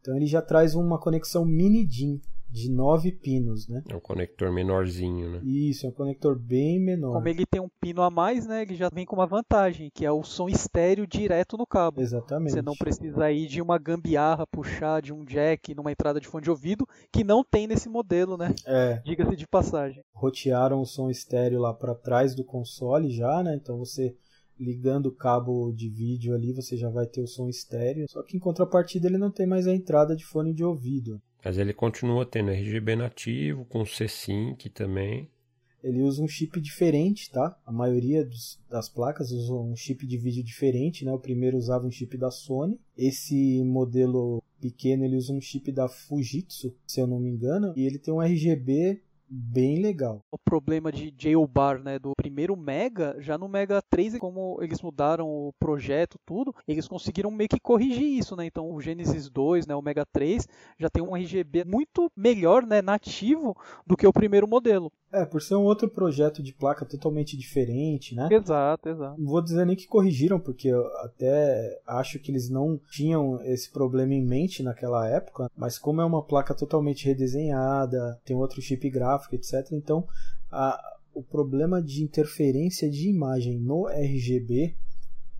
Então ele já traz uma conexão mini DIN, de nove pinos, né? É um conector menorzinho, né? Isso, é um conector bem menor. Como ele tem um pino a mais, né? Ele já vem com uma vantagem, que é o som estéreo direto no cabo. Exatamente. Você não precisa ir de uma gambiarra puxar de um jack numa entrada de fone de ouvido, que não tem nesse modelo, né? É. Diga-se de passagem. Rotearam o som estéreo lá para trás do console já, né? Então você ligando o cabo de vídeo ali, você já vai ter o som estéreo. Só que em contrapartida ele não tem mais a entrada de fone de ouvido. Mas ele continua tendo RGB nativo, com C-Sync também. Ele usa um chip diferente, tá? A maioria dos, das placas usa um chip de vídeo diferente, né? O primeiro usava um chip da Sony. Esse modelo pequeno ele usa um chip da Fujitsu, se eu não me engano, e ele tem um RGB bem legal. O problema de jailbar, né, do primeiro Mega, já no Mega 3, como eles mudaram o projeto, tudo, eles conseguiram meio que corrigir isso, né? Então o Genesis 2, né, o Mega 3, já tem um RGB muito melhor, né, nativo do que o primeiro modelo. É, por ser um outro projeto de placa totalmente diferente, né? Exato, exato. Não vou dizer nem que corrigiram, porque eu até acho que eles não tinham esse problema em mente naquela época, mas como é uma placa totalmente redesenhada, tem outro chip gráfico, etc. Então, a, o problema de interferência de imagem no RGB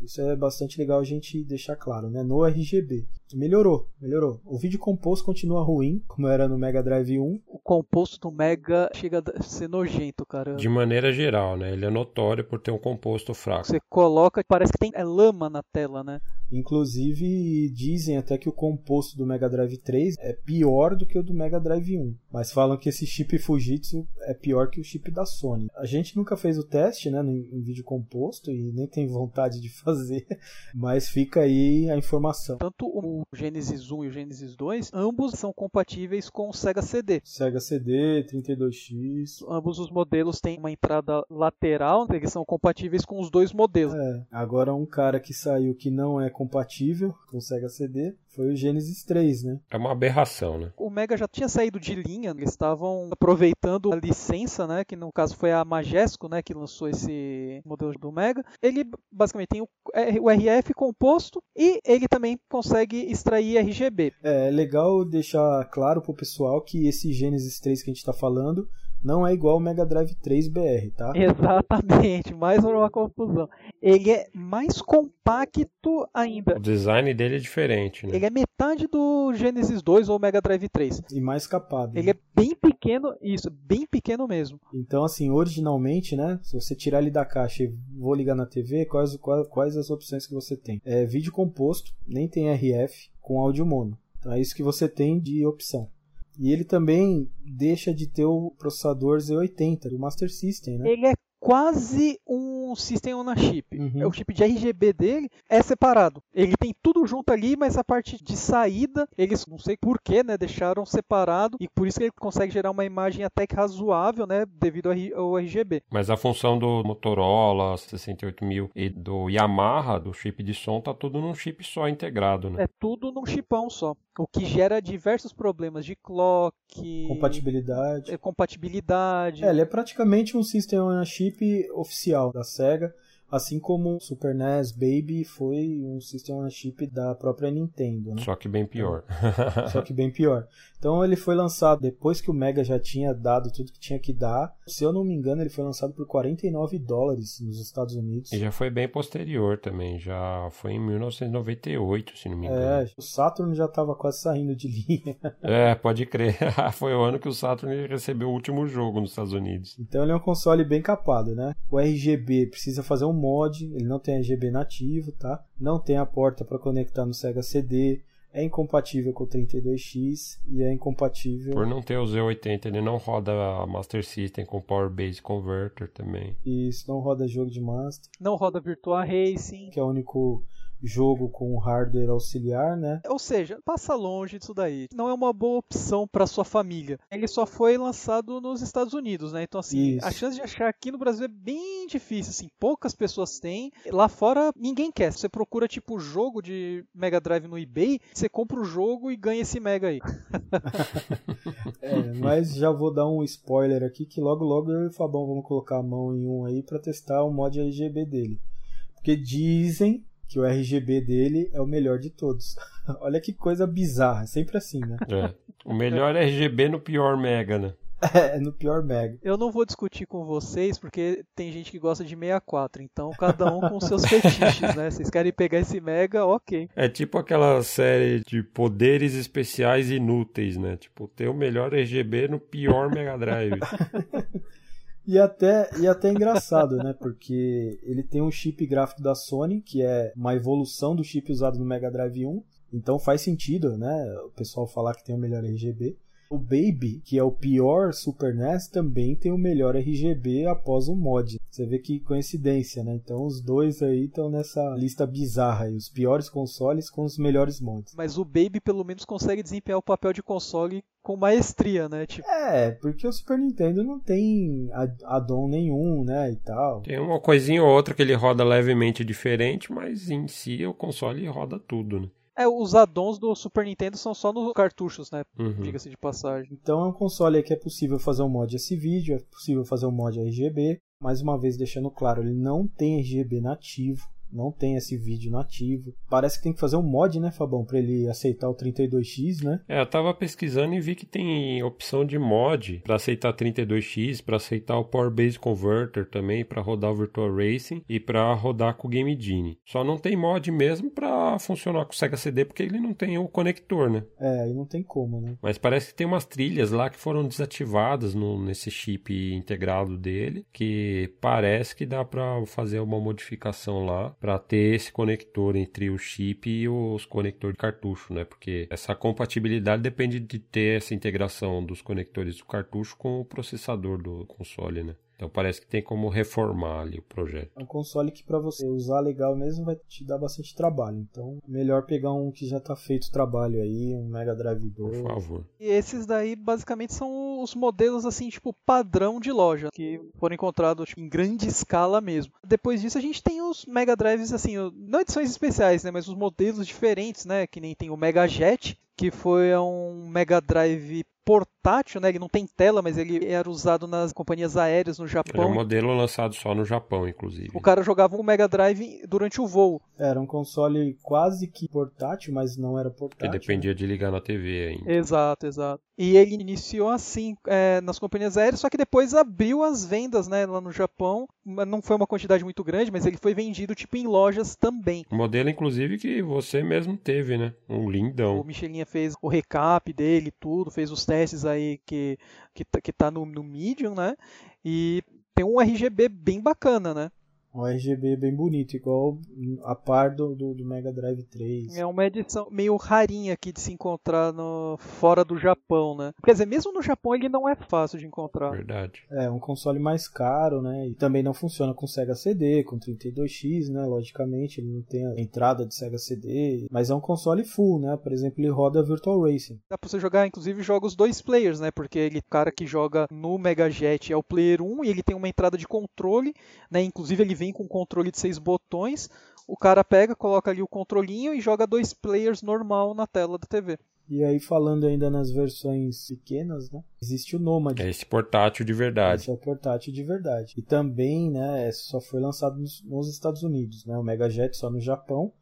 isso é bastante legal a gente deixar claro, né? No RGB. Melhorou, melhorou. O vídeo composto continua ruim, como era no Mega Drive 1. O composto do Mega chega a ser nojento, cara. De maneira geral, né? Ele é notório por ter um composto fraco. Você coloca, parece que tem é lama na tela, né? Inclusive, dizem até que o composto do Mega Drive 3 é pior do que o do Mega Drive 1. Mas falam que esse chip Fujitsu é pior que o chip da Sony. A gente nunca fez o teste, né, em vídeo composto e nem tem vontade de fazer, mas fica aí a informação. Tanto o Genesis 1 e o Genesis 2, ambos são compatíveis com o Sega CD. Sega CD, 32X. Ambos os modelos têm uma entrada lateral, eles são compatíveis com os dois modelos. É. Agora um cara que saiu que não é compatível com o Sega CD foi o Genesis 3, né? É uma aberração, né? O Mega já tinha saído de linha, eles estavam aproveitando a licença, né? Que no caso foi a Majesco, né? Que lançou esse modelo do Mega. Ele basicamente tem o, o RF composto e ele também consegue extrair RGB. É, é legal deixar claro pro pessoal que esse Genesis 3 que a gente está falando não é igual o Mega Drive 3 BR, tá? Exatamente, mais uma confusão. Ele é mais compacto ainda. O design dele é diferente, né? Ele é metade do Genesis 2 ou Mega Drive 3. E mais capado. Ele né? é bem pequeno, isso, bem pequeno mesmo. Então, assim, originalmente, né? Se você tirar ele da caixa e vou ligar na TV, quais, quais, quais as opções que você tem? É vídeo composto, nem tem RF, com áudio mono. Então é isso que você tem de opção. E ele também deixa de ter o processador Z80 do Master System, né? Ele é quase um System on a Chip. Uhum. É o chip de RGB dele é separado. Ele tem tudo junto ali, mas a parte de saída, eles não sei porquê, né, deixaram separado e por isso que ele consegue gerar uma imagem até que razoável, né, devido ao RGB. Mas a função do Motorola 68000 e do Yamaha, do chip de som, tá tudo num chip só integrado, né? É tudo num chipão só. O que gera diversos problemas de clock, compatibilidade. É, compatibilidade. É, ele é praticamente um System on a Chip oficial da Sega. Assim como o Super NES Baby foi um System on a Chip da própria Nintendo. Né? Só que bem pior. É. Só que bem pior. Então ele foi lançado depois que o Mega já tinha dado tudo que tinha que dar. Se eu não me engano, ele foi lançado por 49 dólares nos Estados Unidos. E já foi bem posterior também. Já foi em 1998, se não me engano. É, o Saturn já estava quase saindo de linha. é, pode crer. foi o ano que o Saturn recebeu o último jogo nos Estados Unidos. Então ele é um console bem capado, né? O RGB precisa fazer um mod, ele não tem RGB nativo, tá? Não tem a porta para conectar no Sega CD é incompatível com o 32X e é incompatível. Por não ter o Z80, ele não roda a Master System com Power Base Converter também. Isso, não roda jogo de Master. Não roda Virtua Racing. Que é o único jogo com hardware auxiliar, né? Ou seja, passa longe disso daí. Não é uma boa opção para sua família. Ele só foi lançado nos Estados Unidos, né? Então assim, Isso. a chance de achar aqui no Brasil é bem difícil, assim, poucas pessoas têm. Lá fora ninguém quer. Você procura tipo jogo de Mega Drive no eBay, você compra o jogo e ganha esse Mega aí. é, mas já vou dar um spoiler aqui que logo logo eu e o Fabão vamos colocar a mão em um aí para testar o mod RGB dele. Porque dizem que o RGB dele é o melhor de todos. Olha que coisa bizarra, é sempre assim, né? É. O melhor RGB no pior Mega, né? É, no pior Mega. Eu não vou discutir com vocês, porque tem gente que gosta de 64, então cada um com seus fetiches, né? Vocês querem pegar esse Mega, ok. É tipo aquela série de poderes especiais inúteis, né? Tipo, ter o melhor RGB no pior Mega Drive. E até, e até engraçado, né? Porque ele tem um chip gráfico da Sony, que é uma evolução do chip usado no Mega Drive 1. Então faz sentido, né? O pessoal falar que tem o melhor RGB. O Baby, que é o pior Super NES, também tem o melhor RGB após o mod. Você vê que coincidência, né? Então os dois aí estão nessa lista bizarra aí, os piores consoles com os melhores mods. Mas o Baby pelo menos consegue desempenhar o papel de console com maestria, né? Tipo... É, porque o Super Nintendo não tem add-on nenhum, né, e tal. Tem uma coisinha ou outra que ele roda levemente diferente, mas em si o console roda tudo, né? É, os addons do Super Nintendo são só nos cartuchos, né? Uhum. Diga-se de passagem. Então é um console que é possível fazer um mod esse vídeo, é possível fazer um mod RGB. Mais uma vez deixando claro, ele não tem RGB nativo não tem esse vídeo nativo. Parece que tem que fazer um mod, né, Fabão, para ele aceitar o 32X, né? É, eu tava pesquisando e vi que tem opção de mod para aceitar 32X, para aceitar o Power Base Converter também, para rodar o Virtual Racing e para rodar com o Game Genie. Só não tem mod mesmo para funcionar com o Sega CD porque ele não tem o conector, né? É, aí não tem como, né? Mas parece que tem umas trilhas lá que foram desativadas no, nesse chip integrado dele, que parece que dá para fazer uma modificação lá para ter esse conector entre o chip e os conectores de cartucho, né? Porque essa compatibilidade depende de ter essa integração dos conectores do cartucho com o processador do console, né? Então parece que tem como reformar ali o projeto. É um console que para você usar legal mesmo vai te dar bastante trabalho. Então, melhor pegar um que já tá feito o trabalho aí, um Mega Drive 2. Por favor. E esses daí basicamente são os modelos assim, tipo padrão de loja, que foram encontrados tipo, em grande escala mesmo. Depois disso a gente tem os Mega Drives assim, não edições especiais, né, mas os modelos diferentes, né, que nem tem o Mega Jet, que foi um Mega Drive portátil, né? Ele não tem tela, mas ele era usado nas companhias aéreas no Japão. Era um modelo lançado só no Japão, inclusive. O cara jogava um Mega Drive durante o voo. Era um console quase que portátil, mas não era portátil. Que dependia de ligar na TV ainda. Exato, exato. E ele iniciou assim é, nas companhias aéreas, só que depois abriu as vendas, né, lá no Japão. Não foi uma quantidade muito grande, mas ele foi vendido tipo em lojas também. O modelo, inclusive, que você mesmo teve, né? Um lindão. O Michelinha fez o recap dele, tudo, fez os testes aí que que, tá, que tá no, no Medium, né? E tem um RGB bem bacana, né? Um RGB bem bonito, igual a par do, do, do, Mega Drive 3. É uma edição meio rarinha aqui de se encontrar no, fora do Japão, né? Quer dizer, mesmo no Japão ele não é fácil de encontrar. Verdade. É, um console mais caro, né? E também não funciona com Sega CD, com 32X, né? Logicamente, ele não tem a entrada de Sega CD, mas é um console full, né? Por exemplo, ele roda Virtual Racing. Dá pra você jogar, inclusive, jogos dois players, né? Porque ele, cara que joga no Mega Jet é o player 1 e ele tem uma entrada de controle, né? Inclusive ele vem com controle de seis botões. O cara pega, coloca ali o controlinho e joga dois players normal na tela da TV. E aí, falando ainda nas versões pequenas, né? Existe o Nomad. É esse portátil de verdade. Esse é o portátil de verdade. E também, né, só foi lançado nos, nos Estados Unidos, né? O Mega Jet só no Japão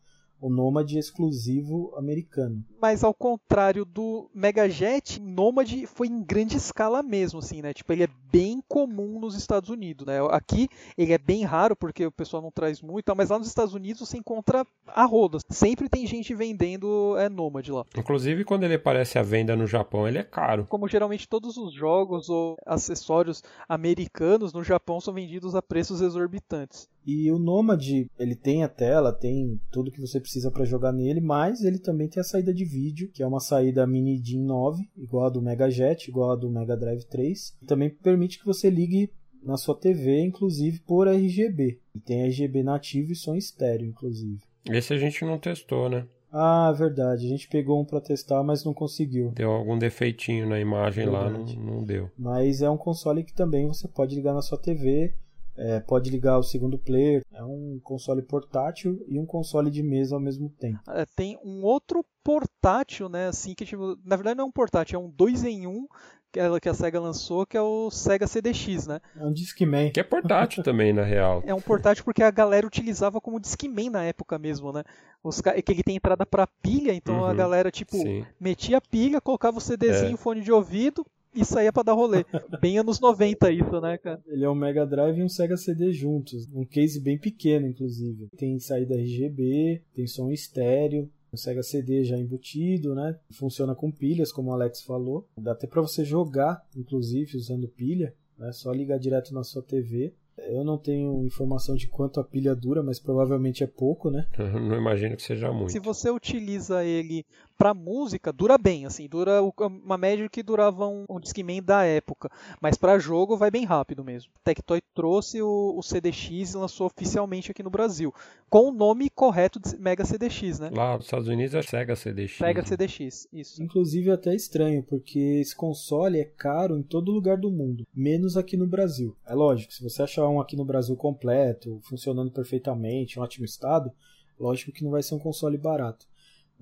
o Nomad exclusivo americano. Mas ao contrário do Megajet, Nomad foi em grande escala mesmo, assim, né? Tipo, ele é bem comum nos Estados Unidos, né? Aqui ele é bem raro porque o pessoal não traz muito, mas lá nos Estados Unidos você encontra a roda. Sempre tem gente vendendo é Nomad lá. Inclusive quando ele aparece à venda no Japão, ele é caro. Como geralmente todos os jogos ou acessórios americanos no Japão são vendidos a preços exorbitantes. E o Nomad, ele tem a tela, tem tudo que você precisa para jogar nele, mas ele também tem a saída de vídeo, que é uma saída mini DIN 9, igual a do Mega Jet, igual a do Mega Drive 3. E também permite que você ligue na sua TV, inclusive por RGB. Ele tem RGB nativo e som estéreo, inclusive. Esse a gente não testou, né? Ah, verdade. A gente pegou um para testar, mas não conseguiu. Deu algum defeitinho na imagem verdade. lá, não, não deu. Mas é um console que também você pode ligar na sua TV é, pode ligar o segundo player. É um console portátil e um console de mesa ao mesmo tempo. É, tem um outro portátil, né? Assim que tipo, na verdade não é um portátil, é um 2 em 1 um, que a, que a Sega lançou, que é o Sega CDX, né? É um Discman. Que é portátil também, na real. É um portátil porque a galera utilizava como Discman na época mesmo, né? Os, que ele tem entrada para pilha, então uhum, a galera, tipo, sim. metia a pilha, colocava o CDzinho, é. fone de ouvido, e saía pra dar rolê. Bem anos 90 isso, né, cara? Ele é um Mega Drive e um Sega CD juntos. Um case bem pequeno, inclusive. Tem saída RGB, tem som estéreo, um Sega CD já embutido, né? Funciona com pilhas, como o Alex falou. Dá até para você jogar, inclusive, usando pilha. É né? só ligar direto na sua TV. Eu não tenho informação de quanto a pilha dura, mas provavelmente é pouco, né? Eu não imagino que seja muito. Se você utiliza ele para música, dura bem, assim, dura uma média que durava um, um Discman da época, mas para jogo vai bem rápido mesmo. Tectoy trouxe o, o, CDX e lançou oficialmente aqui no Brasil, com o nome correto de Mega CDX, né? Lá nos Estados Unidos é Sega CDX. Sega né? CDX, isso. Inclusive é até estranho, porque esse console é caro em todo lugar do mundo, menos aqui no Brasil. É lógico, se você achar um aqui no Brasil completo, funcionando perfeitamente, em ótimo estado, lógico que não vai ser um console barato.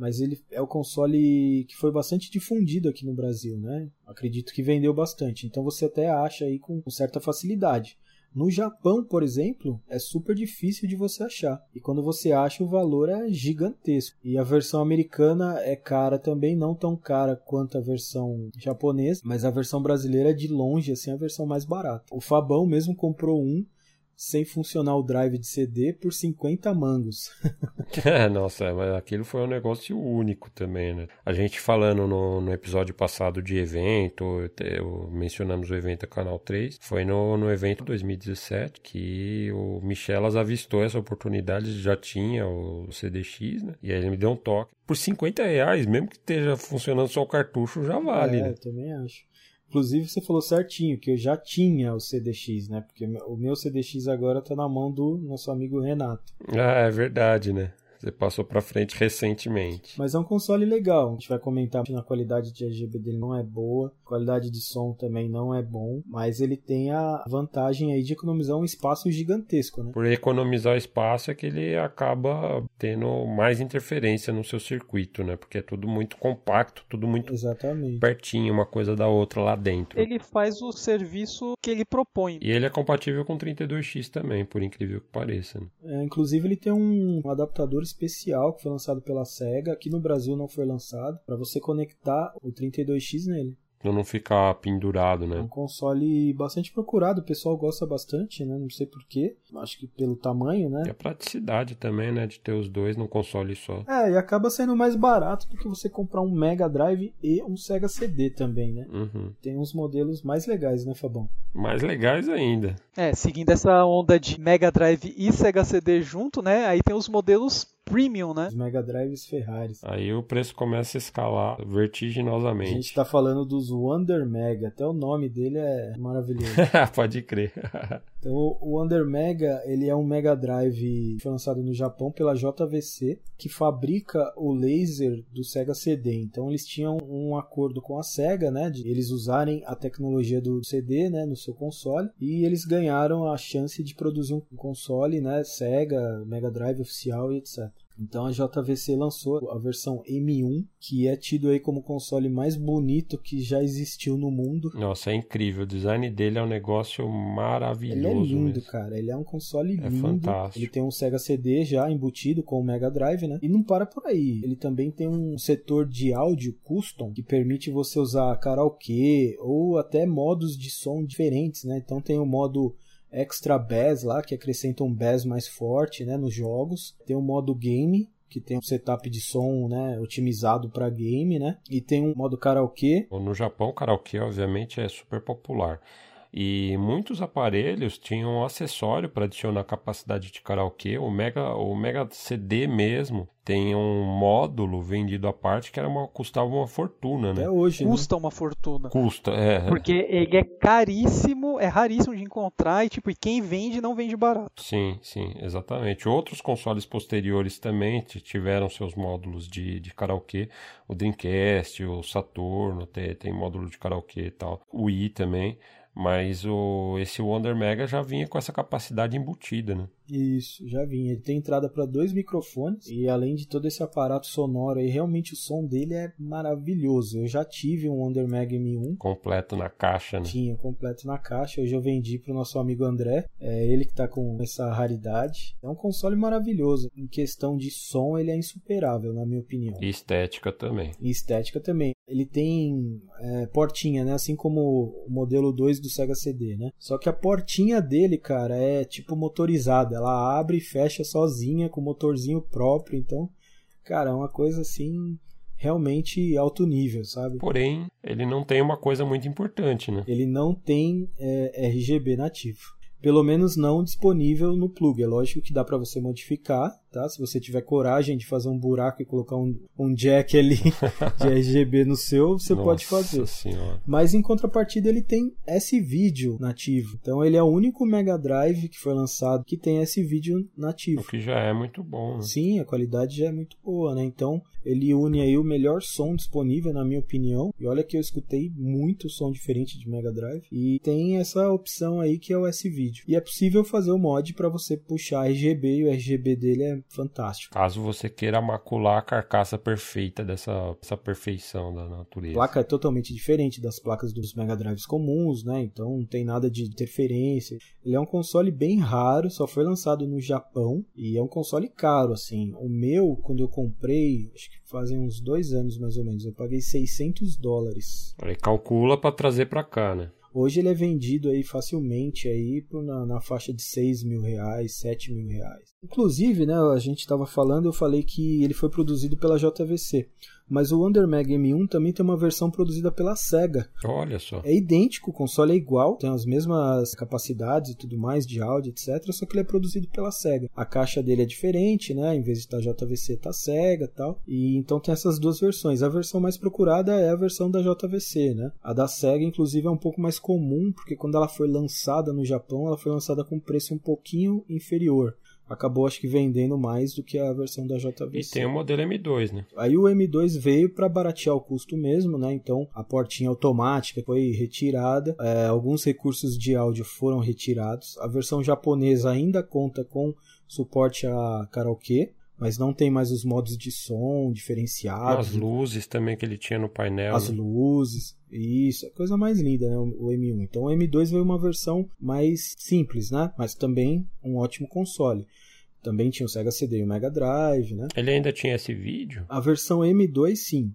Mas ele é o console que foi bastante difundido aqui no Brasil, né? Acredito que vendeu bastante. Então você até acha aí com certa facilidade. No Japão, por exemplo, é super difícil de você achar. E quando você acha, o valor é gigantesco. E a versão americana é cara também, não tão cara quanto a versão japonesa, mas a versão brasileira é de longe assim a versão mais barata. O Fabão mesmo comprou um sem funcionar o drive de CD por 50 mangos. é, nossa, mas aquilo foi um negócio único também, né? A gente falando no, no episódio passado de evento, eu, mencionamos o evento Canal 3, foi no, no evento 2017 que o Michelas avistou essa oportunidade, já tinha o CDX, né? E aí ele me deu um toque. Por 50 reais, mesmo que esteja funcionando só o cartucho, já vale, é, né? eu também acho. Inclusive, você falou certinho que eu já tinha o CDX, né? Porque o meu CDX agora está na mão do nosso amigo Renato. Ah, é verdade, né? Você passou para frente recentemente. Mas é um console legal. A gente vai comentar que a qualidade de RGB dele não é boa, a qualidade de som também não é bom, mas ele tem a vantagem aí de economizar um espaço gigantesco, né? Por economizar espaço é que ele acaba tendo mais interferência no seu circuito, né? Porque é tudo muito compacto, tudo muito Exatamente. pertinho uma coisa da outra lá dentro. Ele faz o serviço que ele propõe. E ele é compatível com 32X também, por incrível que pareça. Né? É, inclusive ele tem um adaptador especial que foi lançado pela Sega, aqui no Brasil não foi lançado, para você conectar o 32X nele. Pra não ficar pendurado, né? É um console bastante procurado, o pessoal gosta bastante, né? Não sei porquê. Acho que pelo tamanho, né? E a praticidade também, né? De ter os dois num console só. É, e acaba sendo mais barato do que você comprar um Mega Drive e um Sega CD também, né? Uhum. Tem uns modelos mais legais, né, Fabão? Mais legais ainda. É, seguindo essa onda de Mega Drive e Sega CD junto, né? Aí tem os modelos premium, né? Os Mega Drives Ferraris. Aí o preço começa a escalar vertiginosamente. A gente tá falando dos Wonder Mega, até o nome dele é maravilhoso. Pode crer. então, o Wonder Mega, ele é um Mega Drive foi lançado no Japão pela JVC, que fabrica o laser do Sega CD. Então, eles tinham um acordo com a Sega, né, de eles usarem a tecnologia do CD, né, no seu console, e eles ganharam a chance de produzir um console, né, Sega, Mega Drive oficial e etc. Então a JVC lançou a versão M1, que é tido aí como o console mais bonito que já existiu no mundo. Nossa, é incrível. O design dele é um negócio maravilhoso. Ele é lindo, mesmo. cara. Ele é um console É lindo. fantástico. Ele tem um Sega CD já embutido com o Mega Drive, né? E não para por aí. Ele também tem um setor de áudio custom que permite você usar karaokê ou até modos de som diferentes, né? Então tem o modo extra bass lá, que acrescenta um bass mais forte, né, nos jogos. Tem o modo game, que tem um setup de som, né, otimizado para game, né? E tem um modo karaokê. No Japão, o karaokê, obviamente, é super popular. E muitos aparelhos tinham um acessório para adicionar capacidade de karaokê. O Mega, o Mega CD mesmo tem um módulo vendido à parte que era uma, custava uma fortuna, né? Até hoje, né? Custa uma fortuna. Custa, é. Porque ele é caríssimo, é raríssimo de encontrar e tipo, e quem vende não vende barato. Sim, sim, exatamente. Outros consoles posteriores também tiveram seus módulos de, de karaokê. O Dreamcast, o Saturno tem, tem módulo de karaokê e tal. O Wii também. Mas o, esse Wonder Mega já vinha com essa capacidade embutida, né? Isso, já vinha. Ele tem entrada para dois microfones e além de todo esse aparato sonoro aí, realmente o som dele é maravilhoso. Eu já tive um Wonder Mega M1, Completo na caixa, né? tinha completo na caixa. Hoje eu vendi pro nosso amigo André, é ele que tá com essa raridade. É um console maravilhoso. Em questão de som, ele é insuperável, na minha opinião. E estética também. E estética também. Ele tem é, portinha, né? Assim como o modelo 2 do Sega CD, né? Só que a portinha dele, cara, é tipo motorizada. Ela abre e fecha sozinha com motorzinho próprio. Então, cara, é uma coisa assim realmente alto nível, sabe? Porém, ele não tem uma coisa muito importante, né? Ele não tem é, RGB nativo. Pelo menos não disponível no plug. É lógico que dá para você modificar, tá? Se você tiver coragem de fazer um buraco e colocar um, um jack ali de RGB no seu, você Nossa pode fazer. Senhora. Mas em contrapartida ele tem S-Video nativo. Então ele é o único Mega Drive que foi lançado que tem S-Video O nativo. que já é muito bom, né? Sim, a qualidade já é muito boa, né? Então ele une aí o melhor som disponível, na minha opinião. E olha que eu escutei muito som diferente de Mega Drive. E tem essa opção aí que é o S-Video. E é possível fazer o mod para você puxar RGB e o RGB dele é fantástico. Caso você queira macular a carcaça perfeita dessa, dessa perfeição da A natureza. placa é totalmente diferente das placas dos Mega Drives comuns, né? Então não tem nada de interferência. Ele é um console bem raro, só foi lançado no Japão e é um console caro, assim. O meu, quando eu comprei, acho que fazem uns dois anos mais ou menos, eu paguei 600 dólares. Aí calcula pra trazer pra cá, né? Hoje ele é vendido aí facilmente aí na, na faixa de 6 mil reais, 7 mil reais. Inclusive, né, a gente estava falando, eu falei que ele foi produzido pela JVC. Mas o Wonder Mega M1 também tem uma versão produzida pela SEGA. Olha só. É idêntico, o console é igual, tem as mesmas capacidades e tudo mais de áudio, etc. Só que ele é produzido pela SEGA. A caixa dele é diferente, né? Em vez de estar JVC, tá SEGA e tal. E então tem essas duas versões. A versão mais procurada é a versão da JVC, né? A da SEGA, inclusive, é um pouco mais comum, porque quando ela foi lançada no Japão, ela foi lançada com preço um pouquinho inferior. Acabou, acho que, vendendo mais do que a versão da E JVC. tem o modelo M2, né? Aí o M2 veio para baratear o custo mesmo, né? Então a portinha automática foi retirada, é, alguns recursos de áudio foram retirados. A versão japonesa ainda conta com suporte a karaokê, mas não tem mais os modos de som diferenciados. As luzes também que ele tinha no painel. As né? luzes, isso, é a coisa mais linda, né? O M1. Então o M2 veio uma versão mais simples, né? Mas também um ótimo console. Também tinha o Sega CD e o Mega Drive, né? Ele ainda tinha esse vídeo? A versão M2, sim.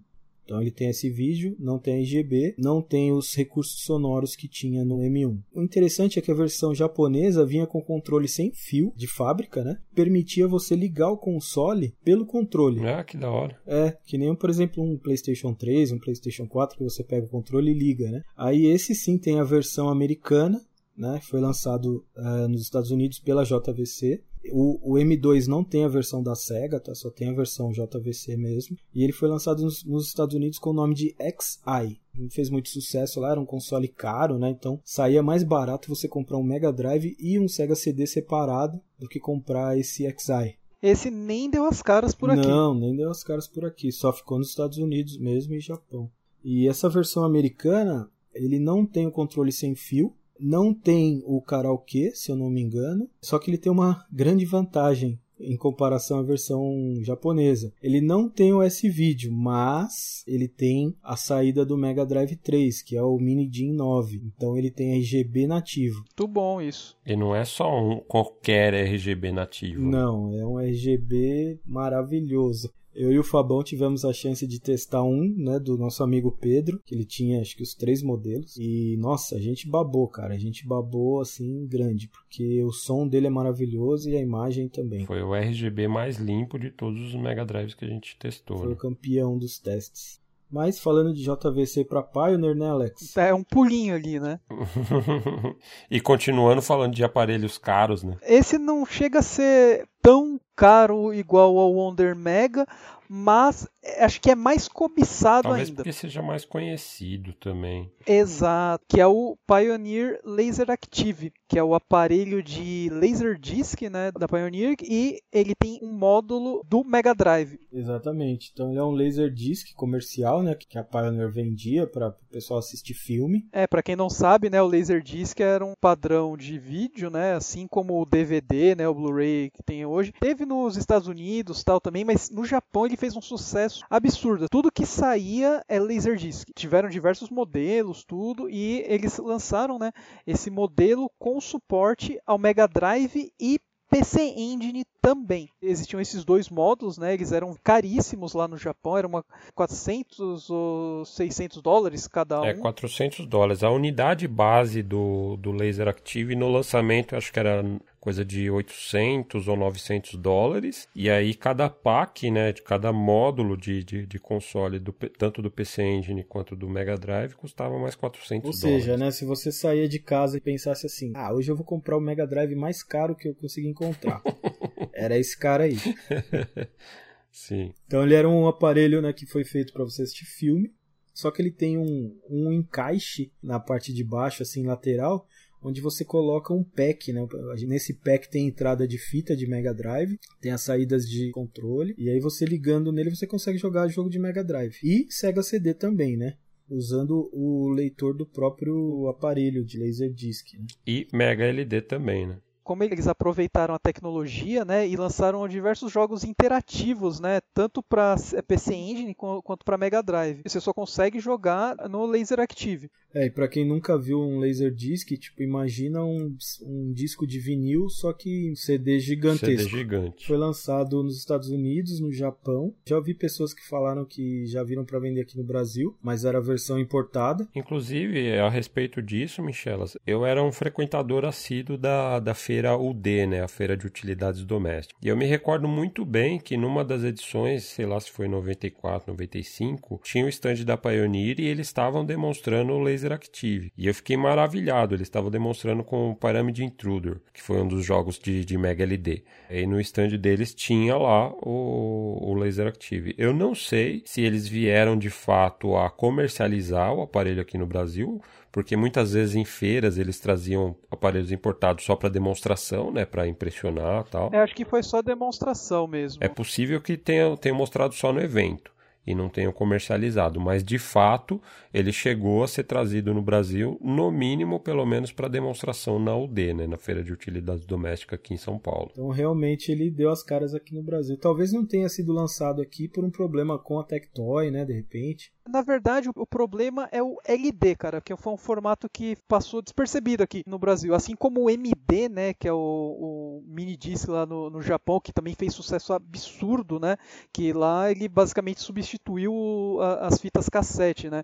Então ele tem esse vídeo, não tem RGB, não tem os recursos sonoros que tinha no M1. O interessante é que a versão japonesa vinha com controle sem fio de fábrica, né? Permitia você ligar o console pelo controle. Ah, que da hora. É, que nem, por exemplo, um PlayStation 3, um PlayStation 4 que você pega o controle e liga, né? Aí esse sim tem a versão americana, né? Foi lançado uh, nos Estados Unidos pela JVC o, o, M2 não tem a versão da Sega, tá? Só tem a versão JVC mesmo. E ele foi lançado nos, nos Estados Unidos com o nome de XI. Não fez muito sucesso lá, era um console caro, né? Então saía mais barato você comprar um Mega Drive e um Sega CD separado do que comprar esse XI. Esse nem deu as caras por aqui. Não, nem deu as caras por aqui. Só ficou nos Estados Unidos mesmo e Japão. E essa versão americana, ele não tem o controle sem fio, não tem o karaokê, se eu não me engano, só que ele tem uma grande vantagem em comparação à versão japonesa. Ele não tem o S-Video, mas ele tem a saída do Mega Drive 3, que é o Mini DIN 9. Então ele tem RGB nativo. Muito bom isso. E não é só um qualquer RGB nativo. Não, é um RGB maravilhoso. Eu e o Fabão tivemos a chance de testar um, né, do nosso amigo Pedro, que ele tinha acho que os três modelos. E nossa, a gente babou, cara. A gente babou assim grande, porque o som dele é maravilhoso e a imagem também. Foi o RGB mais limpo de todos os Mega Drives que a gente testou. Foi né? o campeão dos testes. Mas falando de JVC para Pioneer, né, Alex? É um pulinho ali, né? e continuando falando de aparelhos caros, né? Esse não chega a ser tão caro igual ao Wonder Mega, mas acho que é mais cobiçado Talvez ainda. porque seja mais conhecido também. Exato, que é o Pioneer Laser Active, que é o aparelho de Laserdisc né, da Pioneer, e ele tem um módulo do Mega Drive. Exatamente, então ele é um Laserdisc comercial, né, que a Pioneer vendia para o pessoal assistir filme. É, para quem não sabe, né, o Laserdisc era um padrão de vídeo, né, assim como o DVD, né, o Blu-ray que tem hoje. Teve nos Estados Unidos tal também, mas no Japão ele fez um sucesso absurdo. Tudo que saía é Laserdisc. Tiveram diversos modelos, tudo, e eles lançaram né, esse modelo com suporte ao Mega Drive e PC Engine também. Existiam esses dois módulos, né? Eles eram caríssimos lá no Japão, eram uma 400 ou 600 dólares cada um. É, 400 dólares. A unidade base do, do Laser Active no lançamento, acho que era coisa de 800 ou 900 dólares. E aí cada pack, né, de cada módulo de, de, de console, do, tanto do PC Engine quanto do Mega Drive, custava mais 400 Ou dólares. seja, né, se você saía de casa e pensasse assim, ah, hoje eu vou comprar o Mega Drive mais caro que eu consegui encontrar. Era esse cara aí. Sim. Então ele era um aparelho né, que foi feito para você assistir filme, só que ele tem um, um encaixe na parte de baixo, assim, lateral, onde você coloca um pack, né? Nesse pack tem entrada de fita de Mega Drive, tem as saídas de controle, e aí você ligando nele você consegue jogar jogo de Mega Drive. E Sega CD também, né? Usando o leitor do próprio aparelho de Laserdisc. Né? E Mega LD também, né? Como eles aproveitaram a tecnologia, né, e lançaram diversos jogos interativos, né, tanto para PC Engine quanto para Mega Drive. Você só consegue jogar no Laser Active. É, e para quem nunca viu um Laserdisc, tipo, imagina um, um disco de vinil, só que um CD gigantesco. CD gigante. Foi lançado nos Estados Unidos, no Japão. Já ouvi pessoas que falaram que já viram para vender aqui no Brasil, mas era a versão importada. Inclusive, a respeito disso, Michelas, eu era um frequentador assíduo da, da feira feira UD, né, a Feira de Utilidades Domésticas. E eu me recordo muito bem que numa das edições, sei lá se foi 94, 95, tinha o stand da Pioneer e eles estavam demonstrando o Laser Active. E eu fiquei maravilhado, eles estavam demonstrando com o Pyramid Intruder, que foi um dos jogos de, de Mega LD. E no stand deles tinha lá o, o Laser Active. Eu não sei se eles vieram de fato a comercializar o aparelho aqui no Brasil, porque muitas vezes em feiras eles traziam aparelhos importados só para demonstração, né, para impressionar, tal. Eu acho que foi só demonstração mesmo. É possível que tenha, tenha mostrado só no evento e não tenham comercializado, mas de fato ele chegou a ser trazido no Brasil, no mínimo, pelo menos para demonstração na UD, né, na Feira de Utilidades Domésticas aqui em São Paulo. Então realmente ele deu as caras aqui no Brasil. Talvez não tenha sido lançado aqui por um problema com a Tectoy, né, de repente. Na verdade, o problema é o LD, cara, que foi um formato que passou despercebido aqui no Brasil. Assim como o MD, né, que é o, o mini disc lá no, no Japão, que também fez sucesso absurdo, né, que lá ele basicamente substituiu a, as fitas cassete, né.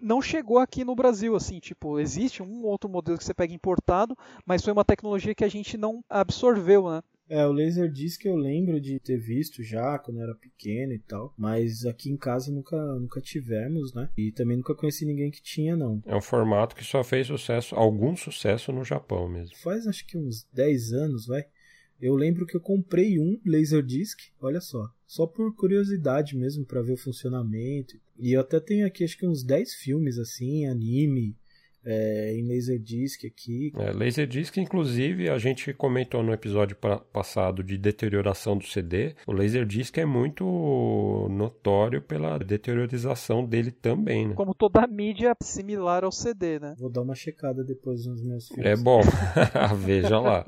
Não chegou aqui no Brasil, assim, tipo, existe um outro modelo que você pega importado, mas foi uma tecnologia que a gente não absorveu, né. É, o Laserdisc eu lembro de ter visto já quando eu era pequeno e tal, mas aqui em casa nunca, nunca tivemos, né? E também nunca conheci ninguém que tinha, não. É um formato que só fez sucesso, algum sucesso no Japão mesmo. Faz acho que uns 10 anos, vai. Eu lembro que eu comprei um Laserdisc, olha só, só por curiosidade mesmo para ver o funcionamento. E eu até tenho aqui acho que uns 10 filmes assim, anime, é, em Laserdisc aqui. É, Laserdisc, inclusive, a gente comentou no episódio passado de deterioração do CD. O Laserdisc é muito notório pela deteriorização dele também, né? Como toda mídia similar ao CD, né? Vou dar uma checada depois nos meus filmes. É bom, veja lá.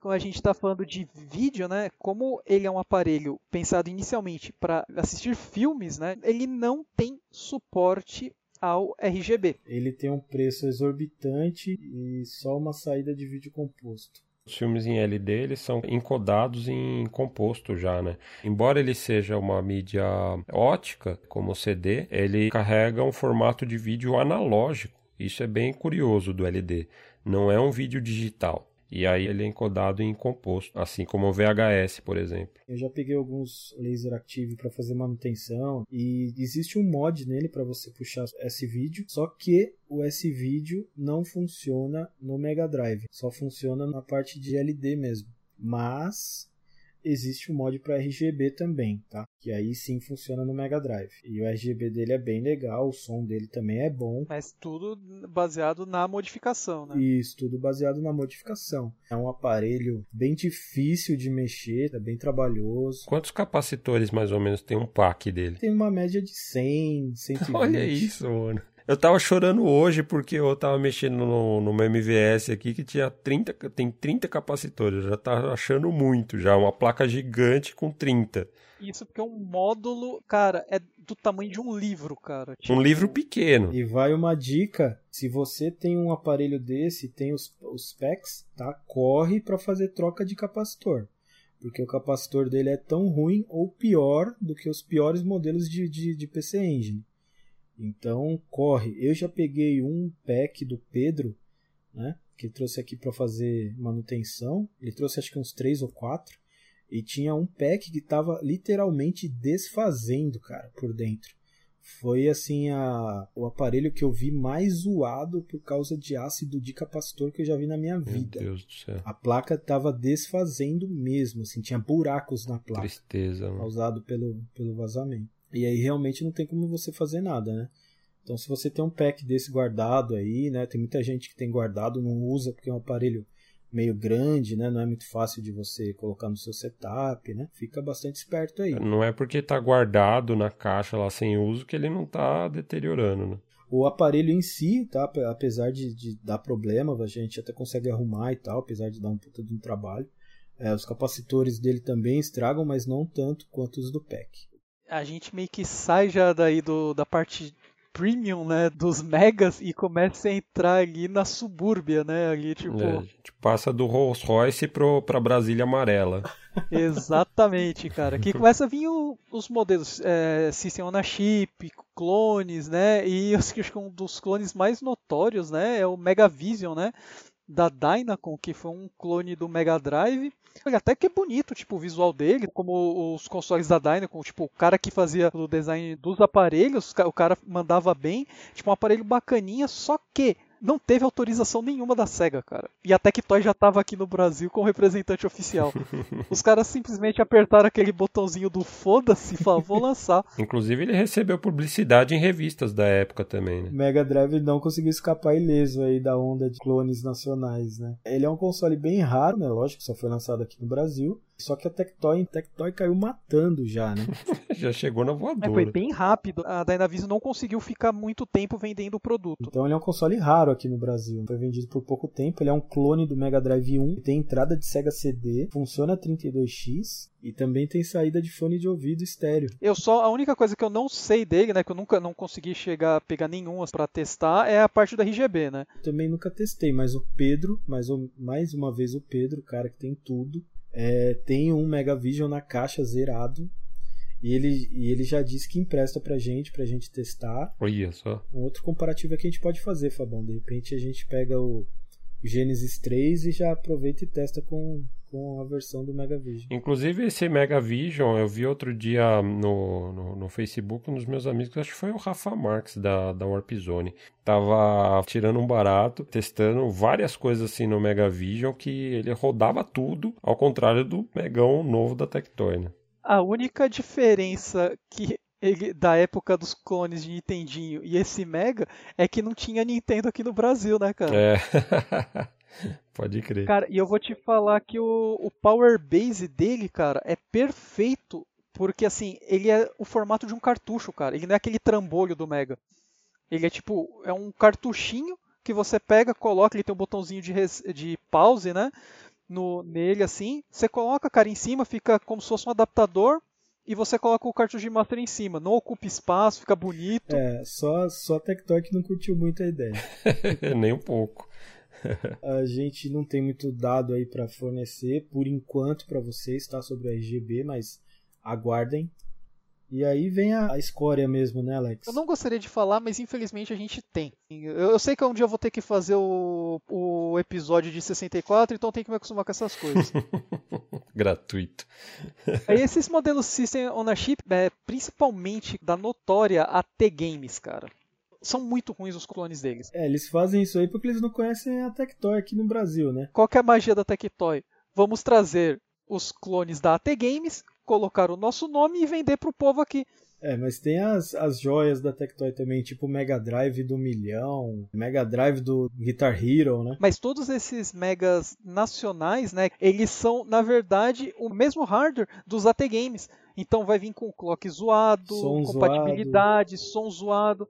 Como a gente está falando de vídeo, né? Como ele é um aparelho pensado inicialmente para assistir filmes, né? Ele não tem suporte ao RGB. Ele tem um preço exorbitante e só uma saída de vídeo composto. Os filmes em LD eles são encodados em composto já, né? Embora ele seja uma mídia ótica, como o CD, ele carrega um formato de vídeo analógico. Isso é bem curioso do LD. Não é um vídeo digital. E aí ele é encodado em composto, assim como o VHS, por exemplo. Eu já peguei alguns laser active para fazer manutenção e existe um mod nele para você puxar esse vídeo, só que o S-Video não funciona no Mega Drive, só funciona na parte de LD mesmo. Mas existe um mod para RGB também, tá? Que aí sim funciona no Mega Drive. E o RGB dele é bem legal, o som dele também é bom. Mas tudo baseado na modificação, né? Isso, tudo baseado na modificação. É um aparelho bem difícil de mexer, é bem trabalhoso. Quantos capacitores mais ou menos tem um pack dele? Tem uma média de 100, 120. Olha isso, mano. Eu tava chorando hoje porque eu tava mexendo no, meu MVS aqui que tinha 30, tem 30 capacitores. Eu já tava achando muito já, uma placa gigante com 30. Isso porque é um módulo, cara, é do tamanho de um livro, cara. Tipo... Um livro pequeno. E vai uma dica, se você tem um aparelho desse, tem os, os packs, tá? Corre para fazer troca de capacitor. Porque o capacitor dele é tão ruim ou pior do que os piores modelos de, de, de PC Engine. Então corre. Eu já peguei um pack do Pedro, né? Que ele trouxe aqui para fazer manutenção. Ele trouxe acho que uns três ou quatro. E tinha um pack que estava literalmente desfazendo, cara, por dentro. Foi assim a, o aparelho que eu vi mais zoado por causa de ácido de capacitor que eu já vi na minha vida. Meu Deus do céu. A placa estava desfazendo mesmo, assim, tinha buracos na placa. Tristeza. Mano. Causado pelo, pelo vazamento. E aí realmente não tem como você fazer nada, né? Então se você tem um pack desse guardado aí, né? Tem muita gente que tem guardado, não usa porque é um aparelho meio grande, né? Não é muito fácil de você colocar no seu setup, né? Fica bastante esperto aí. Não é porque está guardado na caixa lá sem uso que ele não está deteriorando, né? O aparelho em si, tá? Apesar de, de, dar problema, a gente até consegue arrumar e tal, apesar de dar um puta de um trabalho. É, os capacitores dele também estragam, mas não tanto quanto os do pack a gente meio que sai já daí do, da parte premium, né, dos megas e começa a entrar ali na subúrbia, né, ali tipo... É, a gente passa do Rolls Royce pro, pra Brasília Amarela. Exatamente, cara. Aqui começa a vir o, os modelos é, System on a Chip, clones, né, e acho que um dos clones mais notórios, né, é o Megavision, né, da Dynacon, que foi um clone do Mega Drive. Até que é bonito, tipo, o visual dele, como os consoles da Dynacon, tipo, o cara que fazia o design dos aparelhos, o cara mandava bem, tipo, um aparelho bacaninha, só que não teve autorização nenhuma da SEGA, cara. E a Tectoy já estava aqui no Brasil como representante oficial. Os caras simplesmente apertaram aquele botãozinho do foda-se e falaram, vou lançar. Inclusive ele recebeu publicidade em revistas da época também, né? Mega Drive não conseguiu escapar ileso aí da onda de clones nacionais, né? Ele é um console bem raro, né? Lógico, só foi lançado aqui no Brasil. Só que a Tectoy, a Tectoy caiu matando já, né? já chegou na voadora. É, foi bem rápido. A Dynavision não conseguiu ficar muito tempo vendendo o produto. Então ele é um console raro aqui no Brasil. Foi vendido por pouco tempo. Ele é um clone do Mega Drive 1. Tem entrada de Sega CD. Funciona 32X. E também tem saída de fone de ouvido estéreo. Eu só a única coisa que eu não sei dele, né, que eu nunca não consegui chegar a pegar nenhuma para testar é a parte do RGB, né? Também nunca testei, mas o Pedro, mais, mais uma vez o Pedro, o cara que tem tudo, é, tem um Megavision na caixa zerado. E ele, e ele já disse que empresta pra gente, pra gente testar. Olha só. Um outro comparativo é que a gente pode fazer, Fabão. De repente a gente pega o, o Genesis 3 e já aproveita e testa com, com a versão do Megavision. Inclusive esse Megavision eu vi outro dia no, no, no, Facebook, um dos meus amigos, acho que foi o Rafa Marques da, da Warp Zone. Tava tirando um barato, testando várias coisas assim no Megavision que ele rodava tudo, ao contrário do Megão novo da Tectoy, né? A única diferença que ele, da época dos clones de Nintendinho e esse Mega é que não tinha Nintendo aqui no Brasil, né, cara? É. Pode crer. Cara, e eu vou te falar que o, o Power Base dele, cara, é perfeito. Porque, assim, ele é o formato de um cartucho, cara. Ele não é aquele trambolho do Mega. Ele é tipo, é um cartuchinho que você pega, coloca, ele tem um botãozinho de, res, de pause, né? No, nele assim. Você coloca, cara, em cima, fica como se fosse um adaptador. E você coloca o cartucho de master em cima. Não ocupa espaço, fica bonito. É, só, só a Tectoy que não curtiu muito a ideia. Nem um pouco. A gente não tem muito dado aí para fornecer por enquanto para vocês, tá? Sobre o RGB, mas aguardem. E aí vem a, a escória mesmo, né, Alex? Eu não gostaria de falar, mas infelizmente a gente tem. Eu, eu sei que um dia eu vou ter que fazer o, o episódio de 64, então tem que me acostumar com essas coisas. Gratuito. Aí esses modelos System Chip, é, principalmente da notória AT Games, cara são muito ruins os clones deles. É, eles fazem isso aí porque eles não conhecem a Tectoy aqui no Brasil, né? Qual que é a magia da Tectoy? Vamos trazer os clones da AT Games, colocar o nosso nome e vender pro povo aqui. É, mas tem as, as joias da Tectoy também, tipo o Mega Drive do milhão, Mega Drive do Guitar Hero, né? Mas todos esses megas nacionais, né, eles são, na verdade, o mesmo hardware dos AT Games. Então vai vir com clock zoado, som compatibilidade, zoado. som zoado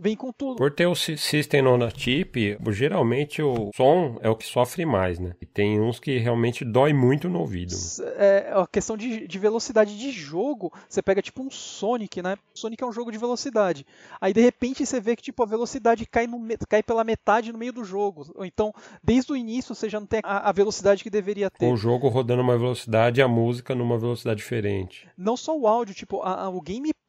vem com tudo. Por ter o System on a Chip, geralmente o som é o que sofre mais, né? E tem uns que realmente dói muito no ouvido. É, a questão de, de velocidade de jogo, você pega tipo um Sonic, né? Sonic é um jogo de velocidade. Aí de repente você vê que tipo a velocidade cai, no, cai pela metade no meio do jogo. Ou então, desde o início você já não tem a, a velocidade que deveria ter. O jogo rodando uma velocidade e a música numa velocidade diferente. Não só o áudio, tipo, a, a, o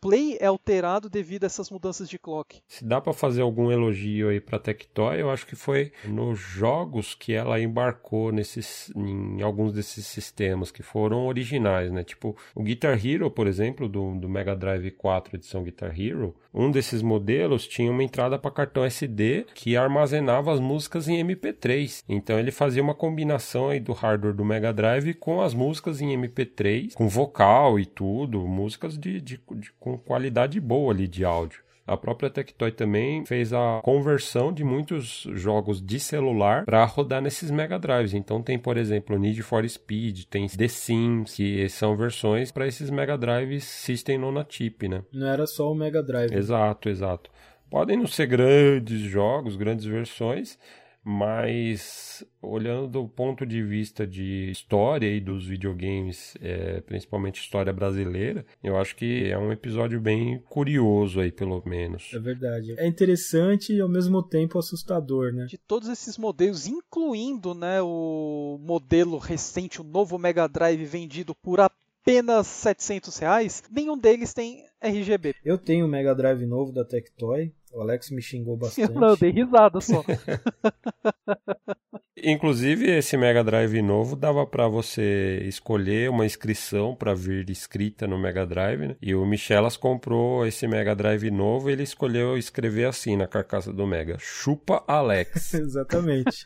gameplay é alterado devido a essas mudanças de clock se dá para fazer algum elogio aí para Tectoy, eu acho que foi nos jogos que ela embarcou nesses, em alguns desses sistemas que foram originais, né? Tipo o Guitar Hero, por exemplo, do, do Mega Drive 4 edição Guitar Hero, um desses modelos tinha uma entrada para cartão SD que armazenava as músicas em MP3. Então ele fazia uma combinação aí do hardware do Mega Drive com as músicas em MP3, com vocal e tudo, músicas de, de, de com qualidade boa ali de áudio. A própria Tectoy também fez a conversão de muitos jogos de celular para rodar nesses Mega Drives. Então tem, por exemplo, Need for Speed, tem The Sims, que são versões para esses Mega Drives System on a Chip, né? Não era só o Mega Drive. Exato, exato. Podem não ser grandes jogos, grandes versões, mas olhando do ponto de vista de história e dos videogames, é, principalmente história brasileira, eu acho que é um episódio bem curioso aí, pelo menos. É verdade. É interessante e ao mesmo tempo assustador, né? De todos esses modelos, incluindo né, o modelo recente, o novo Mega Drive vendido por apenas 700 reais, nenhum deles tem RGB. Eu tenho o Mega Drive novo da Tectoy, o Alex me xingou bastante. Não, eu dei risada só. Inclusive, esse Mega Drive novo dava para você escolher uma inscrição para vir escrita no Mega Drive, né? E o Michelas comprou esse Mega Drive novo e ele escolheu escrever assim na carcaça do Mega: Chupa Alex. Exatamente.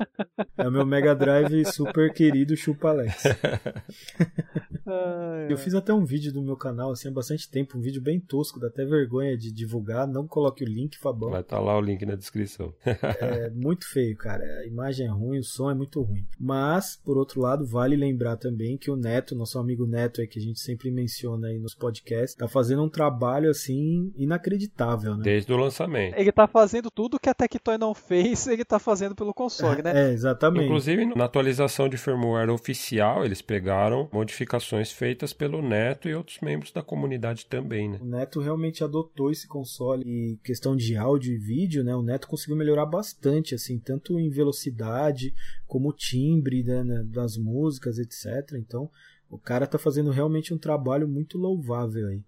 É o meu Mega Drive super querido Chupa Alex. Eu fiz até um vídeo do meu canal, assim, há bastante tempo, um vídeo bem tosco, dá até vergonha de divulgar. Não coloque o link, Fabão. Vai estar tá lá o link na descrição. é muito feio, cara. A imagem é ruim, o som é muito ruim. Mas, por outro lado, vale lembrar também que o Neto, nosso amigo Neto aí, que a gente sempre menciona aí nos podcasts, tá fazendo um trabalho, assim, inacreditável, né? Desde o lançamento. Ele tá fazendo tudo que a Tectoy não fez, ele tá fazendo pelo console, né? É, exatamente. Inclusive, na atualização de firmware oficial, eles pegaram modificações feitas pelo Neto e outros membros da comunidade também, né? O Neto realmente adotou esse console e questão de áudio e vídeo, né? O Neto conseguiu melhorar bastante, assim, tanto em velocidade como timbre né, né das músicas, etc. Então, o cara tá fazendo realmente um trabalho muito louvável aí.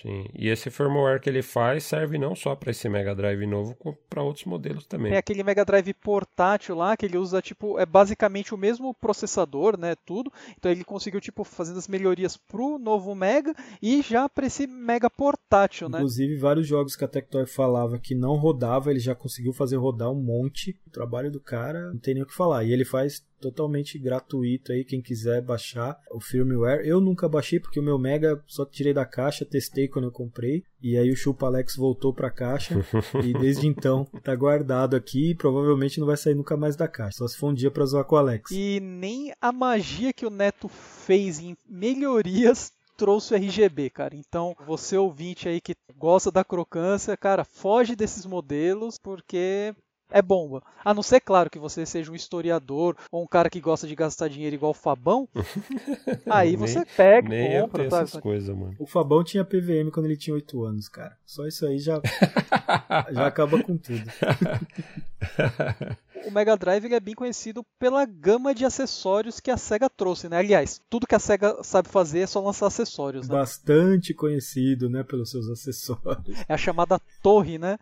Sim, e esse firmware que ele faz serve não só para esse Mega Drive novo, como para outros modelos também. Tem aquele Mega Drive portátil lá que ele usa tipo é basicamente o mesmo processador, né, tudo. Então ele conseguiu tipo fazer as melhorias pro novo Mega e já para esse Mega portátil, né? Inclusive vários jogos que a Tectoy falava que não rodava, ele já conseguiu fazer rodar um monte. O trabalho do cara não tem nem o que falar. E ele faz totalmente gratuito aí, quem quiser baixar o firmware. Eu nunca baixei porque o meu Mega só tirei da caixa, testei quando eu comprei. E aí o Chupa Alex voltou pra caixa e desde então tá guardado aqui e provavelmente não vai sair nunca mais da caixa. Só se for um dia pra zoar com o Alex. E nem a magia que o Neto fez em melhorias trouxe o RGB, cara. Então, você ouvinte aí que gosta da crocância, cara, foge desses modelos porque é bomba. A não ser, claro, que você seja um historiador ou um cara que gosta de gastar dinheiro igual o Fabão. aí você nem, pega nem compra. Tá? essas coisas, mano. O Fabão tinha PVM quando ele tinha 8 anos, cara. Só isso aí já, já acaba com tudo. o Mega Drive é bem conhecido pela gama de acessórios que a SEGA trouxe, né? Aliás, tudo que a SEGA sabe fazer é só lançar acessórios, né? Bastante conhecido, né, pelos seus acessórios. É a chamada torre, né?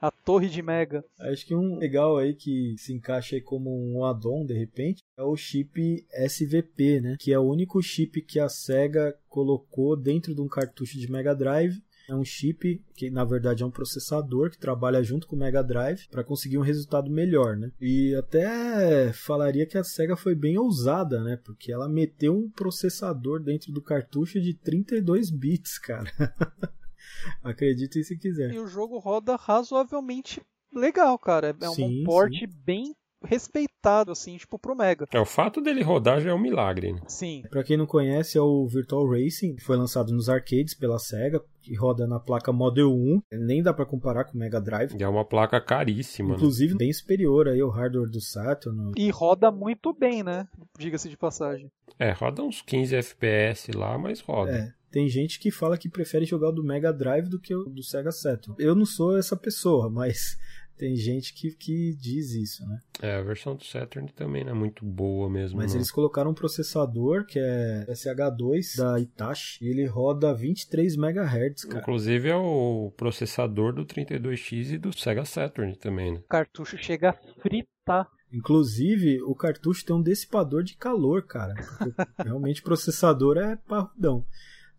A torre de Mega. Acho que um legal aí que se encaixa aí como um add-on de repente é o chip SVP, né? Que é o único chip que a Sega colocou dentro de um cartucho de Mega Drive é um chip que na verdade é um processador que trabalha junto com o Mega Drive para conseguir um resultado melhor, né? E até falaria que a Sega foi bem ousada, né? Porque ela meteu um processador dentro do cartucho de 32 bits, cara. Acreditem se quiser. E o jogo roda razoavelmente legal, cara. É sim, um porte bem respeitado, assim, tipo, pro Mega. É, o fato dele rodar já é um milagre, né? Sim. Pra quem não conhece, é o Virtual Racing, que foi lançado nos arcades pela SEGA, que roda na placa Model 1, nem dá para comparar com o Mega Drive. E é uma placa caríssima, né? Inclusive, né? bem superior aí ao hardware do Saturn. E roda muito bem, né? Diga-se de passagem. É, roda uns 15 FPS lá, mas roda. É. Tem gente que fala que prefere jogar o do Mega Drive do que o do Sega Saturn. Eu não sou essa pessoa, mas tem gente que, que diz isso, né? É, a versão do Saturn também não é muito boa mesmo. Mas não. eles colocaram um processador que é SH2 da Hitachi e ele roda 23 MHz, cara. Inclusive é o processador do 32X e do Sega Saturn também, né? O cartucho chega a fritar. Inclusive, o cartucho tem um dissipador de calor, cara. Realmente o processador é parrudão.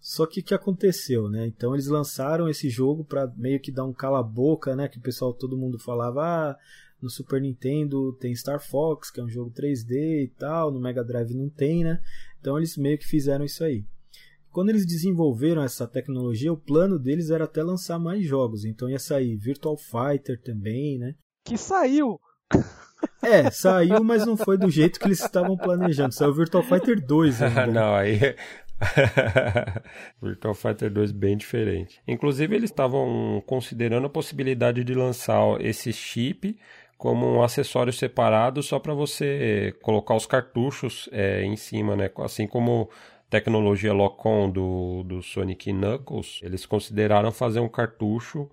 Só que o que aconteceu, né? Então eles lançaram esse jogo para meio que dar um cala-boca, né? Que o pessoal, todo mundo falava, ah, no Super Nintendo tem Star Fox, que é um jogo 3D e tal, no Mega Drive não tem, né? Então eles meio que fizeram isso aí. Quando eles desenvolveram essa tecnologia, o plano deles era até lançar mais jogos. Então ia sair Virtual Fighter também, né? Que saiu! É, saiu, mas não foi do jeito que eles estavam planejando. Saiu Virtual Fighter 2 ainda. não, aí, Virtual Fighter 2 bem diferente. Inclusive, eles estavam considerando a possibilidade de lançar esse chip como um acessório separado só para você colocar os cartuchos é, em cima, né? Assim como tecnologia Lock-on do, do Sonic Knuckles, eles consideraram fazer um cartucho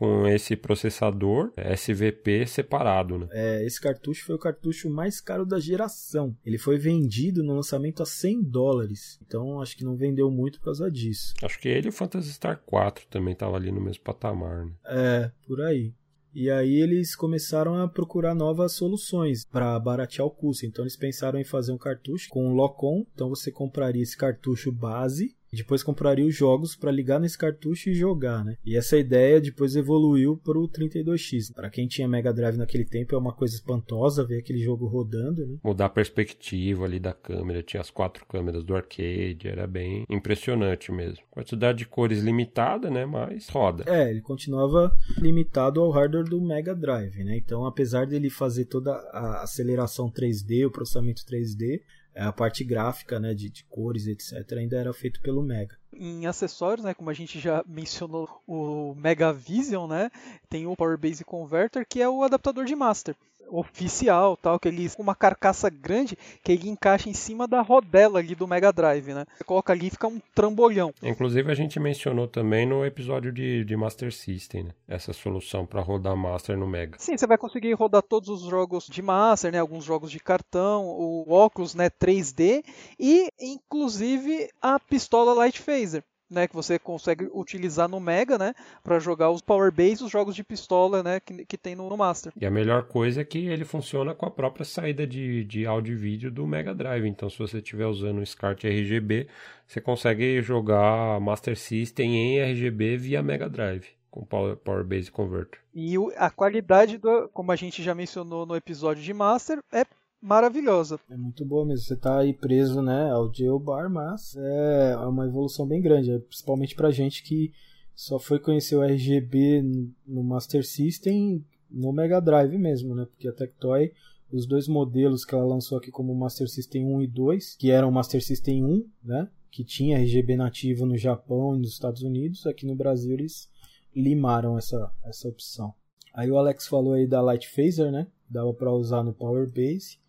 com esse processador SVP separado. Né? É, esse cartucho foi o cartucho mais caro da geração. Ele foi vendido no lançamento a 100 dólares. Então acho que não vendeu muito por causa disso. Acho que ele e o Phantasy Star 4 também estavam ali no mesmo patamar. Né? É, por aí. E aí eles começaram a procurar novas soluções para baratear o custo. Então eles pensaram em fazer um cartucho com um lock-on. Então você compraria esse cartucho base depois compraria os jogos para ligar nesse cartucho e jogar, né? E essa ideia depois evoluiu para o 32X. Para quem tinha Mega Drive naquele tempo é uma coisa espantosa ver aquele jogo rodando, né? Mudar a perspectiva ali da câmera, tinha as quatro câmeras do arcade, era bem impressionante mesmo. Quantidade de cores limitada, né? Mas roda. É, ele continuava limitado ao hardware do Mega Drive, né? Então, apesar dele fazer toda a aceleração 3D, o processamento 3D, é, a parte gráfica, né, de, de, cores, etc., ainda era feito pelo Mega. Em acessórios, né, como a gente já mencionou, o Mega Vision, né, tem o Power Base Converter, que é o adaptador de master oficial, tal, que ele com uma carcaça grande que ele encaixa em cima da rodela ali do Mega Drive, né? Você coloca ali e fica um trambolhão. Inclusive a gente mencionou também no episódio de, de Master System, né? Essa solução para rodar Master no Mega. Sim, você vai conseguir rodar todos os jogos de Master, né? Alguns jogos de cartão, o óculos, né? 3D e inclusive a pistola Light Phaser né, que você consegue utilizar no Mega, né, para jogar os Power Base, os jogos de pistola, né, que, que tem no, no, Master. E a melhor coisa é que ele funciona com a própria saída de, de áudio e vídeo do Mega Drive. Então, se você estiver usando o SCART RGB, você consegue jogar Master System em RGB via Mega Drive com Power, Power Base Converter. E a qualidade, do, como a gente já mencionou no episódio de Master, é maravilhosa. É muito boa mesmo. Você tá aí preso, né, ao jailbar, mas é uma evolução bem grande, principalmente pra gente que só foi conhecer o RGB no Master System no Mega Drive mesmo, né? Porque a Tectoy, os dois modelos que ela lançou aqui como Master System 1 e 2, que eram Master System 1, né? Que tinha RGB nativo no Japão e nos Estados Unidos, aqui no Brasil eles limaram essa, essa opção. Aí o Alex falou aí da Light Phaser, né? Dava para usar no Power Base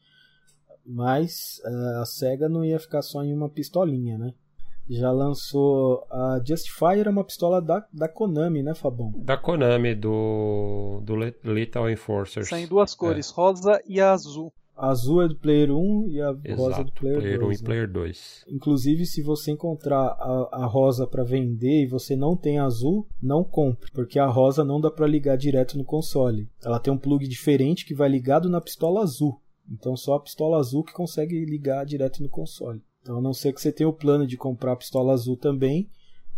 mas uh, a SEGA não ia ficar só em uma pistolinha, né? Já lançou a Justifier, é uma pistola da, da Konami, né, Fabão? Da Konami, do, do Lethal Enforcers. Saem duas cores, é. rosa e azul. A azul é do Player 1 e a Exato, rosa é do Player, player 2. 1 e né? Player 2. Inclusive, se você encontrar a, a rosa para vender e você não tem azul, não compre, porque a rosa não dá para ligar direto no console. Ela tem um plug diferente que vai ligado na pistola azul. Então só a pistola azul que consegue ligar direto no console. Então a não ser que você tenha o plano de comprar a pistola azul também,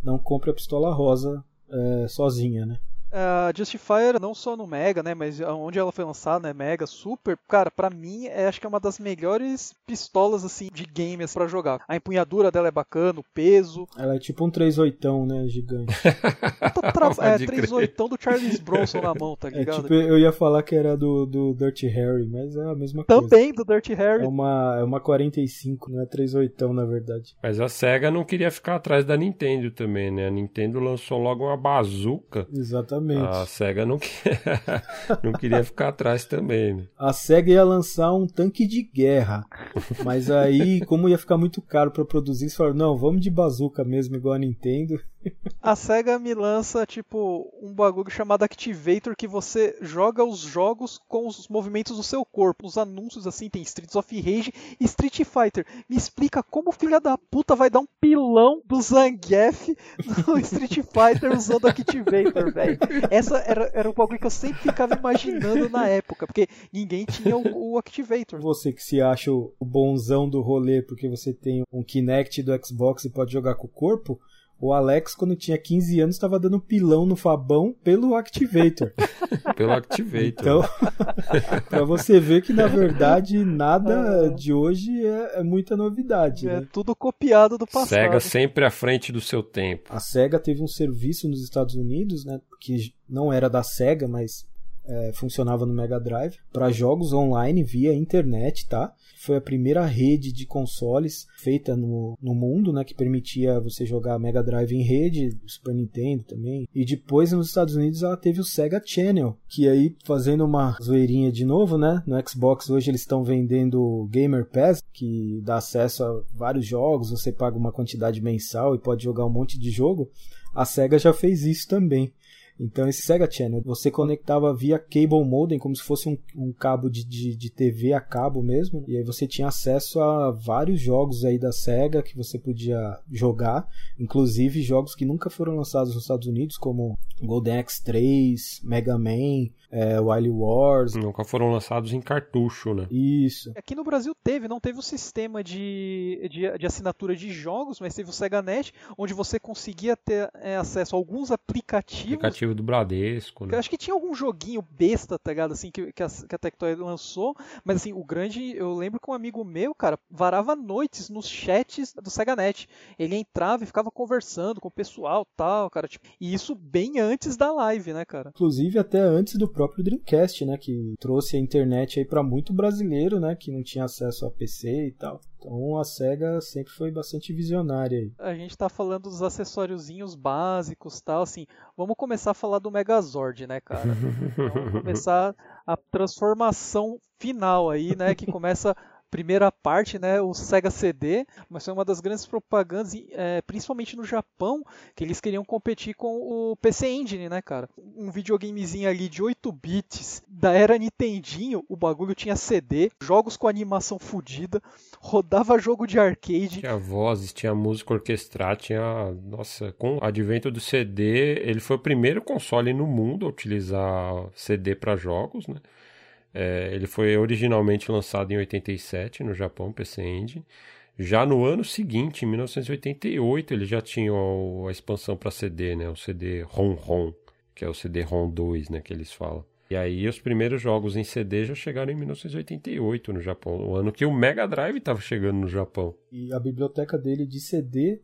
não compre a pistola rosa é, sozinha, né? A Justifier, não só no Mega, né, mas onde ela foi lançada, né, Mega, Super, cara, para mim, é, acho que é uma das melhores pistolas, assim, de games para jogar. A empunhadura dela é bacana, o peso. Ela é tipo um 38, né, gigante. tra... é, 38 do Charles Bronson na mão, tá é ligado? É, tipo, eu ia falar que era do, do Dirty Harry, mas é a mesma coisa. Também do Dirty Harry. É uma, é uma 45, não é 38 na verdade. Mas a SEGA não queria ficar atrás da Nintendo também, né? A Nintendo lançou logo uma bazuca. Exatamente. A SEGA não, não queria ficar atrás também. Né? A SEGA ia lançar um tanque de guerra. Mas aí, como ia ficar muito caro para produzir, eles falaram: não, vamos de bazuca mesmo, igual a Nintendo. A SEGA me lança, tipo, um bagulho chamado Activator que você joga os jogos com os movimentos do seu corpo. Os anúncios, assim, tem Streets of Rage e Street Fighter. Me explica como o filho da puta vai dar um pilão do Zangief no Street Fighter usando Activator, velho. Essa era, era um bagulho que eu sempre ficava imaginando na época, porque ninguém tinha o, o Activator. Você que se acha o bonzão do rolê porque você tem um Kinect do Xbox e pode jogar com o corpo, o Alex, quando tinha 15 anos, estava dando pilão no Fabão pelo Activator. pelo Activator. Então, pra você ver que, na verdade, nada de hoje é, é muita novidade. É né? tudo copiado do passado. SEGA sempre à frente do seu tempo. A SEGA teve um serviço nos Estados Unidos, né, que não era da SEGA, mas é, funcionava no Mega Drive para jogos online via internet, tá? foi a primeira rede de consoles feita no, no mundo, né, que permitia você jogar Mega Drive em rede, Super Nintendo também. E depois nos Estados Unidos ela teve o Sega Channel, que aí fazendo uma zoeirinha de novo, né, no Xbox hoje eles estão vendendo Gamer Pass, que dá acesso a vários jogos, você paga uma quantidade mensal e pode jogar um monte de jogo. A Sega já fez isso também. Então esse Sega Channel, você conectava via cable modem, como se fosse um, um cabo de, de, de, TV a cabo mesmo, e aí você tinha acesso a vários jogos aí da Sega que você podia jogar, inclusive jogos que nunca foram lançados nos Estados Unidos, como Golden X3, Mega Man, é, Wily Wars. Nunca foram lançados em cartucho, né? Isso. Aqui no Brasil teve, não teve o sistema de, de, de assinatura de jogos, mas teve o SegaNet, onde você conseguia ter é, acesso a alguns aplicativos. Aplicativo do Bradesco, né? Eu acho que tinha algum joguinho besta, tá ligado? Assim, que, que, a, que a Tectoy lançou, mas assim, o grande. Eu lembro que um amigo meu, cara, varava noites nos chats do SegaNet. Ele entrava e ficava conversando com o pessoal tal, cara. Tipo, e isso bem antes da live, né, cara? Inclusive até antes do próprio Dreamcast, né, que trouxe a internet aí para muito brasileiro, né, que não tinha acesso a PC e tal. Então a SEGA sempre foi bastante visionária aí. A gente tá falando dos acessóriozinhos básicos tal, assim. Vamos começar a falar do Megazord, né, cara? vamos começar a transformação final aí, né, que começa primeira parte, né, o Sega CD, mas foi uma das grandes propagandas, é, principalmente no Japão, que eles queriam competir com o PC Engine, né, cara? Um videogamezinho ali de 8 bits da era Nintendinho, o bagulho tinha CD, jogos com animação fodida, rodava jogo de arcade. Tinha vozes, tinha música orquestrada, tinha. Nossa, com o advento do CD, ele foi o primeiro console no mundo a utilizar CD para jogos, né? É, ele foi originalmente lançado em 87 no Japão, PC Engine. Já no ano seguinte, em 1988, ele já tinha a expansão para CD, né? O CD ROM-ROM, que é o CD-ROM 2, né? Que eles falam. E aí os primeiros jogos em CD já chegaram em 1988 no Japão, o ano que o Mega Drive estava chegando no Japão. E a biblioteca dele de CD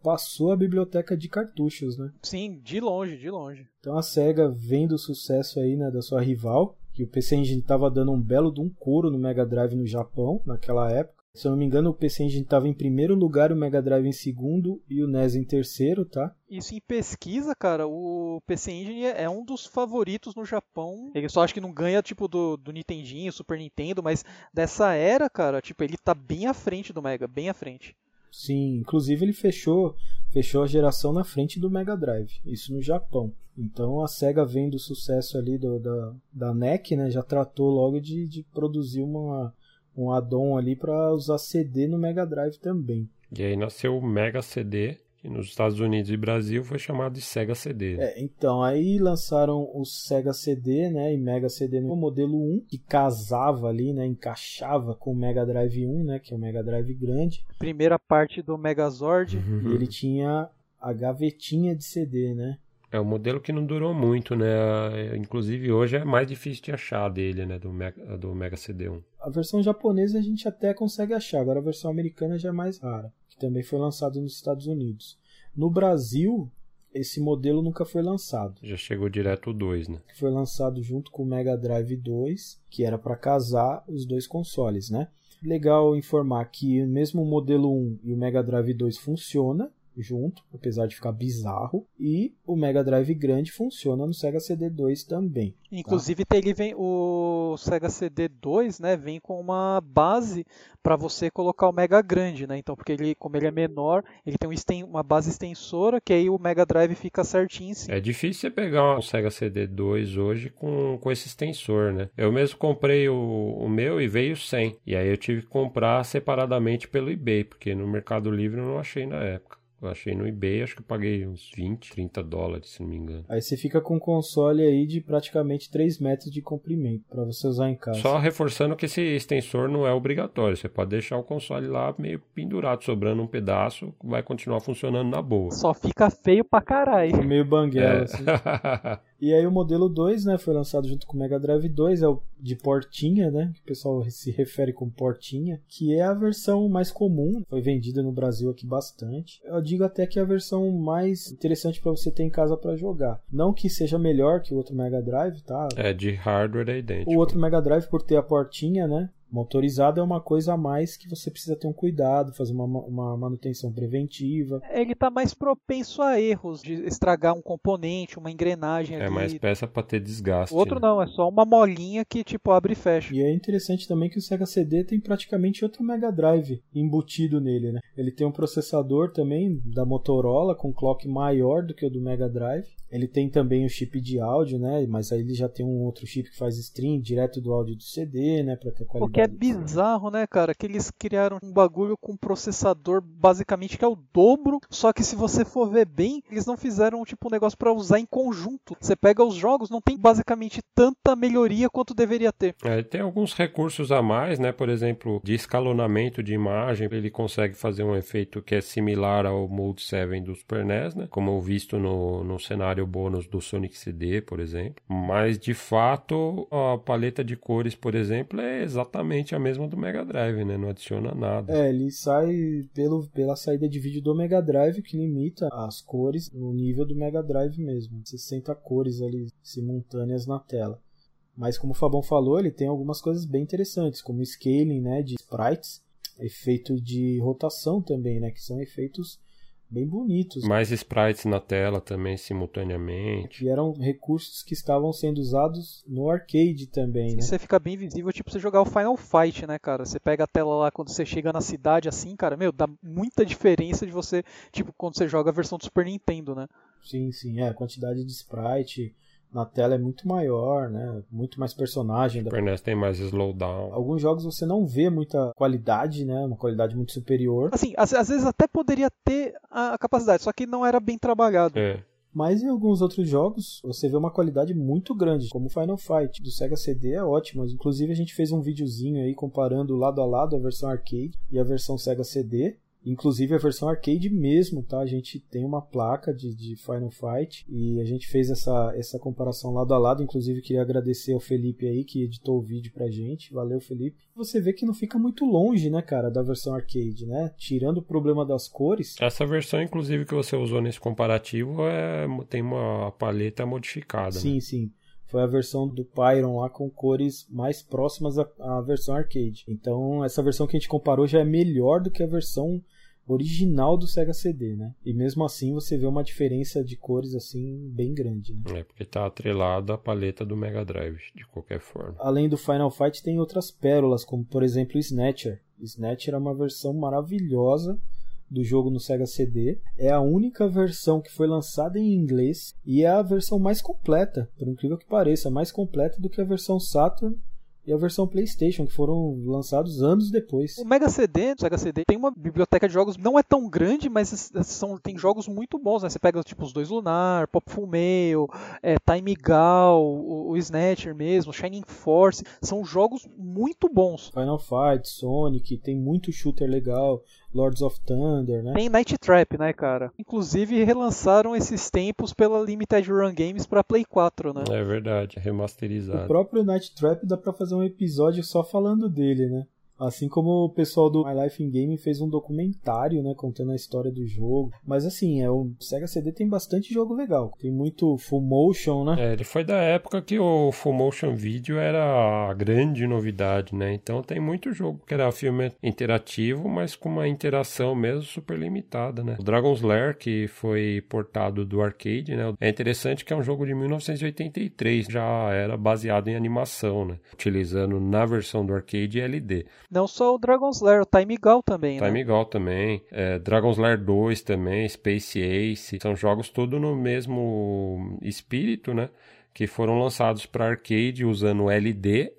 passou a biblioteca de cartuchos, né? Sim, de longe, de longe. Então a SEGA vendo o sucesso aí, né, da sua rival, que o PC Engine estava dando um belo de um couro no Mega Drive no Japão naquela época. Se eu não me engano, o PC Engine estava em primeiro lugar, o Mega Drive em segundo e o NES em terceiro, tá? Isso em pesquisa, cara, o PC Engine é um dos favoritos no Japão. Ele só acho que não ganha, tipo, do, do Nintendinho, Super Nintendo, mas dessa era, cara, tipo, ele tá bem à frente do Mega, bem à frente. Sim, inclusive ele fechou, fechou a geração na frente do Mega Drive, isso no Japão. Então a SEGA vendo o sucesso ali do, da, da NEC, né, já tratou logo de, de produzir uma, um add-on ali para usar CD no Mega Drive também. E aí nasceu o Mega CD, que nos Estados Unidos e Brasil foi chamado de Sega CD. É, então, aí lançaram o Sega CD, né, e Mega CD no modelo 1, que casava ali, né, encaixava com o Mega Drive 1, né, que é o Mega Drive grande. Primeira parte do Megazord. Uhum. E ele tinha a gavetinha de CD, né? É um modelo que não durou muito, né? Inclusive hoje é mais difícil de achar dele, né? Do Mega, do Mega CD1. A versão japonesa a gente até consegue achar, agora a versão americana já é mais rara, que também foi lançado nos Estados Unidos. No Brasil, esse modelo nunca foi lançado. Já chegou direto o 2, né? Foi lançado junto com o Mega Drive 2, que era para casar os dois consoles, né? Legal informar que mesmo o modelo 1 e o Mega Drive 2 funciona, junto, apesar de ficar bizarro. E o Mega Drive grande funciona no Sega CD2 também. Tá? Inclusive tá? ele vem o Sega CD2, né, vem com uma base para você colocar o Mega grande, né? Então, porque ele, como ele é menor, ele tem um uma base extensora que aí o Mega Drive fica certinho em cima. É difícil você pegar um Sega CD2 hoje com, com esse extensor, né? Eu mesmo comprei o, o meu e veio sem. E aí eu tive que comprar separadamente pelo eBay, porque no Mercado Livre eu não achei na época. Eu achei no eBay, acho que eu paguei uns 20, 30 dólares, se não me engano. Aí você fica com um console aí de praticamente 3 metros de comprimento para você usar em casa. Só reforçando que esse extensor não é obrigatório. Você pode deixar o console lá meio pendurado, sobrando um pedaço, vai continuar funcionando na boa. Só fica feio pra caralho. Meio banguela, é. assim. E aí o modelo 2, né, foi lançado junto com o Mega Drive 2, é o de portinha, né, que o pessoal se refere como portinha, que é a versão mais comum, foi vendida no Brasil aqui bastante. Eu digo até que é a versão mais interessante para você ter em casa para jogar. Não que seja melhor que o outro Mega Drive, tá? É, de hardware é idêntico. O outro Mega Drive por ter a portinha, né, Motorizado é uma coisa a mais que você precisa ter um cuidado, fazer uma, uma manutenção preventiva. Ele está mais propenso a erros, de estragar um componente, uma engrenagem é ali. mais peça para ter desgaste. O outro né? não, é só uma molinha que tipo abre e fecha. E é interessante também que o Sega CD tem praticamente outro Mega Drive embutido nele, né? Ele tem um processador também da Motorola com clock maior do que o do Mega Drive. Ele tem também o chip de áudio, né? Mas aí ele já tem um outro chip que faz stream direto do áudio do CD, né? Pra ter qualidade. Que é bizarro, né, cara? Que eles criaram um bagulho com processador basicamente que é o dobro. Só que se você for ver bem, eles não fizeram tipo um negócio para usar em conjunto. Você pega os jogos, não tem basicamente tanta melhoria quanto deveria ter. É, tem alguns recursos a mais, né? Por exemplo, de escalonamento de imagem. Ele consegue fazer um efeito que é similar ao Mode 7 do Super NES, né? Como visto no, no cenário bônus do Sonic CD, por exemplo. Mas de fato, a paleta de cores, por exemplo, é exatamente a mesma do Mega Drive, né? Não adiciona nada. É, ele sai pelo, pela saída de vídeo do Mega Drive que limita as cores no nível do Mega Drive mesmo. 60 cores ali simultâneas na tela. Mas como o Fabão falou, ele tem algumas coisas bem interessantes, como scaling, né, de sprites, efeito de rotação também, né, que são efeitos bem bonitos. Mais sprites na tela também simultaneamente. E eram recursos que estavam sendo usados no arcade também, né? Você fica bem visível, tipo você jogar o Final Fight, né, cara? Você pega a tela lá quando você chega na cidade assim, cara, meu, dá muita diferença de você, tipo, quando você joga a versão do Super Nintendo, né? Sim, sim, é, a quantidade de sprite na tela é muito maior, né? Muito mais personagem. Super NES tem mais slowdown. Alguns jogos você não vê muita qualidade, né? Uma qualidade muito superior. Assim, às, às vezes até poderia ter a, a, capacidade, só que não era bem trabalhado. É. Mas em alguns outros jogos você vê uma qualidade muito grande, como Final Fight do Sega CD é ótimo. Inclusive a gente fez um videozinho aí comparando lado a lado a versão arcade e a versão Sega CD. Inclusive a versão arcade mesmo, tá? A gente tem uma placa de, de Final Fight e a gente fez essa, essa comparação lado a lado. Inclusive queria agradecer ao Felipe aí que editou o vídeo pra gente. Valeu, Felipe. Você vê que não fica muito longe, né, cara, da versão arcade, né? Tirando o problema das cores. Essa versão, inclusive, que você usou nesse comparativo é, tem uma paleta modificada. Sim, né? sim foi a versão do Pyron lá com cores mais próximas à, à, versão arcade. Então, essa versão que a gente comparou já é melhor do que a versão original do Sega CD, né? E mesmo assim você vê uma diferença de cores assim bem grande, né? É, porque tá atrelado à paleta do Mega Drive, de qualquer forma. Além do Final Fight tem outras pérolas, como por exemplo o Snatcher. Snatcher é uma versão maravilhosa do jogo no Sega CD. É a única versão que foi lançada em inglês e é a versão mais completa, por incrível que pareça, mais completa do que a versão Saturn e a versão PlayStation, que foram lançados anos depois. O Mega CD, o Sega CD, tem uma biblioteca de jogos, não é tão grande, mas são, tem jogos muito bons, né? Você pega tipo os dois Lunar, Pop Full Mail, é, Time Gal, o, o Snatcher mesmo, Shining Force, são jogos muito bons. Final Fight, Sonic, tem muito shooter legal. Lords of Thunder, né? Tem Night Trap, né, cara? Inclusive relançaram esses tempos pela Limited Run Games para Play 4, né? É verdade, remasterizado. O próprio Night Trap dá para fazer um episódio só falando dele, né? Assim como o pessoal do My Life in Game fez um documentário, né, contando a história do jogo. Mas assim, é o Sega CD tem bastante jogo legal. Tem muito full motion, né? É, ele foi da época que o full motion video era a grande novidade, né? Então tem muito jogo que era filme interativo, mas com uma interação mesmo super limitada, né? O Dragon's Lair, que foi portado do arcade, né? É interessante que é um jogo de 1983, já era baseado em animação, né? Utilizando na versão do arcade LD. Não só o Dragon's Lair, o Time Gal também, Time né? Gal também, é, Dragon's Lair 2 também, Space Ace, são jogos todos no mesmo espírito, né? Que foram lançados para arcade usando LD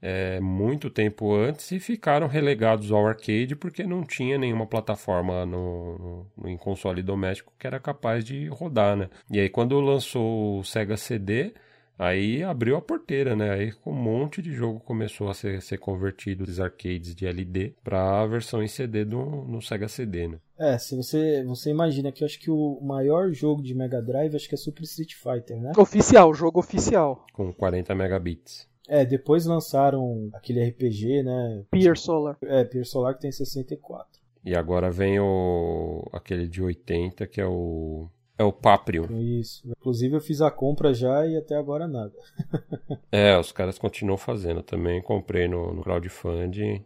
é, muito tempo antes e ficaram relegados ao arcade porque não tinha nenhuma plataforma no, no, em console doméstico que era capaz de rodar, né? E aí quando lançou o Sega CD, Aí abriu a porteira, né? Aí um monte de jogo começou a ser, ser convertido dos arcades de LD para a versão em CD do, no Sega CD, né? É, se você, você imagina que eu acho que o maior jogo de Mega Drive acho que é Super Street Fighter, né? Oficial, jogo oficial. Com 40 megabits. É, depois lançaram aquele RPG, né? Pier Solar. É, Pier Solar que tem 64. E agora vem o aquele de 80 que é o É o Paprium. Isso. Inclusive eu fiz a compra já e até agora nada. é, os caras continuam fazendo. Também comprei no, no crowdfunding.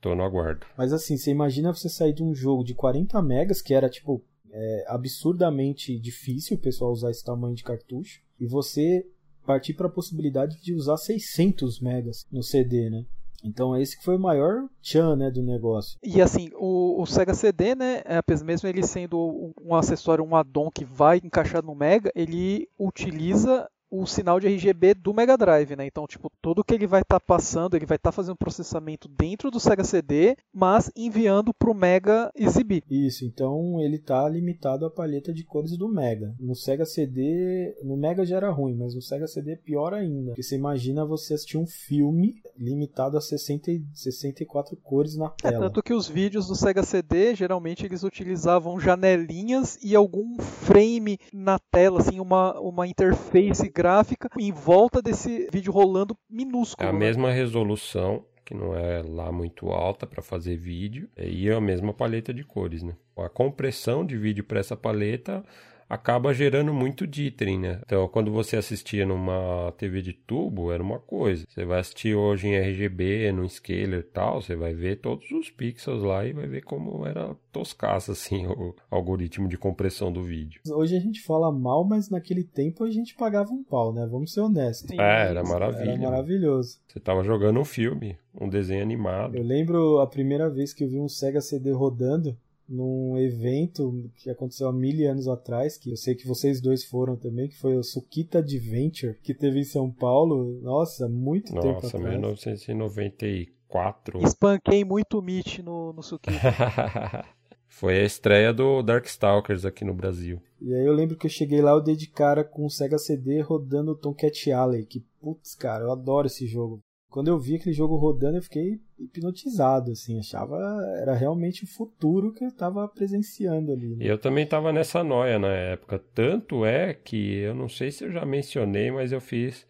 Tô no aguardo. Mas assim, você imagina você sair de um jogo de 40 megas, que era tipo é, absurdamente difícil o pessoal usar esse tamanho de cartucho, e você partir para a possibilidade de usar 600 megas no CD, né? Então esse que foi o maior tchan né, do negócio. E assim, o, o, Sega CD, né, é, mesmo ele sendo um acessório, um addon que vai encaixar no Mega, ele utiliza o sinal de RGB do Mega Drive, né? Então, tipo, tudo que ele vai estar tá passando, ele vai estar tá fazendo processamento dentro do Sega CD, mas enviando para o Mega exibir. Isso, então ele está limitado à palheta de cores do Mega. No Sega CD, no Mega já era ruim, mas no Sega CD é pior ainda. Porque você imagina você assistir um filme limitado a 60, 64 cores na é, tela. É, tanto que os vídeos do Sega CD, geralmente eles utilizavam janelinhas e algum frame na tela, assim, uma, uma interface gráfica em volta desse vídeo rolando minúsculo. É a né? mesma resolução, que não é lá muito alta para fazer vídeo, e é a mesma paleta de cores, né? A compressão de vídeo para essa paleta acaba gerando muito dithering, né? Então, quando você assistia numa TV de tubo, era uma coisa. Você vai assistir hoje em RGB, no scaler e tal, você vai ver todos os pixels lá e vai ver como era toscaça, assim, o algoritmo de compressão do vídeo. Hoje a gente fala mal, mas naquele tempo a gente pagava um pau, né? Vamos ser honestos. Sim, é, era maravilha. Era maravilhoso. Você tava jogando um filme, um desenho animado. Eu lembro a primeira vez que eu vi um Sega CD rodando, num evento que aconteceu há mil anos atrás, que eu sei que vocês dois foram também, que foi o Sukita Adventure, que teve em São Paulo. Nossa, muito Nossa, tempo atrás. Nossa, 1994. Espanquei muito Meet no, no Sukita. foi a estreia do Darkstalkers aqui no Brasil. E aí eu lembro que eu cheguei lá, eu dei de cara com o Sega CD rodando o Tomcat Alley, que putz, cara, eu adoro esse jogo quando eu vi aquele jogo rodando, eu fiquei hipnotizado, assim, achava era realmente o futuro que eu estava presenciando ali. Né? Eu também estava nessa noia na época, tanto é que eu não sei se eu já mencionei, mas eu fiz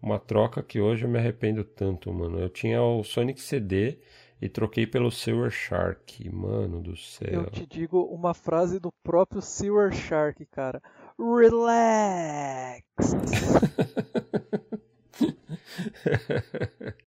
uma troca que hoje eu me arrependo tanto, mano. Eu tinha o Sonic CD e troquei pelo Silver Shark, mano do céu. Eu te digo uma frase do próprio Silver Shark, cara. Relax.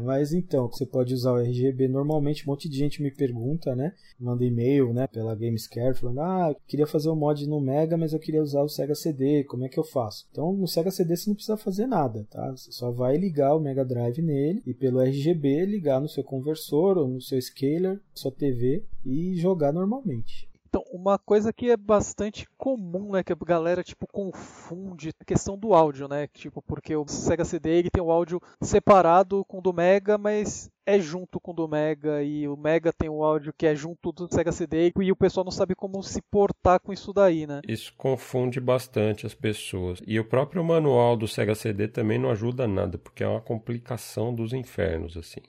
Mas então, você pode usar o RGB. Normalmente, um monte de gente me pergunta, né? Manda e-mail, né? Pela Gamescare, falando: Ah, queria fazer o um mod no Mega, mas eu queria usar o Sega CD. Como é que eu faço? Então, no Sega CD você não precisa fazer nada, tá? Você só vai ligar o Mega Drive nele e pelo RGB ligar no seu conversor ou no seu scaler, sua TV e jogar normalmente. Então, uma coisa que é bastante comum, né, que a galera tipo confunde a questão do áudio, né? Tipo, porque o Sega CD ele tem o áudio separado com o do Mega, mas é junto com o do Mega e o Mega tem o áudio que é junto do Sega CD e o pessoal não sabe como se portar com isso daí, né? Isso confunde bastante as pessoas. E o próprio manual do Sega CD também não ajuda nada, porque é uma complicação dos infernos assim.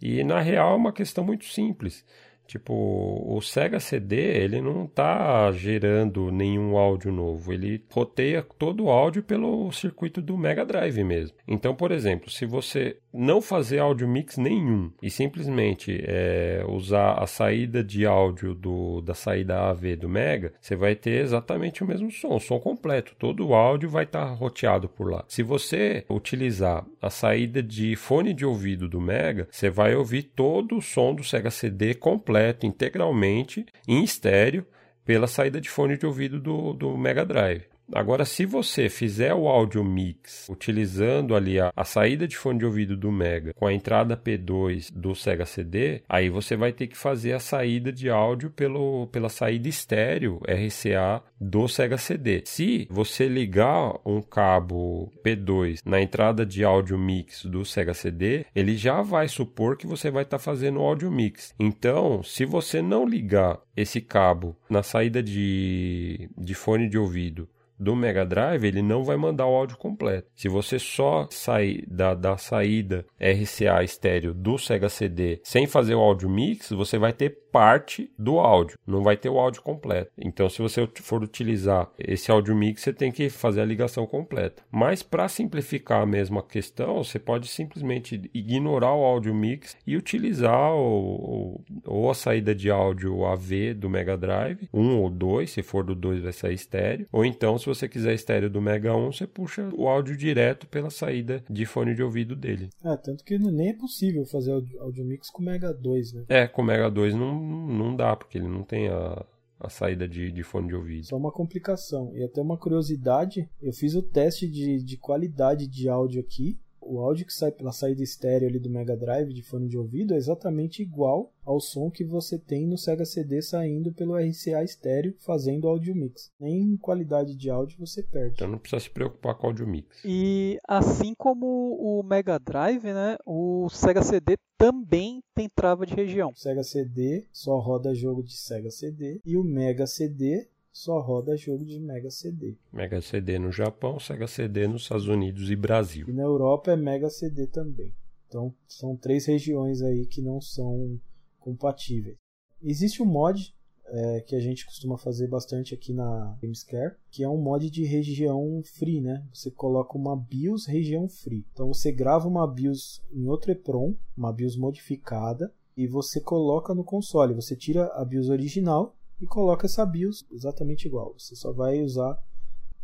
E na real é uma questão muito simples. Tipo, o Sega CD, ele não tá gerando nenhum áudio novo, ele roteia todo o áudio pelo circuito do Mega Drive mesmo. Então, por exemplo, se você não fazer áudio mix nenhum e simplesmente é, usar a saída de áudio do, da saída AV do Mega, você vai ter exatamente o mesmo som, o som completo. Todo o áudio vai estar tá roteado por lá. Se você utilizar a saída de fone de ouvido do Mega, você vai ouvir todo o som do Sega CD completo completo, integralmente, em estéreo, pela saída de fone de ouvido do, do Mega Drive. Agora, se você fizer o áudio mix utilizando ali a, a, saída de fone de ouvido do Mega com a entrada P2 do Sega CD, aí você vai ter que fazer a saída de áudio pelo, pela saída estéreo RCA do Sega CD. Se você ligar um cabo P2 na entrada de áudio mix do Sega CD, ele já vai supor que você vai estar tá fazendo áudio mix. Então, se você não ligar esse cabo na saída de, de fone de ouvido do Mega Drive, ele não vai mandar o áudio completo. Se você só sair da, da saída RCA estéreo do Sega CD sem fazer o áudio mix, você vai ter parte do áudio, não vai ter o áudio completo. Então, se você for utilizar esse áudio mix, você tem que fazer a ligação completa. Mas para simplificar a mesma questão, você pode simplesmente ignorar o áudio mix e utilizar o, ou a saída de áudio AV do Mega Drive, um ou dois, se for do 2 vai sair estéreo, ou então se você quiser estéreo do Mega 1, você puxa o áudio direto pela saída de fone de ouvido dele. É, tanto que nem é possível fazer áudio mix com o Mega 2, né? É, com o Mega 2 não, não dá, porque ele não tem a, a saída de, de fone de ouvido. Só uma complicação. E até uma curiosidade, eu fiz o teste de, de qualidade de áudio aqui o áudio que sai pela saída estéreo ali do Mega Drive de fone de ouvido é exatamente igual ao som que você tem no Sega CD saindo pelo RCA estéreo fazendo áudio mix. Nem em qualidade de áudio você perde. Então não precisa se preocupar com áudio mix. E assim como o Mega Drive, né, o Sega CD também tem trava de região. O Sega CD só roda jogo de Sega CD e o Mega CD só roda jogo de Mega CD. Mega CD no Japão, Sega CD nos Estados Unidos e Brasil. E na Europa é Mega CD também. Então são três regiões aí que não são compatíveis. Existe um mod é, que a gente costuma fazer bastante aqui na Gamescare, que é um mod de região free, né? Você coloca uma BIOS região free. Então você grava uma BIOS em outro EPROM, uma BIOS modificada, e você coloca no console. Você tira a BIOS original e coloca essa BIOS exatamente igual. Você só vai usar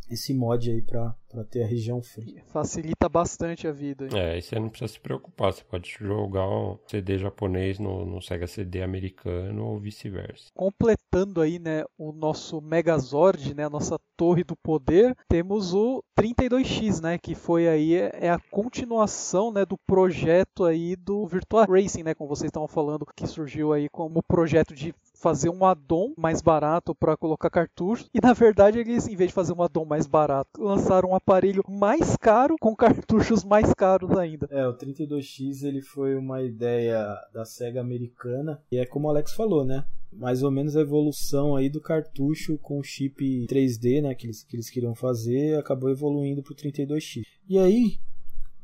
esse mod aí para ter a região free. Facilita bastante a vida. É, e você não precisa se preocupar, você pode jogar um CD japonês no, no Sega CD americano ou vice-versa. Completando aí, né, o nosso Megazord, né, a nossa torre do poder, temos o 32X, né, que foi aí é a continuação, né, do projeto aí do Virtua Racing, né, como vocês estavam falando, que surgiu aí como projeto de fazer um addon mais barato para colocar cartuchos. E na verdade eles, em vez de fazer um addon mais barato, lançaram um aparelho mais caro com cartuchos mais caros ainda. É, o 32X ele foi uma ideia da Sega americana e é como o Alex falou, né? mais ou menos a evolução aí do cartucho com chip 3D, né, que eles, que eles queriam fazer, acabou evoluindo para o 32X. E aí,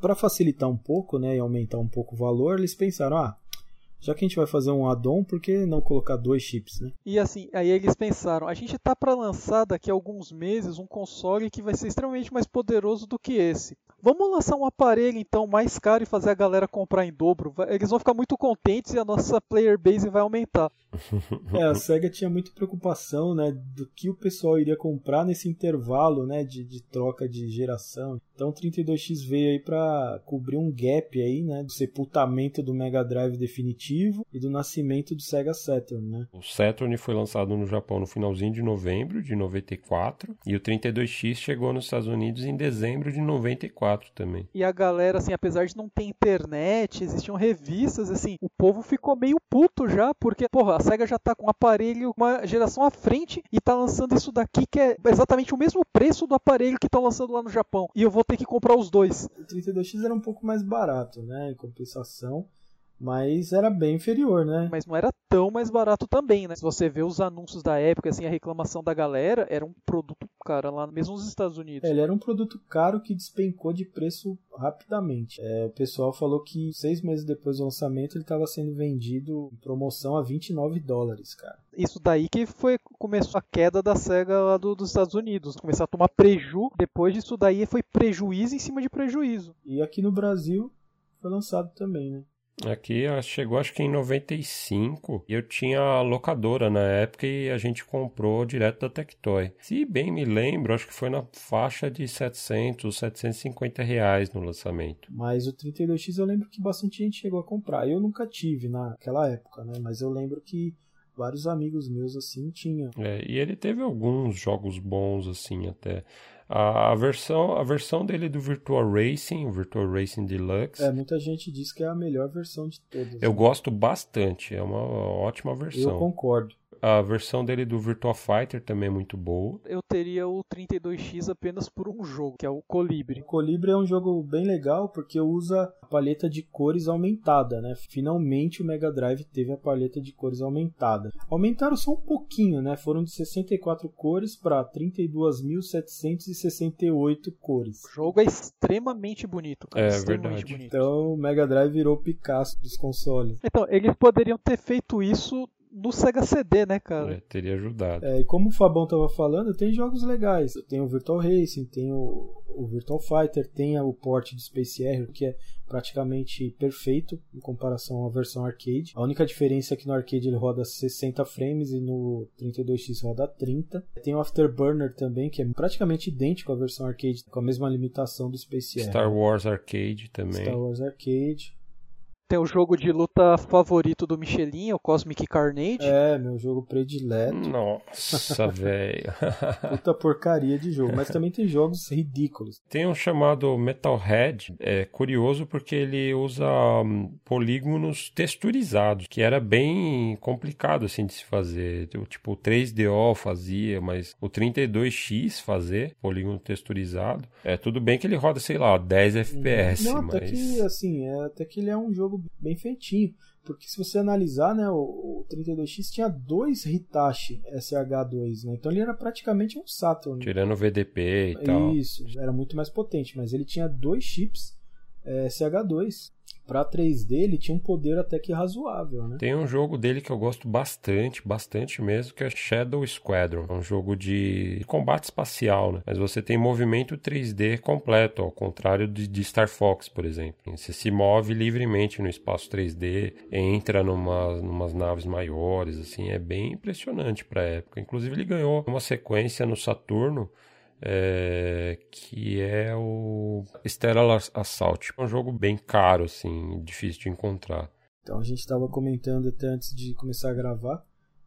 para facilitar um pouco, né, e aumentar um pouco o valor, eles pensaram, ah, já que a gente vai fazer um add-on, por que não colocar dois chips, né? E assim, aí eles pensaram, a gente tá para lançar daqui a alguns meses um console que vai ser extremamente mais poderoso do que esse. Vamos lançar um aparelho então mais caro e fazer a galera comprar em dobro. Eles vão ficar muito contentes e a nossa player base vai aumentar. é, a Sega tinha muita preocupação, né, do que o pessoal iria comprar nesse intervalo, né, de, de troca de geração. Então o 32X veio aí para cobrir um gap aí, né, do sepultamento do Mega Drive definitivo e do nascimento do Sega Saturn, né? O Saturn foi lançado no Japão no finalzinho de novembro de 94 e o 32X chegou nos Estados Unidos em dezembro de 94 também. E a galera assim, apesar de não ter internet, existiam revistas assim, o povo ficou meio puto já, porque porra, a Sega já tá com um aparelho uma geração à frente e tá lançando isso daqui que é exatamente o mesmo preço do aparelho que estão lançando lá no Japão. E eu vou ter que comprar os dois. O 32X era um pouco mais barato, né? Em compensação. Mas era bem inferior, né? Mas não era tão mais barato também, né? Se você vê os anúncios da época, assim, a reclamação da galera, era um produto cara lá mesmo nos Estados Unidos. É, ele era um produto caro que despencou de preço rapidamente. É, o pessoal falou que seis meses depois do lançamento ele estava sendo vendido em promoção a 29 dólares, cara. Isso daí que foi começou a queda da SEGA lá do, dos Estados Unidos. Começar a tomar preju, depois disso daí foi prejuízo em cima de prejuízo. E aqui no Brasil foi lançado também, né? Aqui chegou acho que em 95 e eu tinha locadora na época e a gente comprou direto da Tectoy. Se bem me lembro, acho que foi na faixa de 700, 750 reais no lançamento. Mas o 32X eu lembro que bastante gente chegou a comprar. Eu nunca tive naquela época, né? Mas eu lembro que vários amigos meus assim tinham. É, e ele teve alguns jogos bons assim até. A, versão, a versão dele do Virtual Racing, o Virtual Racing Deluxe. É, muita gente diz que é a melhor versão de todas. Eu né? gosto bastante, é uma ótima versão. Eu concordo. A versão dele do Virtua Fighter também é muito boa. Eu teria o 32X apenas por um jogo, que é o Colibri. O Colibri é um jogo bem legal porque usa a paleta de cores aumentada, né? Finalmente o Mega Drive teve a paleta de cores aumentada. Aumentaram só um pouquinho, né? Foram de 64 cores para 32.768 cores. O jogo é extremamente bonito. Cara. É extremamente verdade. Bonito. Então o Mega Drive virou o Picasso dos consoles. Então, eles poderiam ter feito isso no Sega CD, né, cara? É, teria ajudado. É, e como o Fabão tava falando, tem jogos legais. Tem o Virtual Racing, tem o, o Virtual Fighter, tem o port de Space Harrier, que é praticamente perfeito em comparação à versão arcade. A única diferença é que no arcade ele roda 60 frames e no 32X roda 30. Tem o Afterburner também, que é praticamente idêntico à versão arcade, com a mesma limitação do Space Harrier. Star Wars Arcade também. Star Wars Arcade. Tem o jogo de luta favorito do Michelin, o Cosmic Carnage. É, meu jogo predileto. Nossa, velho. Puta porcaria de jogo. Mas também tem jogos ridículos. Tem um chamado Metalhead. É curioso porque ele usa hum, polígonos texturizados, que era bem complicado assim de se fazer. Tipo, o 3DO fazia, mas o 32X fazer polígono texturizado. É tudo bem que ele roda, sei lá, 10 FPS. Não, mas... até que assim, é, até que ele é um jogo bem feitinho. Porque se você analisar, né, o, o 32X tinha dois Hitachi SH2, né? Então ele era praticamente um Saturn. Tirando o VDP e tal. Isso, era muito mais potente, mas ele tinha dois chips é, SH2. Para 3D ele tinha um poder até que razoável, né? Tem um jogo dele que eu gosto bastante, bastante mesmo, que é Shadow Squadron. É um jogo de combate espacial, né? Mas você tem movimento 3D completo, ao contrário de, de Star Fox, por exemplo. Você se move livremente no espaço 3D, entra numa, numas naves maiores, assim, é bem impressionante para época. Inclusive ele ganhou uma sequência no Saturno é, que é o Stellar Assault. É um jogo bem caro, assim, difícil de encontrar. Então a gente estava comentando até antes de começar a gravar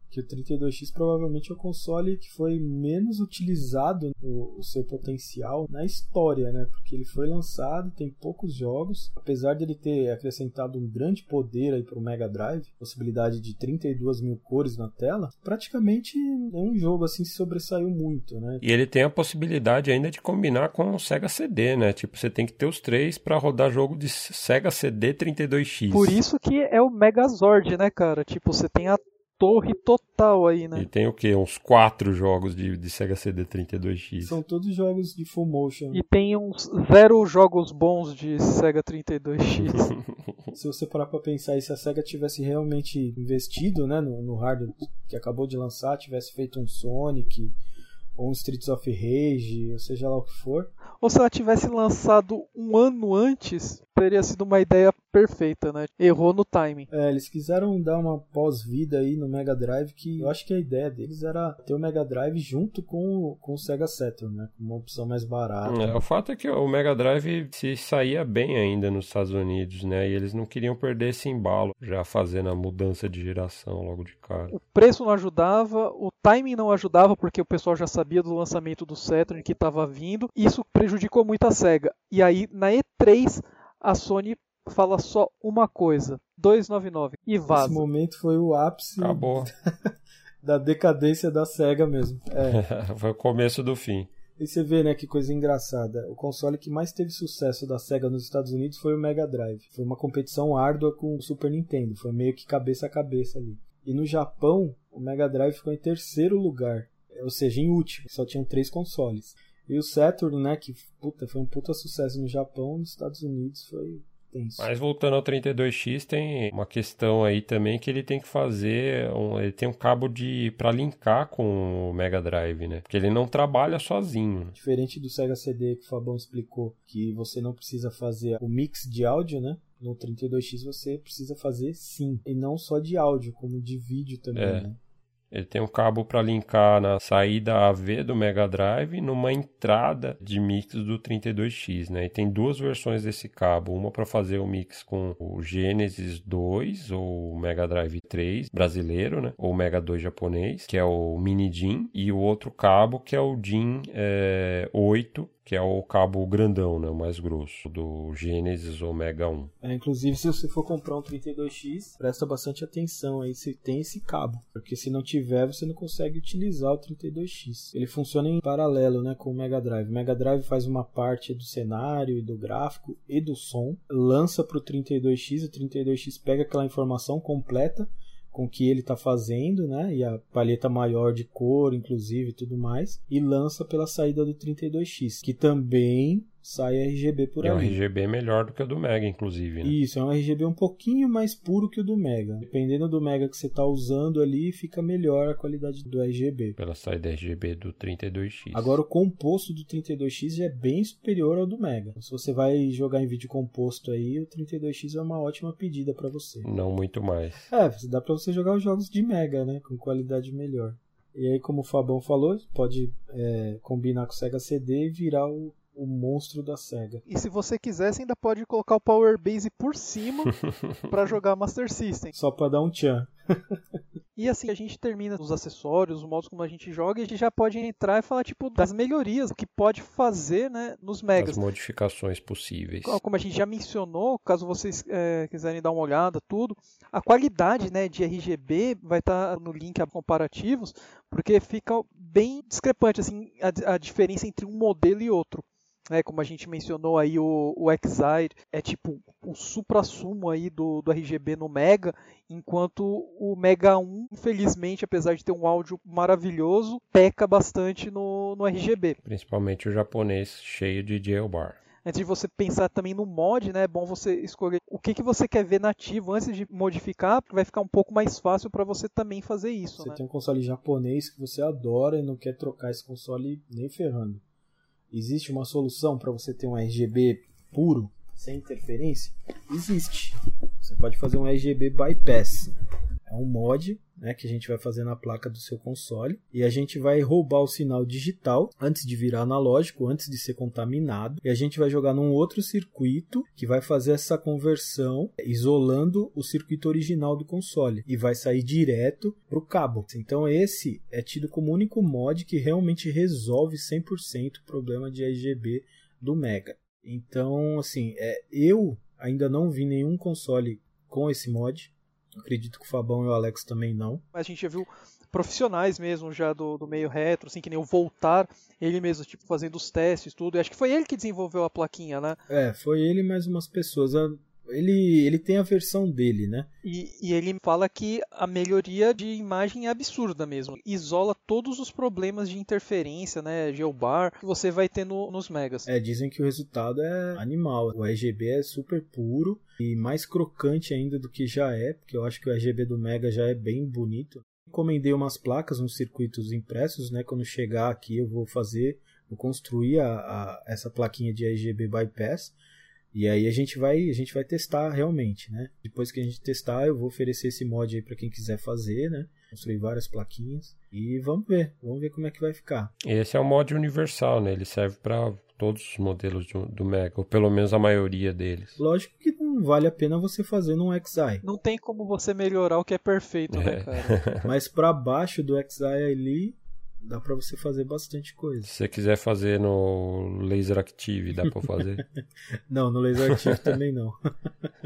que o 32X provavelmente é o console que foi menos utilizado o, o, seu potencial na história, né? Porque ele foi lançado, tem poucos jogos, apesar de ele ter acrescentado um grande poder aí para o Mega Drive, possibilidade de 32 mil cores na tela, praticamente é um jogo assim que sobressaiu muito, né? E ele tem a possibilidade ainda de combinar com o Sega CD, né? Tipo, você tem que ter os três para rodar jogo de Sega CD 32X. Por isso que é o Megazord, né, cara? Tipo, você tem a torre total aí, né? E tem o quê? Uns quatro jogos de, de Sega CD 32X. São todos jogos de full motion. E tem uns zero jogos bons de Sega 32X. se você parar pra pensar aí, se a SEGA tivesse realmente investido né, no, no hardware que acabou de lançar, tivesse feito um Sonic ou um Streets of Rage, ou seja lá o que for. Ou se ela tivesse lançado um ano antes, teria sido uma ideia perfeita, né? Errou no timing. É, eles quiseram dar uma pós-vida aí no Mega Drive, que eu acho que a ideia deles era ter o Mega Drive junto com, com o Sega Saturn, né? Uma opção mais barata. É, o fato é que o Mega Drive se saía bem ainda nos Estados Unidos, né? E eles não queriam perder esse embalo, já fazendo a mudança de geração logo de cara. O preço não ajudava, o timing não ajudava, porque o pessoal já sabia do lançamento do Saturn que estava vindo. Isso prejudicou muito a SEGA. E aí, na E3, a Sony fala só uma coisa: 299 e vaza. Esse momento foi o ápice Acabou. da decadência da SEGA mesmo. É. foi o começo do fim. E você vê, né, que coisa engraçada. O console que mais teve sucesso da SEGA nos Estados Unidos foi o Mega Drive. Foi uma competição árdua com o Super Nintendo. Foi meio que cabeça a cabeça ali. E no Japão, o Mega Drive ficou em terceiro lugar. Ou seja, em último. Só tinham três consoles. E o Saturn, né, que puta, foi um puta sucesso no Japão, nos Estados Unidos foi tenso. Mas voltando ao 32X, tem uma questão aí também que ele tem que fazer, um, ele tem um cabo de para linkar com o Mega Drive, né? Porque ele não trabalha sozinho. Diferente do Sega CD que o Fabão explicou, que você não precisa fazer o mix de áudio, né? No 32X você precisa fazer sim, e não só de áudio, como de vídeo também, é. né? Ele tem um cabo para linkar na saída AV do Mega Drive numa entrada de mix do 32X, né? E tem duas versões desse cabo, uma para fazer o mix com o Genesis 2 ou Mega Drive 3 brasileiro, né? Ou Mega 2 japonês, que é o Mini DIN, e o outro cabo que é o DIN é, 8 que é o cabo grandão, né, o mais grosso, do Genesis Omega 1. É, inclusive, se você for comprar um 32X, presta bastante atenção aí se tem esse cabo, porque se não tiver, você não consegue utilizar o 32X. Ele funciona em paralelo né, com o Mega Drive. O Mega Drive faz uma parte do cenário e do gráfico e do som, lança para o 32X, o 32X pega aquela informação completa com o que ele está fazendo, né? E a palheta maior de cor, inclusive, e tudo mais, e lança pela saída do 32X, que também sai RGB por e aí. é um RGB melhor do que o do Mega, inclusive. Né? Isso, é um RGB um pouquinho mais puro que o do Mega. Dependendo do Mega que você está usando ali, fica melhor a qualidade do RGB. Pela saída RGB do 32X. Agora o composto do 32X já é bem superior ao do Mega. Se você vai jogar em vídeo composto aí, o 32X é uma ótima pedida para você. Não muito mais. É, dá para você jogar os jogos de Mega, né, com qualidade melhor. E aí, como o Fabão falou, pode é, combinar com o Sega CD e virar o, o monstro da SEGA. E se você quiser, você ainda pode colocar o Power Base por cima para jogar Master System. Só para dar um tchan. e assim, a gente termina os acessórios, os modos como a gente joga, e a gente já pode entrar e falar, tipo, das melhorias, o que pode fazer, né, nos megas. As modificações possíveis. Como a gente já mencionou, caso vocês é, quiserem dar uma olhada, tudo, a qualidade, né, de RGB vai estar tá no link a comparativos, porque fica bem discrepante, assim, a, a diferença entre um modelo e outro né, como a gente mencionou aí, o, o é tipo o supra-sumo aí do, do RGB no Mega, enquanto o Mega 1, infelizmente, apesar de ter um áudio maravilhoso, peca bastante no, no RGB. Principalmente o japonês cheio de jailbar antes de você pensar também no mod, né, é bom você escolher o que, que você quer ver nativo antes de modificar, porque vai ficar um pouco mais fácil para você também fazer isso. Você né? tem um console japonês que você adora e não quer trocar esse console nem ferrando. Existe uma solução para você ter um RGB puro, sem interferência? Existe. Você pode fazer um RGB bypass. É um mod né, que a gente vai fazer na placa do seu console e a gente vai roubar o sinal digital antes de virar analógico, antes de ser contaminado, e a gente vai jogar num outro circuito que vai fazer essa conversão isolando o circuito original do console e vai sair direto para o cabo. Então esse é tido como o único mod que realmente resolve 100% o problema de RGB do Mega. Então, assim, é, eu ainda não vi nenhum console com esse mod Acredito que o Fabão e o Alex também não. A gente já viu profissionais mesmo já do, do meio retro, assim, que nem o Voltar, ele mesmo, tipo, fazendo os testes, tudo. E acho que foi ele que desenvolveu a plaquinha, né? É, foi ele mais umas pessoas ele, ele tem a versão dele, né? E, e, ele fala que a melhoria de imagem é absurda mesmo. Isola todos os problemas de interferência, né? Geobar, que você vai ter no, nos Megas. É, dizem que o resultado é animal. O RGB é super puro e mais crocante ainda do que já é, porque eu acho que o RGB do Mega já é bem bonito. Encomendei umas placas, uns circuitos impressos, né? Quando chegar aqui eu vou fazer, vou construir a, a essa plaquinha de RGB bypass e aí a gente vai, a gente vai testar realmente, né? Depois que a gente testar, eu vou oferecer esse mod aí para quem quiser fazer, né? Construir várias plaquinhas e vamos ver, vamos ver como é que vai ficar. Esse é um mod universal, né? Ele serve para todos os modelos do, do Mega, ou pelo menos a maioria deles. Lógico que não vale a pena você fazer num XI. Não tem como você melhorar o que é perfeito, né, é. né, cara? Mas para baixo do XI ali, dá para você fazer bastante coisa. Se você quiser fazer no Laser Active, dá para fazer? não, no Laser Active também não.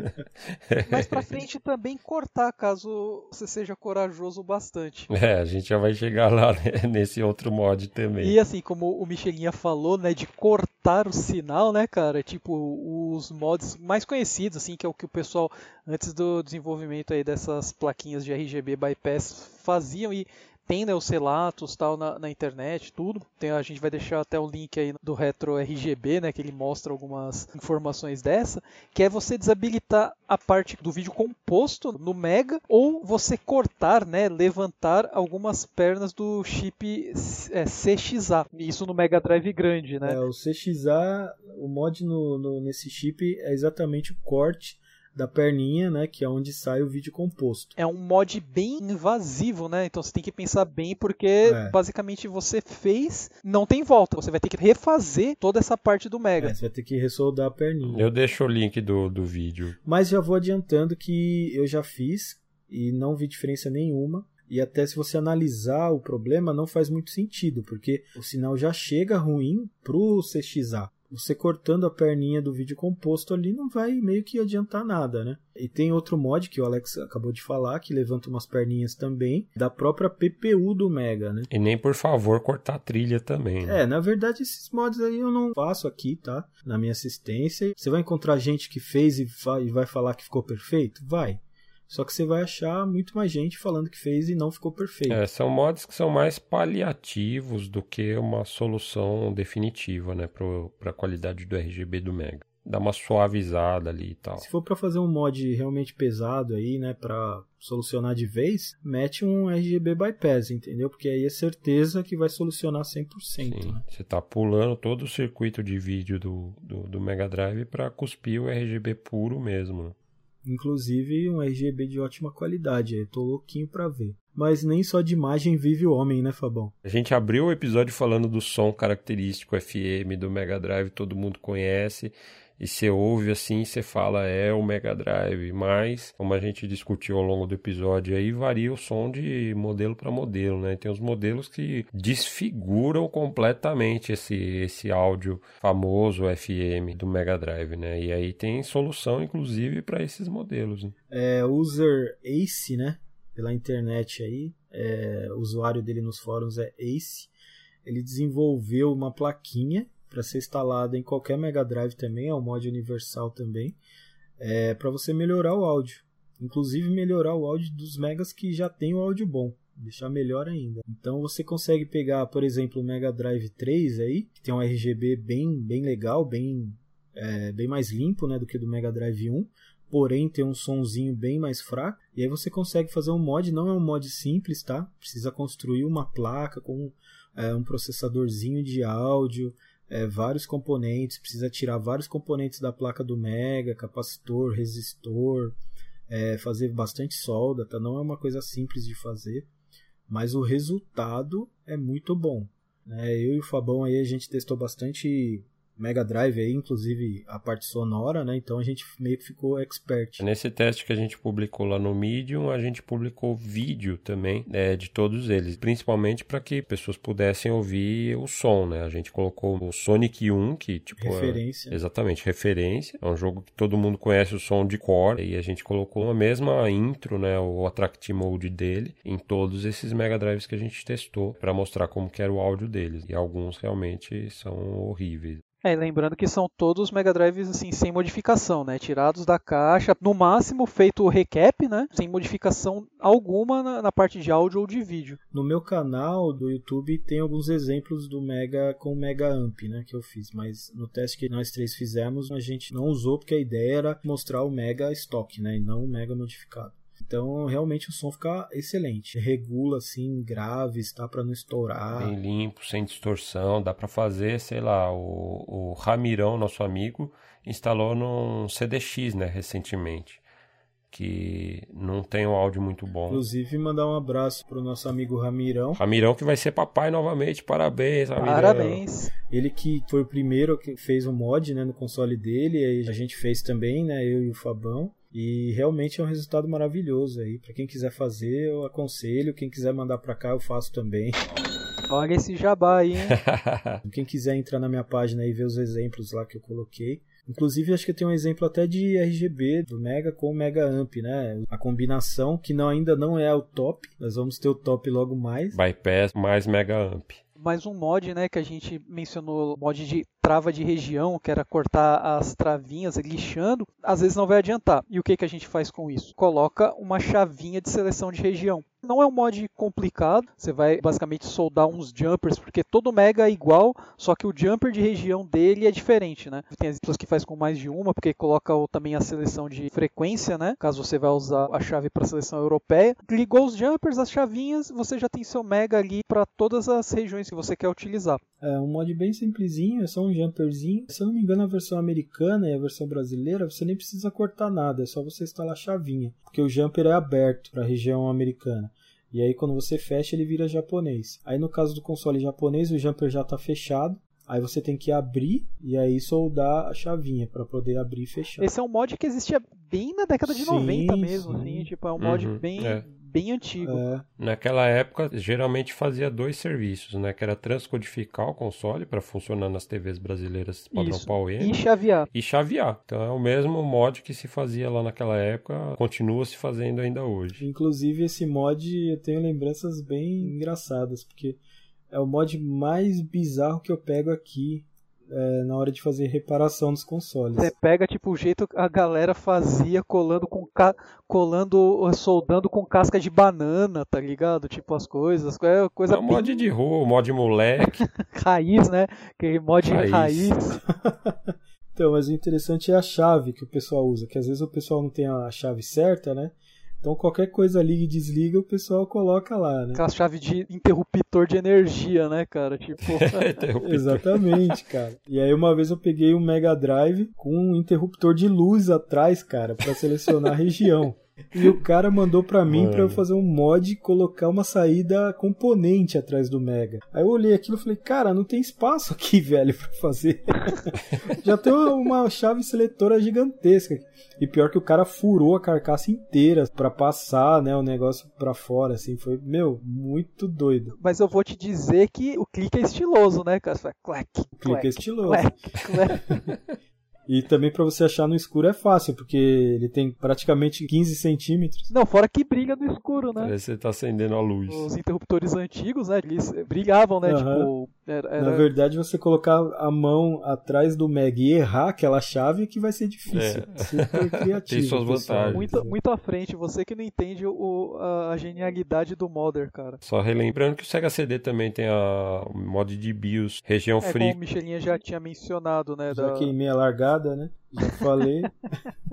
Mais para frente também cortar, caso você seja corajoso bastante. É, a gente já vai chegar lá né, nesse outro mod também. E assim, como o Michelinha falou, né, de cortar o sinal, né, cara? Tipo, os mods mais conhecidos, assim, que é o que o pessoal, antes do desenvolvimento aí dessas plaquinhas de RGB bypass, faziam e tem né, os relatos tal na, na internet, tudo. Tem, a gente vai deixar até o link aí do Retro RGB, né, que ele mostra algumas informações dessa, que é você desabilitar a parte do vídeo composto no Mega ou você cortar, né, levantar algumas pernas do chip é, CXA. Isso no Mega Drive grande, né? É, o CXA, o mod no, no, nesse chip é exatamente o corte da perninha, né, que é onde sai o vídeo composto. É um mod bem invasivo, né? Então você tem que pensar bem porque é. basicamente você fez, não tem volta. Você vai ter que refazer toda essa parte do Mega. É, você vai ter que ressoldar a perninha. Eu deixo o link do, do vídeo. Mas já vou adiantando que eu já fiz e não vi diferença nenhuma. E até se você analisar o problema, não faz muito sentido, porque o sinal já chega ruim pro CXA você cortando a perninha do vídeo composto ali não vai meio que adiantar nada, né? E tem outro mod que o Alex acabou de falar, que levanta umas perninhas também, da própria PPU do Mega, né? E nem por favor cortar a trilha também. Né? É, na verdade esses mods aí eu não faço aqui, tá? Na minha assistência. Você vai encontrar gente que fez e vai falar que ficou perfeito? Vai. Só que você vai achar muito mais gente falando que fez e não ficou perfeito. É, são mods que são mais paliativos do que uma solução definitiva, né, para a qualidade do RGB do Mega. Dá uma suavizada ali e tal. Se for para fazer um mod realmente pesado aí, né, para solucionar de vez, mete um RGB bypass, entendeu? Porque aí é certeza que vai solucionar 100%. Sim, né? você tá pulando todo o circuito de vídeo do, do, do Mega Drive para cuspir o RGB puro mesmo. Inclusive um RGB de ótima qualidade, eu tô louquinho pra ver. Mas nem só de imagem vive o homem, né, Fabão? A gente abriu o episódio falando do som característico FM do Mega Drive, todo mundo conhece e você ouve assim, você fala é o Mega Drive, mas como a gente discutiu ao longo do episódio aí, varia o som de modelo para modelo, né? Tem os modelos que desfiguram completamente esse esse áudio famoso FM do Mega Drive, né? E aí tem solução inclusive para esses modelos. Né? É, user Ace, né? Pela internet aí, é, o usuário dele nos fóruns é Ace. Ele desenvolveu uma plaquinha para ser instalado em qualquer Mega Drive também, é um mod universal também, é, para você melhorar o áudio. Inclusive melhorar o áudio dos megas que já tem o áudio bom, deixar melhor ainda. Então você consegue pegar, por exemplo, o Mega Drive 3 aí, que tem um RGB bem, bem legal, bem, é, bem mais limpo né, do que do Mega Drive 1, porém tem um sonzinho bem mais fraco. E aí você consegue fazer um mod, não é um mod simples, tá? Precisa construir uma placa com é, um processadorzinho de áudio, é, vários componentes, precisa tirar vários componentes da placa do Mega, capacitor, resistor, é, fazer bastante solda, tá? Não é uma coisa simples de fazer, mas o resultado é muito bom. Né? Eu e o Fabão aí a gente testou bastante Mega Drive aí, inclusive a parte sonora, né? Então a gente meio que ficou expert. Nesse teste que a gente publicou lá no Medium, a gente publicou vídeo também né, de todos eles, principalmente para que pessoas pudessem ouvir o som, né? A gente colocou o Sonic 1, que tipo referência. É, exatamente, referência. É um jogo que todo mundo conhece o som de core e a gente colocou a mesma intro, né, o attract mode dele em todos esses Mega Drives que a gente testou para mostrar como que era o áudio deles. E alguns realmente são horríveis. É, lembrando que são todos Mega Drives assim, sem modificação, né? Tirados da caixa, no máximo feito o recap, né? Sem modificação alguma na, na, parte de áudio ou de vídeo. No meu canal do YouTube tem alguns exemplos do Mega com Mega Amp, né? Que eu fiz, mas no teste que nós três fizemos a gente não usou porque a ideia era mostrar o Mega Stock, né? E não o Mega modificado. Então, realmente o som fica excelente. Regula assim graves, tá para não estourar. Bem limpo, sem distorção, dá para fazer, sei lá, o, o Ramirão, nosso amigo, instalou num CDX, né, recentemente. Que não tem um áudio muito bom. Inclusive, mandar um abraço pro nosso amigo Ramirão. Ramirão que vai ser papai novamente. Parabéns, Ramirão. Parabéns. Ele que foi o primeiro que fez o mod né, no console dele. Aí a gente fez também, né? Eu e o Fabão. E realmente é um resultado maravilhoso aí. Para quem quiser fazer, eu aconselho. Quem quiser mandar para cá, eu faço também. Olha esse jabá aí, hein? quem quiser entrar na minha página e ver os exemplos lá que eu coloquei. Inclusive, acho que tem um exemplo até de RGB do Mega com o Mega Amp, né? A combinação que não, ainda não é o top. Nós vamos ter o top logo mais. Bypass mais Mega Amp mais um mod, né, que a gente mencionou, mod de trava de região, que era cortar as travinhas lixando, às vezes não vai adiantar. E o que, que a gente faz com isso? Coloca uma chavinha de seleção de região. Não é um mod complicado, você vai basicamente soldar uns jumpers, porque todo Mega é igual, só que o jumper de região dele é diferente, né? Tem as pessoas que faz com mais de uma, porque coloca também a seleção de frequência, né? Caso você vai usar a chave para a seleção europeia. Ligou os jumpers, as chavinhas, você já tem seu Mega ali para todas as regiões que você quer utilizar. É um mod bem simplesinho, é só um jumperzinho. Se eu não me engano, a versão americana e a versão brasileira, você nem precisa cortar nada, é só você instalar a chavinha, porque o jumper é aberto para a região americana. E aí quando você fecha, ele vira japonês. Aí no caso do console japonês, o jumper já está fechado. Aí você tem que abrir e aí soldar a chavinha para poder abrir e fechar. Esse é um mod que existia bem na década de sim, 90 mesmo, sim. assim, tipo, é um mod uhum, bem é bem antigo. É. Naquela época, geralmente fazia dois serviços, né? Que era transcodificar o console para funcionar nas TVs brasileiras padrão Isso. PAL-M. E chavear. E chavear. Então é o mesmo mod que se fazia lá naquela época, continua se fazendo ainda hoje. Inclusive esse mod eu tenho lembranças bem engraçadas, porque é o mod mais bizarro que eu pego aqui é, na hora de fazer reparação dos consoles. Você pega tipo o jeito que a galera fazia colando com ca... colando, soldando com casca de banana, tá ligado? Tipo as coisas, é coisa é mod de rua, mod moleque. raiz, né? Que mod raiz. raiz. então, mas o interessante é a chave que o pessoal usa, que às vezes o pessoal não tem a chave certa, né? Então qualquer coisa liga e desliga, o pessoal coloca lá, né? Aquela chave de interruptor de energia, né, cara? Tipo. Exatamente, cara. E aí uma vez eu peguei um Mega Drive com um interruptor de luz atrás, cara, para selecionar a região. E o cara mandou para mim para eu fazer um mod e colocar uma saída componente atrás do Mega. Aí eu olhei aquilo e falei, cara, não tem espaço aqui, velho, para fazer. Já tem uma chave seletora gigantesca. E pior que o cara furou a carcaça inteira para passar, né, o negócio para fora, assim, foi, meu, muito doido. Mas eu vou te dizer que o clique é estiloso, né, cara? Você fala, clac, o clique é estiloso. Clac, clac. E também para você achar no escuro é fácil, porque ele tem praticamente 15 centímetros. Não, fora que brilha no escuro, né? Parece que você tá acendendo a luz. Os interruptores antigos, né? Eles brilhavam, né? Uhum. Tipo, era, era... Na verdade, você colocar a mão atrás do Meg e errar aquela chave que vai ser difícil. É. Super criativo. tem suas vantagens. Muito, muito à frente, você que não entende o, a, a, genialidade do Modder, cara. Só relembrando que o Sega CD também tem a o mod de BIOS, região é, free. Como o Michelinha já tinha mencionado, né? Já da... queimei a largada né? Já falei.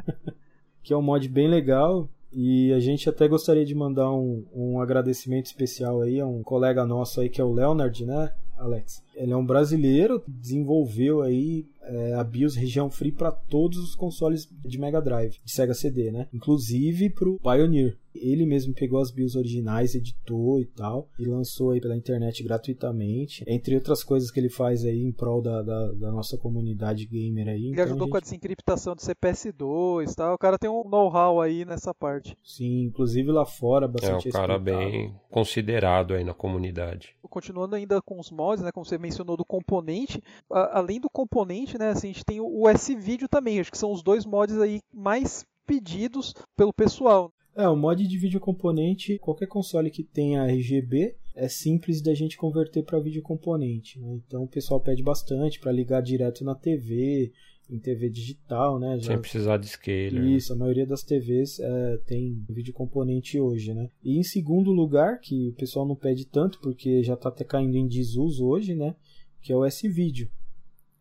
que é um mod bem legal. E a gente até gostaria de mandar um, um agradecimento especial aí a um colega nosso aí que é o Leonard, né, Alex? Ele é um brasileiro, desenvolveu aí é, a BIOS região free para todos os consoles de Mega Drive, de Sega CD, né? Inclusive para o Pioneer. Ele mesmo pegou as BIOS originais, editou e tal, e lançou aí pela internet gratuitamente. Entre outras coisas que ele faz aí em prol da, da, da nossa comunidade gamer aí. Ele então, ajudou gente... com a desencriptação do CPS2 e tal. O cara tem um know-how aí nessa parte. Sim, inclusive lá fora, bastante É um cara bem considerado aí na comunidade. Continuando ainda com os mods, né? Como você mencionou do componente, a, além do componente, né, assim, a gente tem o S-Video também, acho que são os dois mods aí mais pedidos pelo pessoal. É, o mod de vídeo componente, qualquer console que tenha RGB, é simples da gente converter para vídeo componente. Né? Então o pessoal pede bastante para ligar direto na TV, em TV digital, né? Já... Sem precisar de scaler. Né? Isso, a maioria das TVs é, tem vídeo componente hoje, né? E em segundo lugar, que o pessoal não pede tanto porque já está até caindo em desuso hoje, né? Que é o S-Video.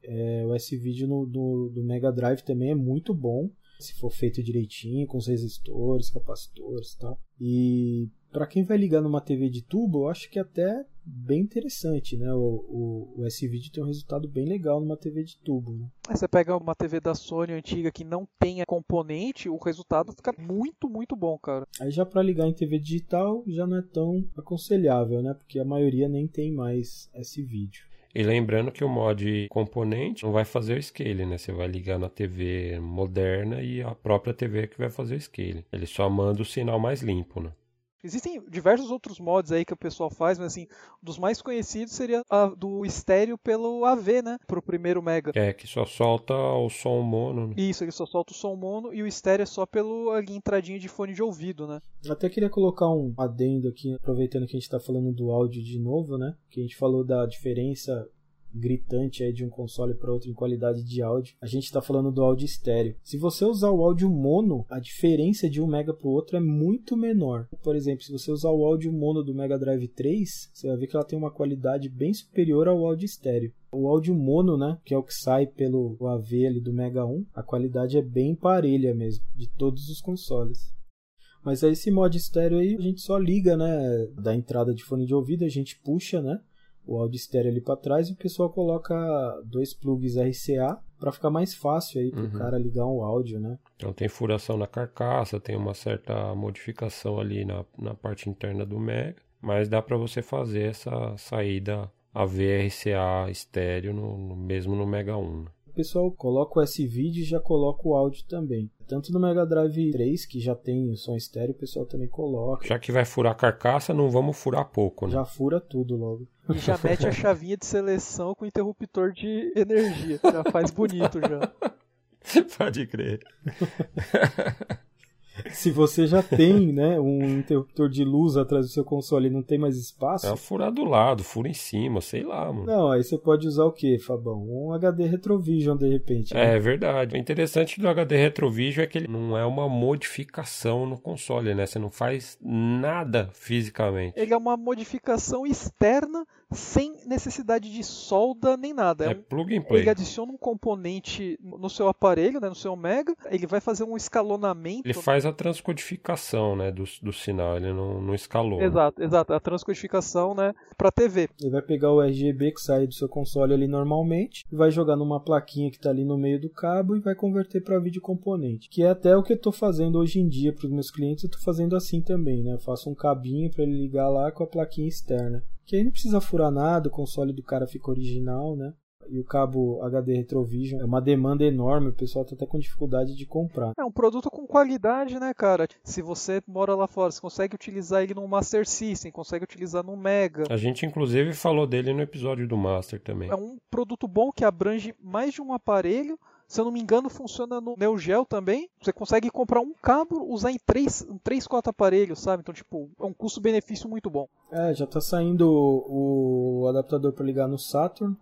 É, o S-Video no, do, do Mega Drive também é muito bom se for feito direitinho, com os resistores, capacitores e tal. E para quem vai ligar numa TV de tubo, eu acho que é até bem interessante, né? O, o, o S-Video tem um resultado bem legal numa TV de tubo. Né? Você pega uma TV da Sony antiga que não tenha componente, o resultado fica muito, muito bom, cara. Aí já para ligar em TV digital já não é tão aconselhável, né? Porque a maioria nem tem mais S-Video. E lembrando que o mod componente não vai fazer o scale, né? Você vai ligar na TV moderna e a própria TV é que vai fazer o scale. Ele só manda o sinal mais limpo, né? Existem diversos outros mods aí que o pessoal faz, mas assim, dos mais conhecidos seria a do estéreo pelo AV, né? Pro primeiro Mega. É, que só solta o som mono. Né? Isso, ele só solta o som mono e o estéreo é só pelo ali, entradinha de fone de ouvido, né? Até queria colocar um adendo aqui, aproveitando que a gente tá falando do áudio de novo, né? Que a gente falou da diferença gritante aí de um console para outro em qualidade de áudio. A gente está falando do áudio estéreo. Se você usar o áudio mono, a diferença de um mega para o outro é muito menor. Por exemplo, se você usar o áudio mono do Mega Drive 3, você vai ver que ela tem uma qualidade bem superior ao áudio estéreo. O áudio mono, né, que é o que sai pelo AV ali do Mega 1, a qualidade é bem parelha mesmo, de todos os consoles. Mas aí esse mod estéreo aí a gente só liga, né, da entrada de fone de ouvido, a gente puxa, né, o áudio estéreo ali para trás e o pessoal coloca dois plugs RCA para ficar mais fácil aí para o uhum. cara ligar um áudio, né? Então tem furação na carcaça, tem uma certa modificação ali na, na parte interna do Mega, mas dá para você fazer essa saída AV-RCA estéreo no, no, mesmo no Mega 1. O pessoal coloca o S-Video e já coloca o áudio também. Tanto no Mega Drive 3, que já tem o som estéreo, o pessoal também coloca. Já que vai furar a carcaça, não vamos furar pouco, né? Já fura tudo logo. E já mete a chavinha de seleção com interruptor de energia. Já faz bonito já. Pode crer. Se você já tem, né, um interruptor de luz atrás do seu console e não tem mais espaço. É furar do lado, fura em cima, sei lá, mano. Não, aí você pode usar o que, Fabão? Um HD Retrovision de repente. Né? É verdade. O interessante do HD Retrovision é que ele não é uma modificação no console, né? Você não faz nada fisicamente. Ele é uma modificação externa sem necessidade de solda nem nada. É, é um, plug and play. Ele adiciona um componente no seu aparelho, né, no seu Omega, ele vai fazer um escalonamento. Ele faz a transcodificação né, do, do sinal, ele não, não escalou. Exato, né? exato, a transcodificação né, para TV. Ele vai pegar o RGB que sai do seu console ali normalmente, e vai jogar numa plaquinha que está ali no meio do cabo e vai converter para vídeo componente, que é até o que eu estou fazendo hoje em dia para os meus clientes, eu estou fazendo assim também, né? Eu faço um cabinho para ele ligar lá com a plaquinha externa. Que aí não precisa furar nada, o console do cara fica original, né? E o cabo HD Retrovision é uma demanda enorme, o pessoal tá até com dificuldade de comprar. É um produto com qualidade, né, cara? Se você mora lá fora, você consegue utilizar ele no Master System, consegue utilizar no Mega. A gente inclusive falou dele no episódio do Master também. É um produto bom que abrange mais de um aparelho se eu não me engano, funciona no Neo Geo também. Você consegue comprar um cabo, usar em 3, em 3 4 aparelhos, sabe? Então, tipo, é um custo-benefício muito bom. É, já tá saindo o, o adaptador para ligar no Saturn.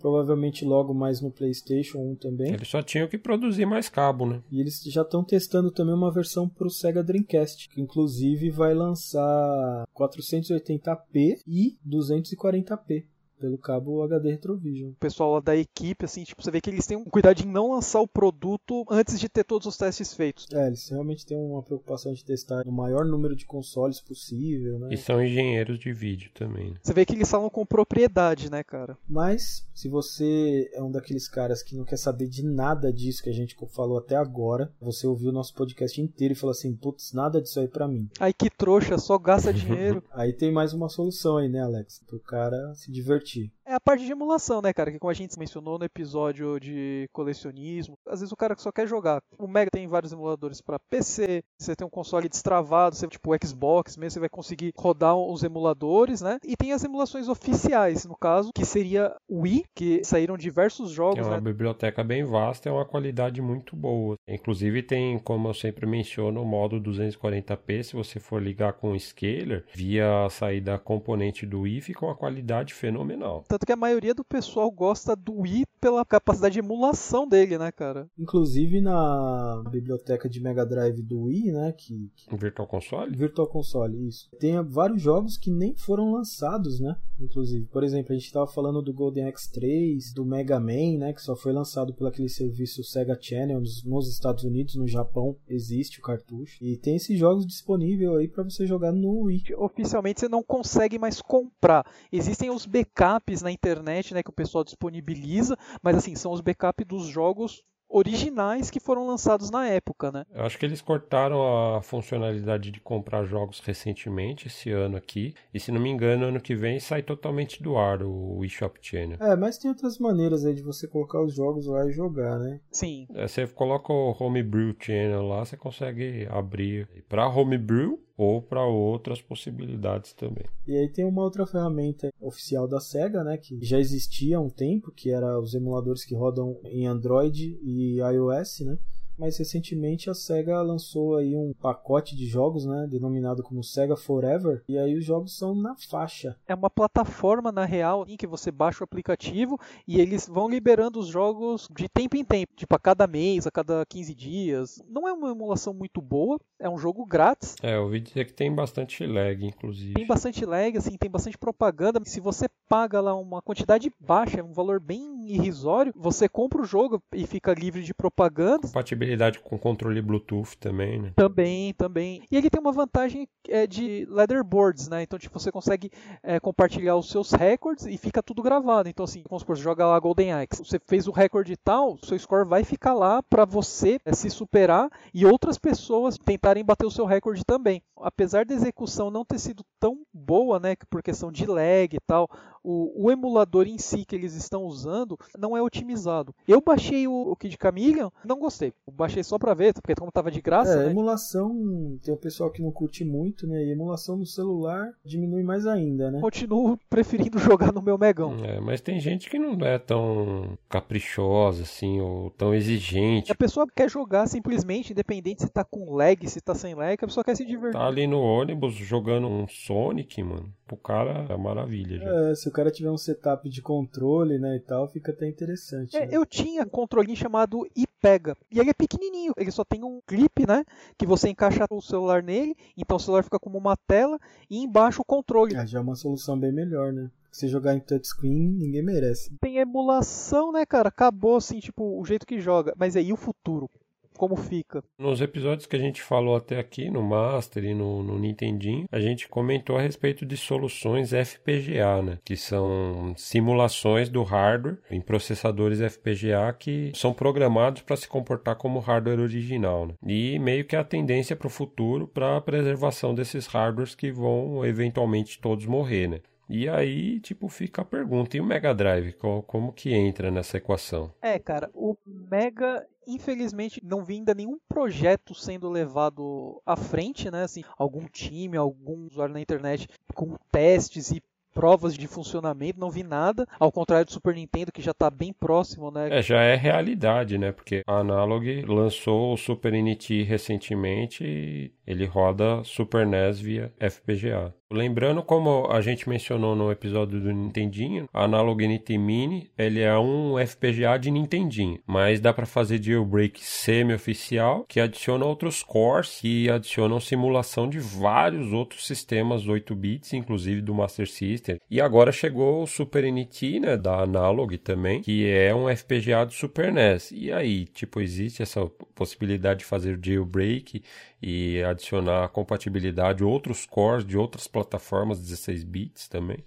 Provavelmente logo mais no PlayStation 1 também. Eles só tinham que produzir mais cabo, né? E eles já estão testando também uma versão para o Sega Dreamcast, que inclusive vai lançar 480p e 240p pelo cabo HD Retrovision. O pessoal lá da equipe, assim, tipo, você vê que eles têm um cuidado em não lançar o produto antes de ter todos os testes feitos. É, eles realmente têm uma preocupação de testar o maior número de consoles possível, né? E são engenheiros de vídeo também. Né? Você vê que eles falam com propriedade, né, cara? Mas, se você é um daqueles caras que não quer saber de nada disso que a gente falou até agora, você ouviu o nosso podcast inteiro e falou assim, putz, nada disso aí pra mim. Ai, que trouxa, só gasta dinheiro. aí tem mais uma solução aí, né, Alex? Pro cara se divertir ti é a parte de emulação, né, cara? Que como a gente mencionou no episódio de colecionismo, às vezes o cara só quer jogar. O Mega tem vários emuladores para PC, você tem um console destravado, você, tipo o Xbox mesmo, você vai conseguir rodar os emuladores, né? E tem as emulações oficiais, no caso, que seria o Wii, que saíram diversos jogos. É uma né? biblioteca bem vasta, é uma qualidade muito boa. Inclusive tem, como eu sempre menciono, o modo 240p, se você for ligar com o scaler, via a saída componente do Wii, fica uma qualidade fenomenal. Tanto que a maioria do pessoal gosta do Wii pela capacidade de emulação dele, né, cara? Inclusive na biblioteca de Mega Drive do Wii, né, que, que... Virtual Console? Virtual Console, isso. Tem vários jogos que nem foram lançados, né? Inclusive, por exemplo, a gente estava falando do Golden X3, do Mega Man, né, que só foi lançado por aquele serviço Sega Channel nos, nos Estados Unidos, no Japão existe o cartucho. E tem esses jogos disponíveis aí para você jogar no Wii. Oficialmente você não consegue mais comprar. Existem os backups na internet, né, que o pessoal disponibiliza, mas assim, são os backups dos jogos originais que foram lançados na época, né? Eu acho que eles cortaram a funcionalidade de comprar jogos recentemente, esse ano aqui. E se não me engano, ano que vem sai totalmente do ar o eShop Channel. É, mas tem outras maneiras aí de você colocar os jogos lá e jogar, né? Sim. É, você coloca o Homebrew Channel lá, você consegue abrir para Homebrew ou para outras possibilidades também. E aí tem uma outra ferramenta oficial da Sega, né, que já existia há um tempo, que era os emuladores que rodam em Android e iOS, né? Mas recentemente a Sega lançou aí um pacote de jogos, né, denominado como Sega Forever, e aí os jogos são na faixa. É uma plataforma na real em que você baixa o aplicativo e eles vão liberando os jogos de tempo em tempo, tipo a cada mês, a cada 15 dias. Não é uma emulação muito boa, é um jogo grátis. É, eu ouvi dizer que tem bastante lag, inclusive. Tem bastante lag, assim, tem bastante propaganda. Se você paga lá uma quantidade baixa, um valor bem irrisório, você compra o jogo e fica livre de propaganda. Compatibilidade com controle Bluetooth também, né? Também, também. E ele tem uma vantagem é, de leaderboards, né? Então, tipo, você consegue é, compartilhar os seus recordes e fica tudo gravado. Então, assim, vamos supor, você joga lá Golden Axe. Você fez o recorde tal, seu score vai ficar lá para você é, se superar e outras pessoas tentarem bater o seu recorde também. Apesar da execução não ter sido tão boa, né, por questão de lag e tal, o, o, emulador em si que eles estão usando não é otimizado. Eu baixei o, o Kid Chameleon, não gostei. Eu baixei só pra ver, porque como tava de graça. É, né? emulação, tem o pessoal que não curte muito, né? E emulação no celular diminui mais ainda, né? Continuo preferindo jogar no meu Megão. É, mas tem gente que não é tão caprichosa, assim, ou tão exigente. A pessoa quer jogar simplesmente, independente se tá com lag, se tá sem lag, a pessoa quer se divertir. Tá ali no ônibus jogando um Sonic, mano. Pro cara é maravilha já. É, se o cara tiver um setup de controle, né, e tal, fica até interessante. É, né? Eu tinha um controlinho chamado iPega. E ele é pequenininho. Ele só tem um clipe, né? Que você encaixa o celular nele. Então o celular fica como uma tela. E embaixo o controle. Ah, já é uma solução bem melhor, né? Se jogar em touchscreen, ninguém merece. Tem emulação, né, cara? Acabou, assim, tipo, o jeito que joga. Mas aí o futuro? Como fica? Nos episódios que a gente falou até aqui, no Master e no, no Nintendinho, a gente comentou a respeito de soluções FPGA, né? Que são simulações do hardware em processadores FPGA que são programados para se comportar como hardware original, né? E meio que a tendência para o futuro para a preservação desses hardwares que vão eventualmente todos morrer, né? E aí, tipo, fica a pergunta: e o Mega Drive? Como, que entra nessa equação? É, cara, o Mega, infelizmente, não vi ainda nenhum projeto sendo levado à frente, né? Assim, algum time, algum usuário na internet com testes e provas de funcionamento, não vi nada, ao contrário do Super Nintendo, que já está bem próximo, né? É, já é realidade, né? Porque a Analog lançou o Super NT recentemente e ele roda Super NES via FPGA. Lembrando, como a gente mencionou no episódio do Nintendinho, a Analog NT Mini ele é um FPGA de Nintendinho, mas dá para fazer jailbreak semi-oficial que adiciona outros cores e adicionam simulação de vários outros sistemas 8 bits, inclusive do Master System. E agora chegou o Super NT, né, da Analog também, que é um FPGA do Super NES. E aí, tipo, existe essa possibilidade de fazer jailbreak e adicionar compatibilidade outros cores de outras plataformas 16 bits também.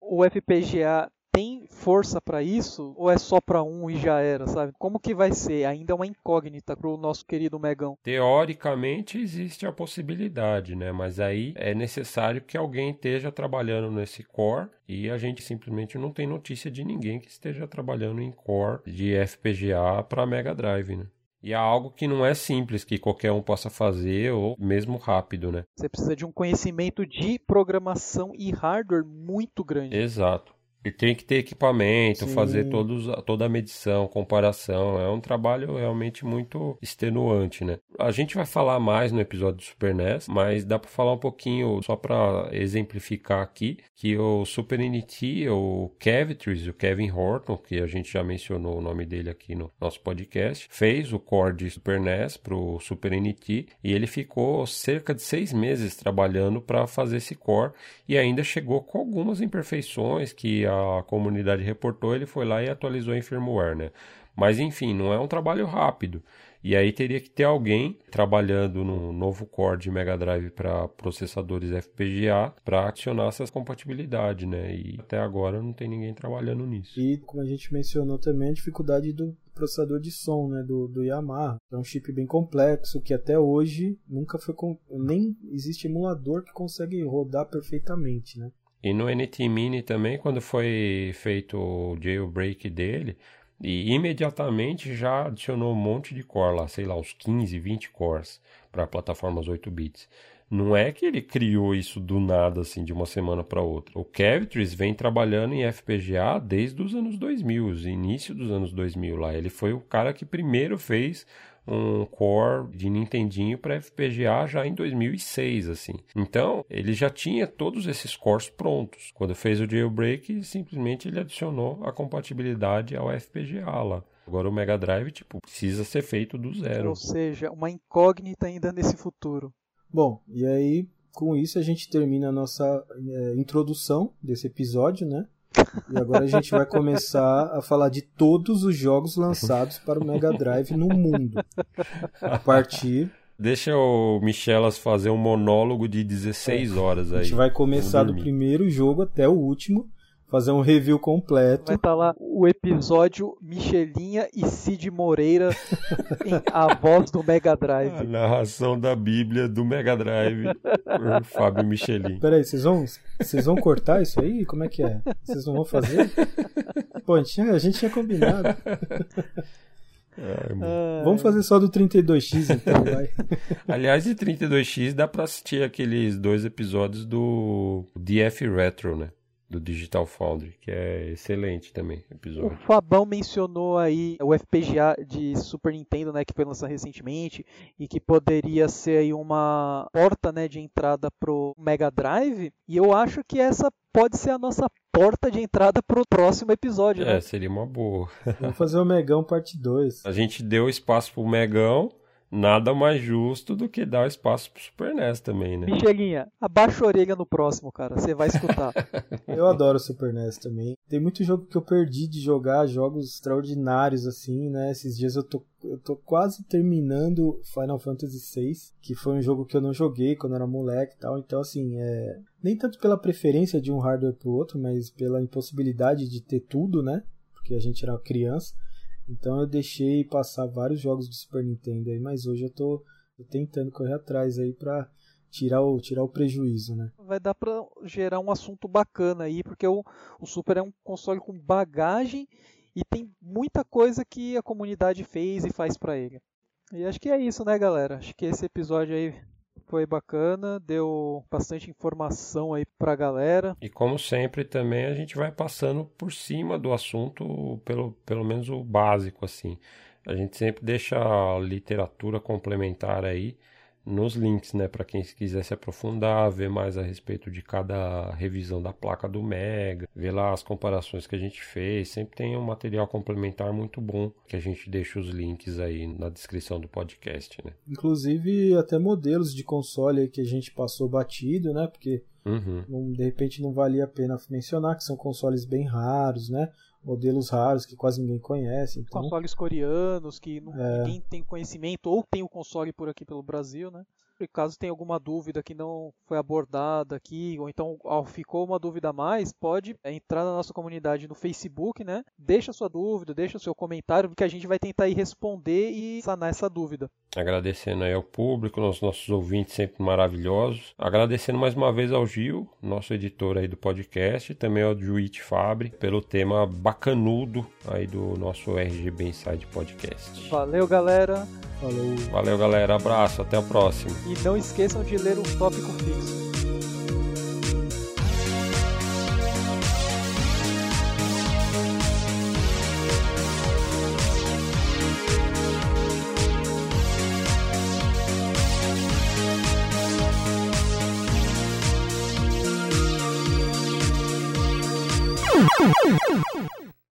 O FPGA tem força para isso ou é só para um e já era, sabe? Como que vai ser? Ainda é uma incógnita pro nosso querido Megão. Teoricamente existe a possibilidade, né? Mas aí é necessário que alguém esteja trabalhando nesse core e a gente simplesmente não tem notícia de ninguém que esteja trabalhando em core de FPGA para Mega Drive, né? E é algo que não é simples, que qualquer um possa fazer, ou mesmo rápido, né? Você precisa de um conhecimento de programação e hardware muito grande. Exato. E tem que ter equipamento, Sim. fazer todos, toda a medição, comparação. É um trabalho realmente muito extenuante, né? A gente vai falar mais no episódio do Super NES, mas dá para falar um pouquinho, só para exemplificar aqui, que o Super NT, o Cavitris, o Kevin Horton, que a gente já mencionou o nome dele aqui no nosso podcast, fez o core de Super NES pro Super NT e ele ficou cerca de seis meses trabalhando para fazer esse core e ainda chegou com algumas imperfeições que a comunidade reportou, ele foi lá e atualizou em firmware, né? Mas enfim, não é um trabalho rápido. E aí teria que ter alguém trabalhando no novo core de Mega Drive para processadores FPGA para adicionar essa compatibilidade, né? E até agora não tem ninguém trabalhando nisso. E como a gente mencionou também, a dificuldade do processador de som, né, do, do Yamaha. É um chip bem complexo que até hoje nunca foi com... nem existe emulador que consegue rodar perfeitamente, né? E no NT Mini também, quando foi feito o jailbreak dele, e imediatamente já adicionou um monte de core lá, sei lá, uns 15, 20 cores para plataformas 8 bits. Não é que ele criou isso do nada, assim, de uma semana para outra. O Cavitris vem trabalhando em FPGA desde os anos 2000, o início dos anos 2000 lá. Ele foi o cara que primeiro fez um core de Nintendinho para FPGA já em 2006, assim. Então, ele já tinha todos esses cores prontos. Quando fez o jailbreak, simplesmente ele adicionou a compatibilidade ao FPGA lá. Agora o Mega Drive, tipo, precisa ser feito do zero. Ou seja, uma incógnita ainda nesse futuro. Bom, e aí com isso a gente termina a nossa é, introdução desse episódio, né? E agora a gente vai começar a falar de todos os jogos lançados para o Mega Drive no mundo. A partir. Deixa o Michelas fazer um monólogo de 16 horas aí. A gente vai começar do primeiro jogo até o último, fazer um review completo. Vai estar tá lá o episódio Michelinha e Cid Moreira em A Voz do Mega Drive. A narração da Bíblia do Mega Drive por Fábio Michelin. Peraí, vocês vão, vocês vão cortar isso aí? Como é que é? Vocês não vão fazer? Pô, a gente tinha, a gente tinha combinado. Ai, Vamos fazer só do 32X então, vai. Aliás, de 32X dá pra assistir aqueles dois episódios do DF Retro, né? Do Digital Foundry, que é excelente também episódio. O Fabão mencionou aí o FPGA de Super Nintendo, né, que foi lançado recentemente e que poderia ser aí uma porta, né, de entrada pro Mega Drive, e eu acho que essa pode ser a nossa porta de entrada pro próximo episódio, né? É, seria uma boa. Vamos fazer o Megão parte 2. A gente deu espaço pro Megão, nada mais justo do que dar espaço pro Super NES também, né? Michelinha, abaixa a orelha no próximo, cara. Você vai escutar. eu adoro o Super NES também. Tem muito jogo que eu perdi de jogar, jogos extraordinários, assim, né? Esses dias eu tô, eu tô quase terminando Final Fantasy VI, que foi um jogo que eu não joguei quando era moleque e tal. Então, assim, é. Nem tanto pela preferência de um hardware pro outro, mas pela impossibilidade de ter tudo, né? Porque a gente era criança. Então eu deixei passar vários jogos do Super Nintendo aí, mas hoje eu tô, tô tentando correr atrás aí pra tirar o, tirar o prejuízo, né? Vai dar pra gerar um assunto bacana aí, porque o, o Super é um console com bagagem e tem muita coisa que a comunidade fez e faz para ele. E acho que é isso, né, galera? Acho que esse episódio aí foi bacana, deu bastante informação aí pra galera. E como sempre também a gente vai passando por cima do assunto, pelo, pelo menos o básico assim. A gente sempre deixa a literatura complementar aí nos links, né, para quem quiser se aprofundar, ver mais a respeito de cada revisão da placa do Mega, ver lá as comparações que a gente fez, sempre tem um material complementar muito bom, que a gente deixa os links aí na descrição do podcast, né? Inclusive até modelos de console que a gente passou batido, né? Porque uhum. de repente não valia a pena mencionar que são consoles bem raros, né? Modelos raros que quase ninguém conhece. Então... Consoles coreanos que não, é... ninguém tem conhecimento ou tem o console por aqui pelo Brasil, né? caso tenha alguma dúvida que não foi abordada aqui, ou então ficou uma dúvida a mais, pode entrar na nossa comunidade no Facebook, né? Deixa sua dúvida, deixa o seu comentário, porque a gente vai tentar ir responder e sanar essa dúvida. Agradecendo aí ao público, aos nossos ouvintes sempre maravilhosos. Agradecendo mais uma vez ao Gil, nosso editor aí do podcast, e também ao Juit Fabre, pelo tema bacanudo aí do nosso RGB Inside Podcast. Valeu, galera! Falou. Valeu, galera. Abraço. Até a próxima. E não esqueçam de ler o tópico fixo.